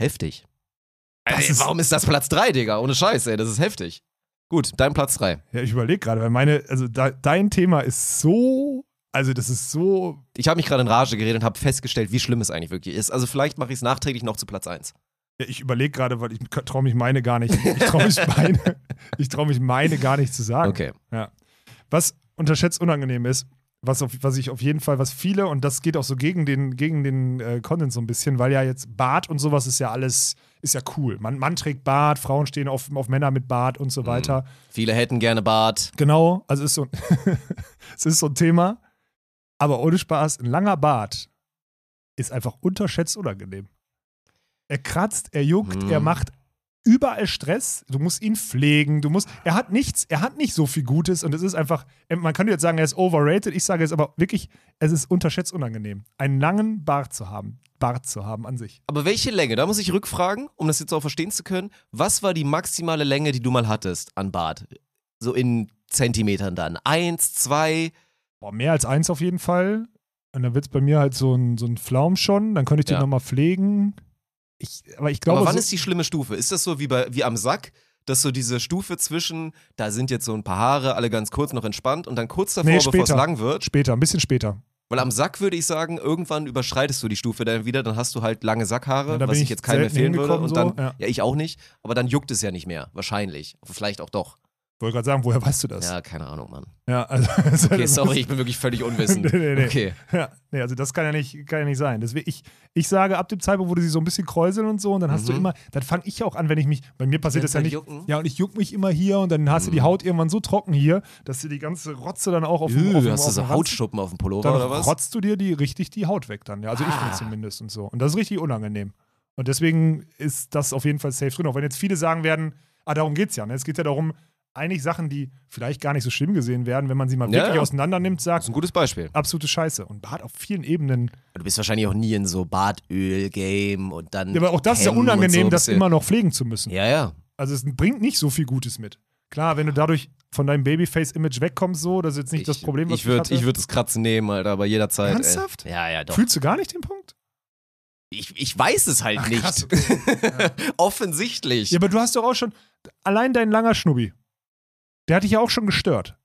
Heftig. Ey, ist- warum ist das Platz 3, Digga? Ohne Scheiß, ey, das ist heftig. Gut, dein Platz 3. Ja, ich überlege gerade, weil meine, also da, dein Thema ist so, also das ist so Ich habe mich gerade in Rage geredet und habe festgestellt, wie schlimm es eigentlich wirklich ist. Also vielleicht mache ich es nachträglich noch zu Platz 1. Ja, ich überlege gerade, weil ich traue mich meine gar nicht. Ich traue mich meine, ich trau mich meine gar nicht zu sagen. Okay. Was unterschätzt unangenehm ist, was, auf, was ich auf jeden Fall, was viele, und das geht auch so gegen den, gegen den äh, Content so ein bisschen, weil ja jetzt Bart und sowas ist ja alles, ist ja cool. Man, Mann trägt Bart, Frauen stehen auf, auf Männer mit Bart und so weiter. Viele hätten gerne Bart. Genau, also ist so, es ist so ein Thema. Aber ohne Spaß, ein langer Bart ist einfach unterschätzt unangenehm. Er kratzt, er juckt, Mhm. er macht überall Stress. Du musst ihn pflegen, du musst. Er hat nichts, er hat nicht so viel Gutes und es ist einfach. Man könnte jetzt sagen, er ist overrated. Ich sage es aber wirklich, es ist unterschätzt unangenehm, einen langen Bart zu haben. Bart zu haben an sich. Aber welche Länge? Da muss ich rückfragen, um das jetzt auch verstehen zu können. Was war die maximale Länge, die du mal hattest an Bart? So in Zentimetern dann. Eins, zwei. Boah, mehr als eins auf jeden Fall. Und dann wird es bei mir halt so ein, so ein Flaum schon. Dann könnte ich den Ja. nochmal pflegen. Ich, aber ich glaube, Aber wann so, ist die schlimme Stufe? Ist das so wie, bei, wie am Sack, dass so diese Stufe zwischen, da sind jetzt so ein paar Haare, alle ganz kurz noch entspannt und dann kurz davor, Nee, bevor es lang wird. Später, ein bisschen später. Weil am Sack würde ich sagen, irgendwann überschreitest du die Stufe dann wieder, dann hast du halt lange Sackhaare, Ja, was ich jetzt keinem empfehlen würde. Und so, dann, ja. ja. ich auch nicht, aber dann juckt es ja nicht mehr, wahrscheinlich. Vielleicht auch doch. Wollte gerade sagen, woher weißt du das? Ja, keine Ahnung, Mann. Ja, also. Okay, sorry, ich bin wirklich völlig unwissend. Nee, nee, nee. Okay. Ja, nee, also das kann ja nicht, kann ja nicht sein. Deswegen, ich, ich sage, ab dem Zeitpunkt, wo du sie so ein bisschen kräuseln und so, und dann hast du Mhm. immer, dann fange ich auch an, wenn ich mich, bei mir passiert Wenn's das ja nicht. jucken? Ja, und ich juck mich immer hier und dann hast du die Mhm. Haut irgendwann so trocken hier, dass du die ganze Rotze dann auch auf dem dem- hast du so Hautschuppen auf dem Pullover Dann oder was? rotzt du dir die richtig die Haut weg dann. Ja, also ich Ah. finde zumindest und so. Und das ist richtig unangenehm. Und deswegen ist das auf jeden Fall safe drin. Auch wenn jetzt viele sagen werden, ah, darum geht's ja. Ne? Es geht ja darum, eigentlich Sachen, die vielleicht gar nicht so schlimm gesehen werden, wenn man sie mal Ja, wirklich ja. auseinander nimmt, Das sagt, ist ein gutes Beispiel. absolute Scheiße. Und Bart auf vielen Ebenen. Du bist wahrscheinlich auch nie in so Badöl-Game und dann. Ja, aber auch das ist ja unangenehm, so, das immer noch pflegen zu müssen. Ja, ja. Also es bringt nicht so viel Gutes mit. Klar, wenn du dadurch von deinem Babyface-Image wegkommst, so, das ist jetzt nicht das Problem, was ich würde hatte. ich würd das Kratzen nehmen, Alter, aber jederzeit. Ernsthaft? Ey. Ja, ja, doch. Fühlst du gar nicht den Punkt? Ich, ich weiß es halt Ach, nicht. krass, Offensichtlich. Ja, aber du hast doch auch schon, allein dein langer Schnubbi, der hat dich ja auch schon gestört.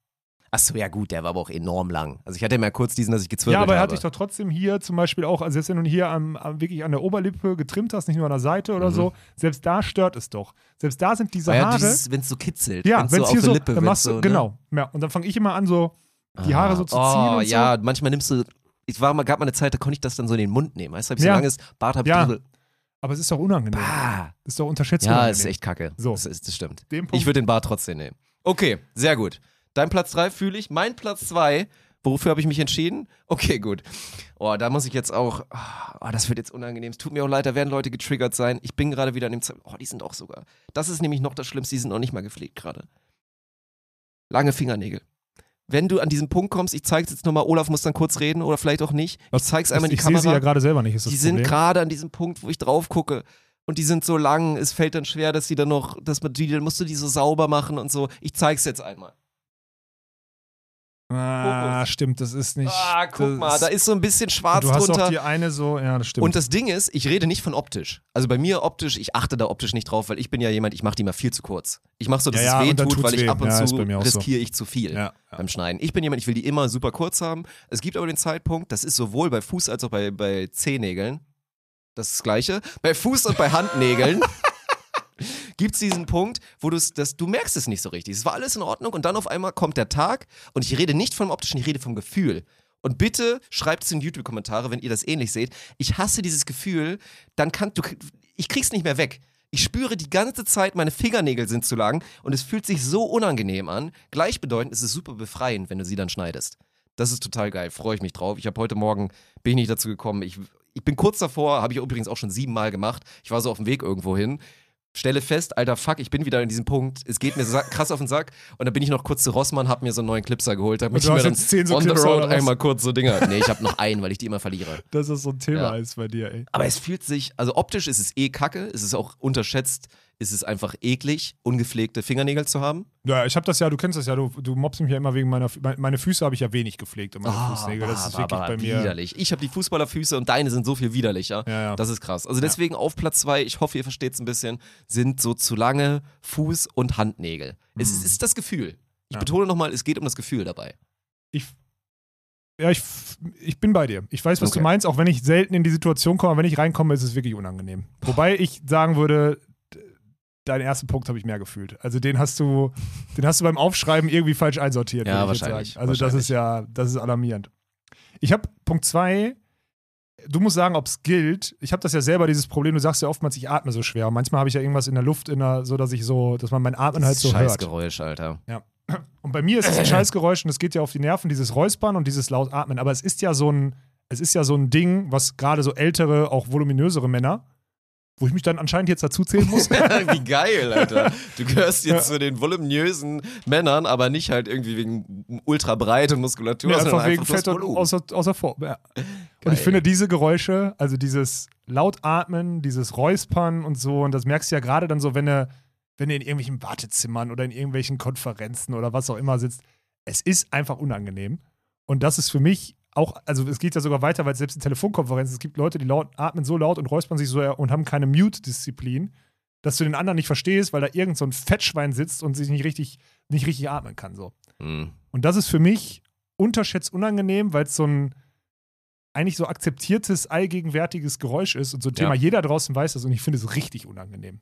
Achso, ja gut, der war aber auch enorm lang. Also ich hatte mal kurz diesen, dass ich gezwirbelt Ja, aber er habe. hat dich doch trotzdem hier zum Beispiel auch, also selbst wenn du hier am, am, wirklich an der Oberlippe getrimmt hast, nicht nur an der Seite oder Mhm. so, selbst da stört es doch. Selbst da sind diese Ah ja, Haare. wenn es so kitzelt. ja, wenn so es auf hier der so, Lippe dann wird, machst du, so, ne? genau. Ja, und dann fange ich immer an, so die Ah, Haare so zu ziehen Oh, und so. ja, manchmal nimmst du. Ich war mal, gab mal eine Zeit, da konnte ich das dann so in den Mund nehmen. Weißt du, ich Ja. so langes Bart hab ich Ja. Aber es ist doch unangenehm. Bah. Das ist doch unterschätzt Ja, ist echt kacke. So. Das, ist, das stimmt. Ich würde den Bart trotzdem nehmen. Okay, sehr gut. Dein Platz 3 fühle ich. Mein Platz 2, wofür habe ich mich entschieden? Okay, gut. Oh, da muss ich jetzt auch. Oh, das wird jetzt unangenehm. Es tut mir auch leid, da werden Leute getriggert sein. Ich bin gerade wieder an dem Zeit. Oh, die sind auch sogar. Das ist nämlich noch das Schlimmste, die sind noch nicht mal gepflegt gerade. Lange Fingernägel. Wenn du an diesen Punkt kommst, ich zeig's jetzt nochmal, Olaf muss dann kurz reden oder vielleicht auch nicht. Ich zeig's einmal in die ich sehe sie ja Kamera. gerade selber nicht, ist das Die sind Problem. gerade an diesem Punkt, wo ich drauf gucke. Und die sind so lang, es fällt dann schwer, dass die dann noch, dass man die, dann musst du die so sauber machen und so. Ich zeig's jetzt einmal. Ah, Fokus. stimmt, das ist nicht. Ah, guck mal, da ist so ein bisschen schwarz Du hast auch drunter. die eine so, ja, das stimmt. Und das Ding ist, ich rede nicht von optisch. Also bei mir optisch, ich achte da optisch nicht drauf, weil ich bin ja jemand, ich mache die mal viel zu kurz. Ich mache so, dass Ja, ja, es weh tut, weil ich ab und Ja, zu auch so. riskiere ich zu viel beim Schneiden. Ich bin jemand, ich will die immer super kurz haben. Es gibt aber den Zeitpunkt, das ist sowohl bei Fuß als auch bei, bei Zehennägeln. Das ist das Gleiche. Bei Fuß und bei Handnägeln gibt es diesen Punkt, wo du's, das, du merkst es nicht so richtig. Es war alles in Ordnung und dann auf einmal kommt der Tag und ich rede nicht vom optischen, ich rede vom Gefühl. Und bitte schreibt es in YouTube-Kommentare, wenn ihr das ähnlich seht. Ich hasse dieses Gefühl, dann kann du, ich krieg's nicht mehr weg. Ich spüre die ganze Zeit, meine Fingernägel sind zu lang und es fühlt sich so unangenehm an. Gleichbedeutend ist es super befreiend, wenn du sie dann schneidest. Das ist total geil, freue ich mich drauf. Ich habe heute Morgen, bin ich nicht dazu gekommen. Ich, ich bin kurz davor, habe ich übrigens auch schon siebenmal gemacht. Ich war so auf dem Weg irgendwo hin. Stelle fest, alter Fuck, ich bin wieder in diesem Punkt. Es geht mir krass auf den Sack. Und dann bin ich noch kurz zu Rossmann, hab mir so einen neuen Clipser geholt, damit Und ich du mir hast dann zehn so on the road einmal kurz so Dinger. Nee, ich habe noch einen, weil ich die immer verliere. Dass das so ein Thema Ja. ist bei dir, ey. Aber es fühlt sich, also optisch ist es eh kacke, es ist auch unterschätzt, ist es einfach eklig, ungepflegte Fingernägel zu haben. Ja, ich habe das ja, du kennst das ja, du, du mobst mich ja immer wegen meiner, meine Füße habe ich ja wenig gepflegt und meine Ah, Fußnägel. Das ist wirklich bei mir. widerlich. Ich habe die Fußballerfüße und deine sind so viel widerlicher. Ja, ja. Das ist krass. Also deswegen auf Platz zwei, ich hoffe, ihr versteht es ein bisschen, sind so zu lange Fuß- und Handnägel. Es ist, ist das Gefühl. Ich Ja. betone nochmal, es geht um das Gefühl dabei. ich, ja, ich, ich bin bei dir. Ich weiß, was Okay. du meinst, auch wenn ich selten in die Situation komme, aber wenn ich reinkomme, ist es wirklich unangenehm. Wobei ich sagen würde, deinen ersten Punkt habe ich mehr gefühlt. Also den hast du, den hast du beim Aufschreiben irgendwie falsch einsortiert. Ja, wahrscheinlich, sagen. Also das wahrscheinlich. ist ja, das ist alarmierend. Ich habe Punkt zwei. Du musst sagen, ob es gilt. Ich habe das ja selber, dieses Problem. Du sagst ja oftmals, ich atme so schwer. Manchmal habe ich ja irgendwas in der Luft, in der, so dass ich so, dass man mein Atmen halt so hört. Scheißgeräusch, Alter. Und bei mir ist es ein Scheißgeräusch und es geht ja auf die Nerven, dieses Räuspern und dieses laut Atmen. Aber es ist ja so ein, es ist ja so ein Ding, was gerade so ältere, auch voluminösere Männer, wo ich mich dann anscheinend jetzt dazu zählen muss. Wie geil, Alter. Du gehörst jetzt Ja. zu den voluminösen Männern, aber nicht halt irgendwie wegen ultra breit und Muskulatur, Nee, einfach wegen Fett und außer, außer Form. Ja. Und ich finde diese Geräusche, also dieses Lautatmen, dieses Räuspern und so, und das merkst du ja gerade dann so, wenn du, wenn du in irgendwelchen Wartezimmern oder in irgendwelchen Konferenzen oder was auch immer sitzt. Es ist einfach unangenehm. Und das ist für mich auch, also es geht ja sogar weiter, weil selbst in Telefonkonferenzen, es gibt Leute, die laut, atmen so laut und räuspern sich so und haben keine Mute-Disziplin, dass du den anderen nicht verstehst, weil da irgend so ein Fettschwein sitzt und sich nicht richtig, nicht richtig atmen kann. So. Mhm. Und das ist für mich unterschätzt unangenehm, weil es so ein eigentlich so akzeptiertes, allgegenwärtiges Geräusch ist und so ein Thema, Ja. jeder draußen weiß das und ich finde es richtig unangenehm.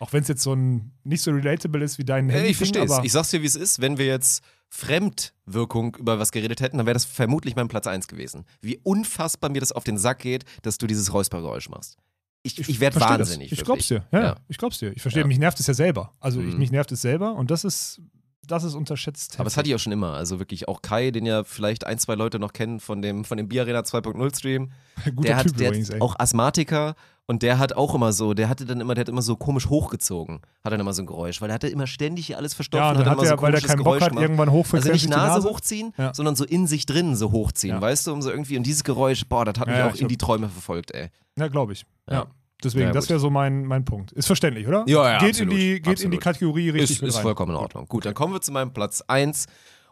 Auch wenn es jetzt so ein nicht so relatable ist wie dein Ja, Handy. ich verstehe es. Ich sag's dir, wie es ist. Wenn wir jetzt Fremdwirkung über was geredet hätten, dann wäre das vermutlich mein Platz 1 gewesen. Wie unfassbar mir das auf den Sack geht, dass du dieses Räuspergeräusch machst. Ich, ich, werde versteh wahnsinnig. Das. Ich wirklich. glaub's dir. Ja, Ja. ich glaub's dir. Ich verstehe, Ja. mich nervt es ja selber. Also ich, Mhm. mich nervt es selber und das ist, das ist unterschätzt. Aber das hatte ich auch schon immer. Also wirklich auch Kai, den ja vielleicht ein, zwei Leute noch kennen von dem, von dem Bier Arena 2.0 Stream. Guter der hat, Typ der übrigens, ey. hat auch Asthmatiker und der hat auch immer so, der hatte dann immer, der hat immer so komisch hochgezogen, hat dann immer so ein Geräusch, weil der hatte immer ständig hier alles verstopft ja, und hat hat immer er, so weil er komisches keinen Bock Geräusch hat, gemacht. irgendwann Also hochfrequenzig nicht Nase, Nase hochziehen, Ja. sondern so in sich drin so hochziehen, Ja. weißt du, um so irgendwie, und dieses Geräusch, boah, das hat mich auch in die Träume verfolgt, ey. Ja, glaube ich. Ja. Deswegen, das wäre so mein, mein Punkt. Ist verständlich, oder? Ja, ja, geht absolut, in die Geht in die. Kategorie richtig Ist, mit ist rein. vollkommen in Ordnung. Gut, dann kommen wir zu meinem Platz 1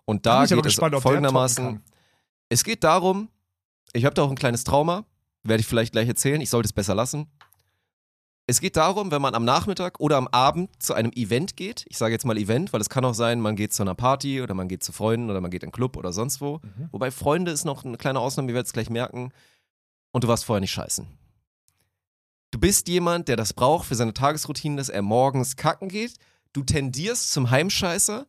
und Da geht es gespannt, der folgendermaßen, es geht darum, ich habe da auch ein kleines Trauma, werde ich vielleicht gleich erzählen, ich sollte es besser lassen. Es geht darum, wenn man am Nachmittag oder am Abend zu einem Event geht, ich sage jetzt mal Event, weil es kann auch sein, man geht zu einer Party oder man geht zu Freunden oder man geht in einen Club oder sonst wo. Mhm. Wobei Freunde ist noch eine kleine Ausnahme, ihr werdet es gleich merken. Und du warst vorher nicht scheißen. Du bist jemand, der das braucht für seine Tagesroutine, dass er morgens kacken geht. Du tendierst zum Heimscheißer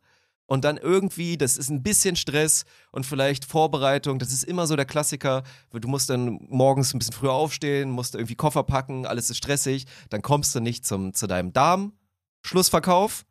und dann irgendwie, das ist ein bisschen Stress und vielleicht Vorbereitung. Das ist immer so der Klassiker. Du musst dann morgens ein bisschen früher aufstehen, musst irgendwie Koffer packen, alles ist stressig. Dann kommst du nicht zum, zu deinem Darm. Schlussverkauf,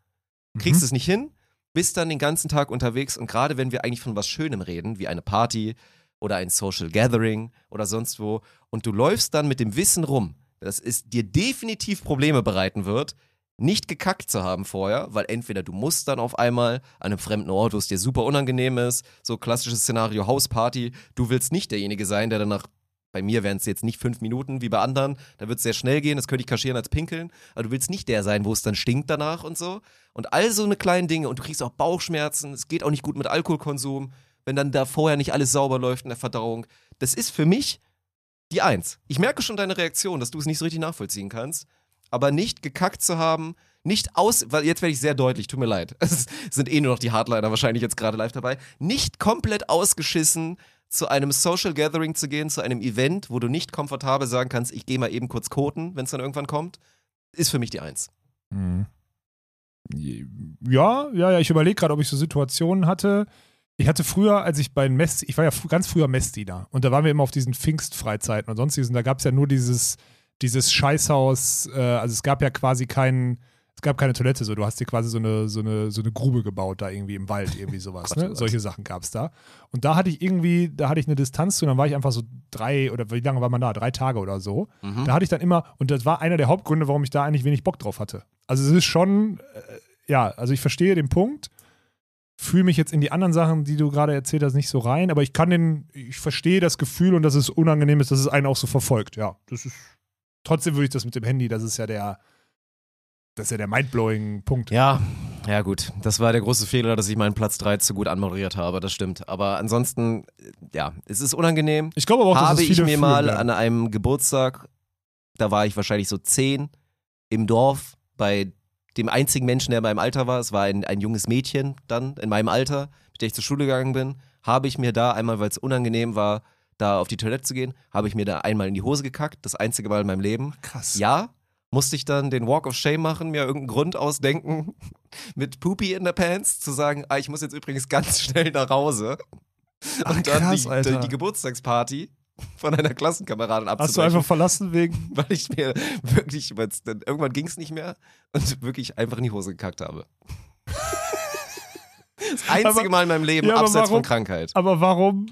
kriegst Mhm. es nicht hin, bist dann den ganzen Tag unterwegs und gerade wenn wir eigentlich von was Schönem reden, wie eine Party oder ein Social Gathering oder sonst wo, und du läufst dann mit dem Wissen rum, dass es dir definitiv Probleme bereiten wird, nicht gekackt zu haben vorher, weil entweder du musst dann auf einmal an einem fremden Ort, wo es dir super unangenehm ist, so klassisches Szenario Hausparty, du willst nicht derjenige sein, der danach bei mir wären es jetzt nicht fünf Minuten wie bei anderen, da wird es sehr schnell gehen, das könnte ich kaschieren als pinkeln, aber du willst nicht der sein, wo es dann stinkt danach und so. Und all so eine kleinen Dinge und du kriegst auch Bauchschmerzen, es geht auch nicht gut mit Alkoholkonsum, wenn dann da vorher nicht alles sauber läuft in der Verdauung. Das ist für mich die Eins. Ich merke schon deine Reaktion, dass du es nicht so richtig nachvollziehen kannst, aber nicht gekackt zu haben, nicht aus, weil jetzt werde ich sehr deutlich, tut mir leid. Es sind eh nur noch die Hardliner wahrscheinlich jetzt gerade live dabei. Nicht komplett ausgeschissen zu einem Social Gathering zu gehen, zu einem Event, wo du nicht komfortabel sagen kannst, ich gehe mal eben kurz koten, wenn es dann irgendwann kommt, ist für mich die Eins. Mhm. Ja, ja, ja, ich überlege gerade, ob ich so Situationen hatte. Ich hatte früher, als ich bei Mess, ich war ja ganz früher Messdiener und da waren wir immer auf diesen Pfingstfreizeiten und sonstiges und da gab es ja nur dieses, dieses Scheißhaus, äh, also es gab ja quasi keinen, es gab keine Toilette, so du hast dir quasi so eine, so eine, so eine Grube gebaut da irgendwie im Wald, irgendwie sowas, Gott, oh ne? Gott. Solche Sachen gab es da. Und da hatte ich irgendwie, da hatte ich eine Distanz zu und dann war ich einfach so drei, oder wie lange war man da? Drei Tage oder so. Mhm. Da hatte ich dann immer, und das war einer der Hauptgründe, warum ich da eigentlich wenig Bock drauf hatte. Also es ist schon, äh, ja, also ich verstehe den Punkt, fühle mich jetzt in die anderen Sachen, die du gerade erzählt hast, nicht so rein, aber ich kann den, ich verstehe das Gefühl und dass es unangenehm ist, dass es einen auch so verfolgt. Ja, das ist, trotzdem würde ich das mit dem Handy, das ist ja der, das ist ja der mindblowing Punkt. Ja, ja gut. Das war der große Fehler, dass ich meinen Platz 3 zu gut anmoderiert habe, das stimmt. Aber ansonsten, ja, es ist unangenehm. Ich glaube aber auch, dass habe es ich viele mir fühlen mal werden. an einem Geburtstag, da war ich wahrscheinlich so zehn, im Dorf bei dem einzigen Menschen, der in meinem Alter war, es war ein, ein junges Mädchen dann in meinem Alter, mit der ich zur Schule gegangen bin, habe ich mir da einmal, weil es unangenehm war, da auf die Toilette zu gehen, habe ich mir da einmal in die Hose gekackt, das einzige Mal in meinem Leben. Krass. Ja, musste ich dann den Walk of Shame machen, mir irgendeinen Grund ausdenken, mit Poopy in der Pants, zu sagen, ah, ich muss jetzt übrigens ganz schnell nach Hause. Ach, Und dann krass, die, die, die Geburtstagsparty von einer Klassenkameradin Hast du abzubrechen. einfach verlassen wegen, weil ich mir wirklich, dann, irgendwann ging es nicht mehr und wirklich einfach in die Hose gekackt habe. Das einzige Aber- Mal in meinem Leben, Ja, abseits von warum- Krankheit. aber warum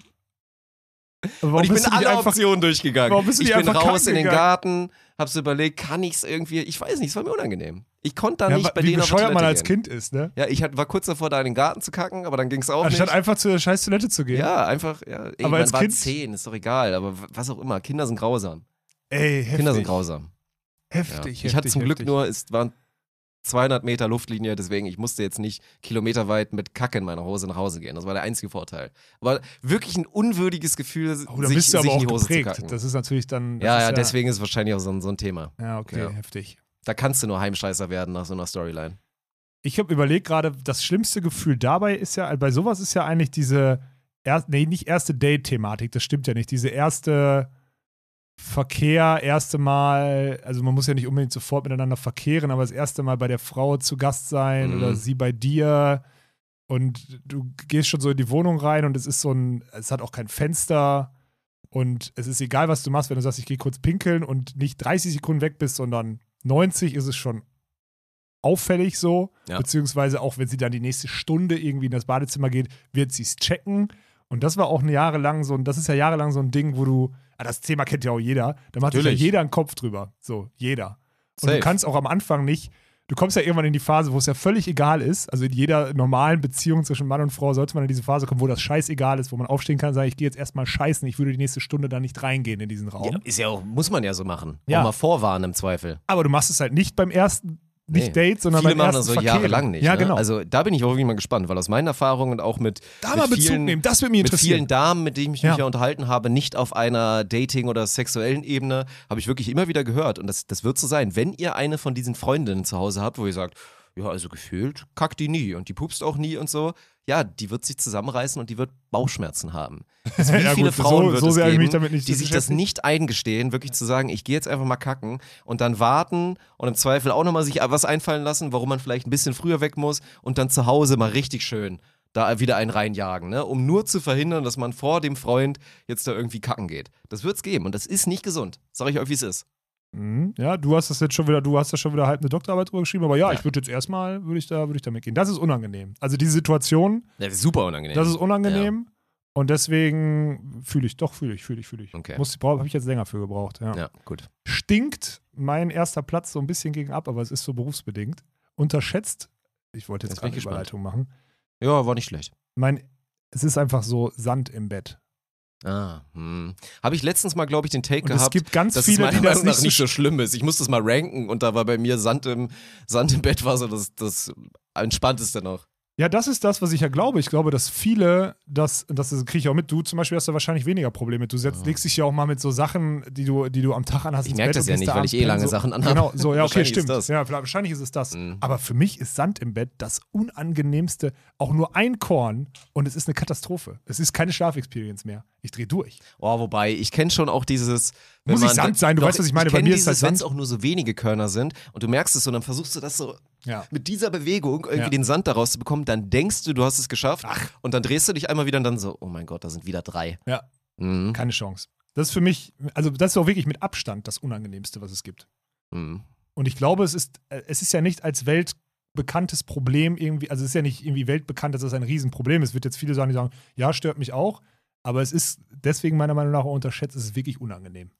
Und ich bin bist du nicht alle einfach, Optionen durchgegangen. warum bist du ich bin einfach raus in den gegangen? Garten, hab's überlegt, kann ich's irgendwie, ich weiß nicht, es war mir unangenehm. Ich konnte da ja, nicht bei wie denen auf bescheuert man Toilette als gehen. Kind ist, ne? Ja, ich hat, war kurz davor, da in den Garten zu kacken, aber dann ging's auch Anstatt nicht. einfach zu der scheiß Toilette zu gehen. ja, einfach, ja. Ey, Aber als war Kind- zehn, ist doch egal, aber was auch immer. Kinder sind grausam. Ey, heftig. Kinder sind grausam. Ja. Heftig, Ich hatte heftig, zum Glück heftig. nur, es waren 200 Meter Luftlinie, deswegen ich musste jetzt nicht kilometerweit mit Kacke in meiner Hose nach Hause gehen. Das war der einzige Vorteil. Aber wirklich ein unwürdiges Gefühl, Oh, sich, bist du aber sich in die Hose zu geprägt. kacken. Das ist natürlich dann. ja, ist ja, deswegen ist es wahrscheinlich auch so ein, so ein Thema. Ja, okay, Ja. heftig. Da kannst du nur Heimscheißer werden nach so einer Storyline. Ich habe überlegt gerade, das schlimmste Gefühl dabei ist ja, bei sowas ist ja eigentlich diese, er, nee, nicht erste Date-Thematik, das stimmt ja nicht. Diese erste Verkehr, erste Mal, also man muss ja nicht unbedingt sofort miteinander verkehren, aber das erste Mal bei der Frau zu Gast sein Mhm. oder sie bei dir und du gehst schon so in die Wohnung rein und es ist so ein, es hat auch kein Fenster und es ist egal, was du machst, wenn du sagst, ich gehe kurz pinkeln und nicht 30 Sekunden weg bist, sondern 90 ist es schon auffällig so, Ja. beziehungsweise auch wenn sie dann die nächste Stunde irgendwie in das Badezimmer geht, wird sie es checken. Und das war auch ein jahrelang so ein, das ist ja jahrelang so ein Ding, wo du, ah, das Thema kennt ja auch jeder, da macht sich ja Natürlich. jeder einen Kopf drüber. So, jeder. Und Safe. du kannst auch am Anfang nicht, du kommst ja irgendwann in die Phase, wo es ja völlig egal ist. Also in jeder normalen Beziehung zwischen Mann und Frau sollte man in diese Phase kommen, wo das scheißegal ist, wo man aufstehen kann und sagen, ich gehe jetzt erstmal scheißen, ich würde die nächste Stunde da nicht reingehen in diesen Raum. Ja, ist ja auch, muss man ja so machen. Ja. Auch mal vorwarnen im Zweifel. Aber du machst es halt nicht beim ersten, nicht Nee. Date, sondern Viele beim machen ersten das so Verkehren. jahrelang nicht. Ja, ne? genau. Also da bin ich auch wirklich mal gespannt, weil aus meinen Erfahrungen und auch mit, da mit mal Bezug vielen, nehmen, das mich mit vielen Damen, mit denen ich mich Ja. ja unterhalten habe, nicht auf einer Dating- oder sexuellen Ebene, habe ich wirklich immer wieder gehört. Und das, das wird so sein, wenn ihr eine von diesen Freundinnen zu Hause habt, wo ihr sagt, ja, also gefühlt kackt die nie und die pupst auch nie und so, ja, die wird sich zusammenreißen und die wird Bauchschmerzen haben. Also wie Ja, viele gut, Frauen so- wird so es geben, die sich das nicht eingestehen, wirklich zu sagen, ich gehe jetzt einfach mal kacken und dann warten und im Zweifel auch nochmal sich was einfallen lassen, warum man vielleicht ein bisschen früher weg muss und dann zu Hause mal richtig schön da wieder einen reinjagen, ne? um nur zu verhindern, dass man vor dem Freund jetzt da irgendwie kacken geht. Das wird's geben und das ist nicht gesund. Sag ich euch, wie es ist. Mhm. Ja, du hast das jetzt schon wieder, du hast da schon wieder halb eine Doktorarbeit drüber geschrieben, aber ja, Ja. ich würde jetzt erstmal, würde ich da, würde ich da mitgehen. Das ist unangenehm. Also diese Situation, Das ist super unangenehm. das ist unangenehm und deswegen fühle ich, doch fühle ich, fühle ich, fühle ich. Okay. Muss, habe ich jetzt länger für gebraucht. Ja. ja, gut. Stinkt mein erster Platz so ein bisschen gegen ab, aber es ist so berufsbedingt. Unterschätzt, ich wollte jetzt Jetzt bin gerade ich eine gespannt. Überleitung machen, Ja, war nicht schlecht. mein, es ist einfach so Sand im Bett. Ah, hm. Habe ich letztens mal, glaube ich, den Take Und es gehabt. gibt ganz dass es viele, meiner die das Meinung nach nicht nicht so schlimm ist. Ich musste es mal ranken und da war bei mir Sand im, Sand im Bett war so das, das entspannteste noch. Ja, das ist das, was ich ja glaube. Ich glaube, dass viele, das, das kriege ich auch mit, du zum Beispiel hast da wahrscheinlich weniger Probleme mit. Du setzt, legst dich ja auch mal mit so Sachen, die du, die du am Tag anhast. Ich ins merk Bett das ja nicht, weil ich eh lange pennen, Sachen so. anhabe. Genau, so, ja, okay, ist stimmt. das. Ja, wahrscheinlich ist es das. Mhm. Aber für mich ist Sand im Bett das unangenehmste, auch nur ein Korn und es ist eine Katastrophe. Es ist keine Schlafexperience mehr. Ich drehe durch. Oh, wobei, ich kenne schon auch dieses. Muss man- Sand sein, du Doch, weißt, was ich meine. Bei kenn mir ist dieses, halt wenn es auch nur so wenige Körner sind und du merkst es und dann versuchst du das so Ja. mit dieser Bewegung irgendwie Ja. den Sand daraus zu bekommen, dann denkst du, du hast es geschafft und dann drehst du dich einmal wieder und dann so, oh mein Gott, da sind wieder drei. Ja. Mhm. Keine Chance. Das ist für mich, also das ist auch wirklich mit Abstand das Unangenehmste, was es gibt. Mhm. Und ich glaube, es ist, äh, es ist ja nicht als weltbekanntes Problem irgendwie, also es ist ja nicht irgendwie weltbekannt, dass das ein Riesenproblem ist. Es wird jetzt viele sagen, die sagen, ja, stört mich auch, aber es ist deswegen meiner Meinung nach auch unterschätzt, es ist wirklich unangenehm.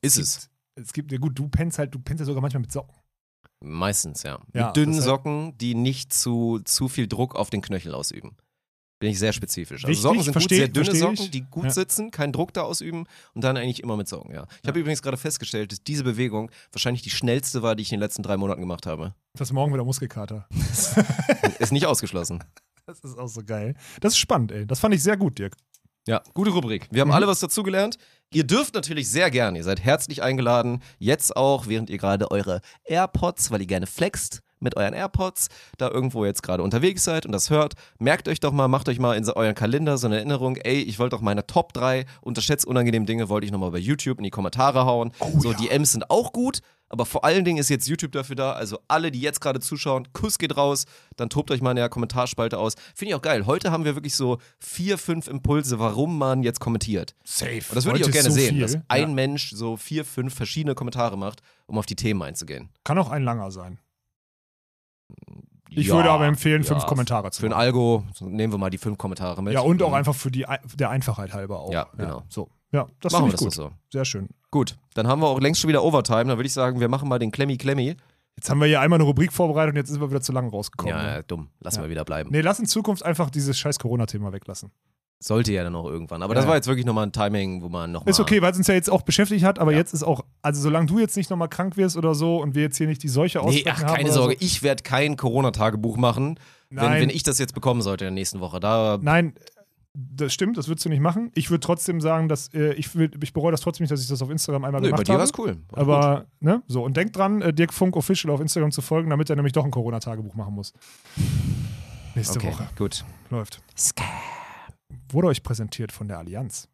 Ist es. Gibt, es gibt, ja gut, du pennst halt, du pennst ja sogar manchmal mit Socken. Meistens, ja. Ja, Mit dünnen Socken, die nicht zu, zu viel Druck auf den Knöchel ausüben. Bin ich sehr spezifisch. Also Wichtig, Socken sind versteh- gut, sehr dünne. Socken, die gut Ja. sitzen, keinen Druck da ausüben und dann eigentlich immer mit Socken, ja. Ich habe übrigens gerade festgestellt, dass diese Bewegung wahrscheinlich die schnellste war, die ich in den letzten drei Monaten gemacht habe. Das ist morgen wieder Muskelkater. Ist nicht ausgeschlossen. Das ist auch so geil. Das ist spannend, ey. Das fand ich sehr gut, Dirk. Ja, gute Rubrik. Wir haben Mhm. alle was dazugelernt. Ihr dürft natürlich sehr gerne, ihr seid herzlich eingeladen, jetzt auch, während ihr gerade eure AirPods, weil ihr gerne flext mit euren AirPods, da irgendwo jetzt gerade unterwegs seid und das hört, merkt euch doch mal, macht euch mal in euren Kalender so eine Erinnerung, ey, ich wollte doch meine Top 3 unterschätzt unangenehmen Dinge, wollte ich nochmal bei YouTube in die Kommentare hauen. so, die M's sind auch gut, aber vor allen Dingen ist jetzt YouTube dafür da. Also alle, die jetzt gerade zuschauen, Kuss geht raus. Dann tobt euch mal in der Kommentarspalte aus. Finde ich auch geil. Heute haben wir wirklich so vier, fünf Impulse, warum man jetzt kommentiert. Safe. Und das würde ich auch gerne so sehen, viel. dass ein ja. Mensch so vier, fünf verschiedene Kommentare macht, um auf die Themen einzugehen. Kann auch ein langer sein. Ich Ja, würde aber empfehlen, ja. fünf Kommentare zu Für ein. Algo nehmen wir mal die fünf Kommentare mit. Ja, und auch Mhm. einfach für die der Einfachheit halber auch. Ja, genau. so. Ja, das Machen wir das gut. doch so. Sehr schön. Gut, dann haben wir auch längst schon wieder Overtime. Dann würde ich sagen, wir machen mal den Klemmi Klemmi. Jetzt haben wir hier einmal eine Rubrik vorbereitet und jetzt sind wir wieder zu lang rausgekommen. Ja, ne? ja, dumm. Lassen Ja. wir wieder bleiben. Nee, lass in Zukunft einfach dieses scheiß Corona-Thema weglassen. Sollte ja dann auch irgendwann. Aber Ja, das war jetzt wirklich nochmal ein Timing, wo man nochmal. Ist okay, weil es uns ja jetzt auch beschäftigt hat, aber Ja. jetzt ist auch, also solange du jetzt nicht nochmal krank wirst oder so und wir jetzt hier nicht die Seuche Nee, ach, haben keine Sorge. So. Ich werde kein Corona-Tagebuch machen, wenn, wenn ich das jetzt bekommen sollte in der nächsten Woche. Da, Nein, Das stimmt, das würdest du nicht machen. Ich würde trotzdem sagen, dass äh, ich, würd, ich bereue das trotzdem nicht, dass ich das auf Instagram einmal Nö, bei gemacht dir habe. war's cool. War Aber, ne, so. Und denkt dran, äh, Dirk Funk Official auf Instagram zu folgen, damit er nämlich doch ein Corona-Tagebuch machen muss. Nächste Okay, Woche gut. läuft. Wurde euch präsentiert von der Allianz.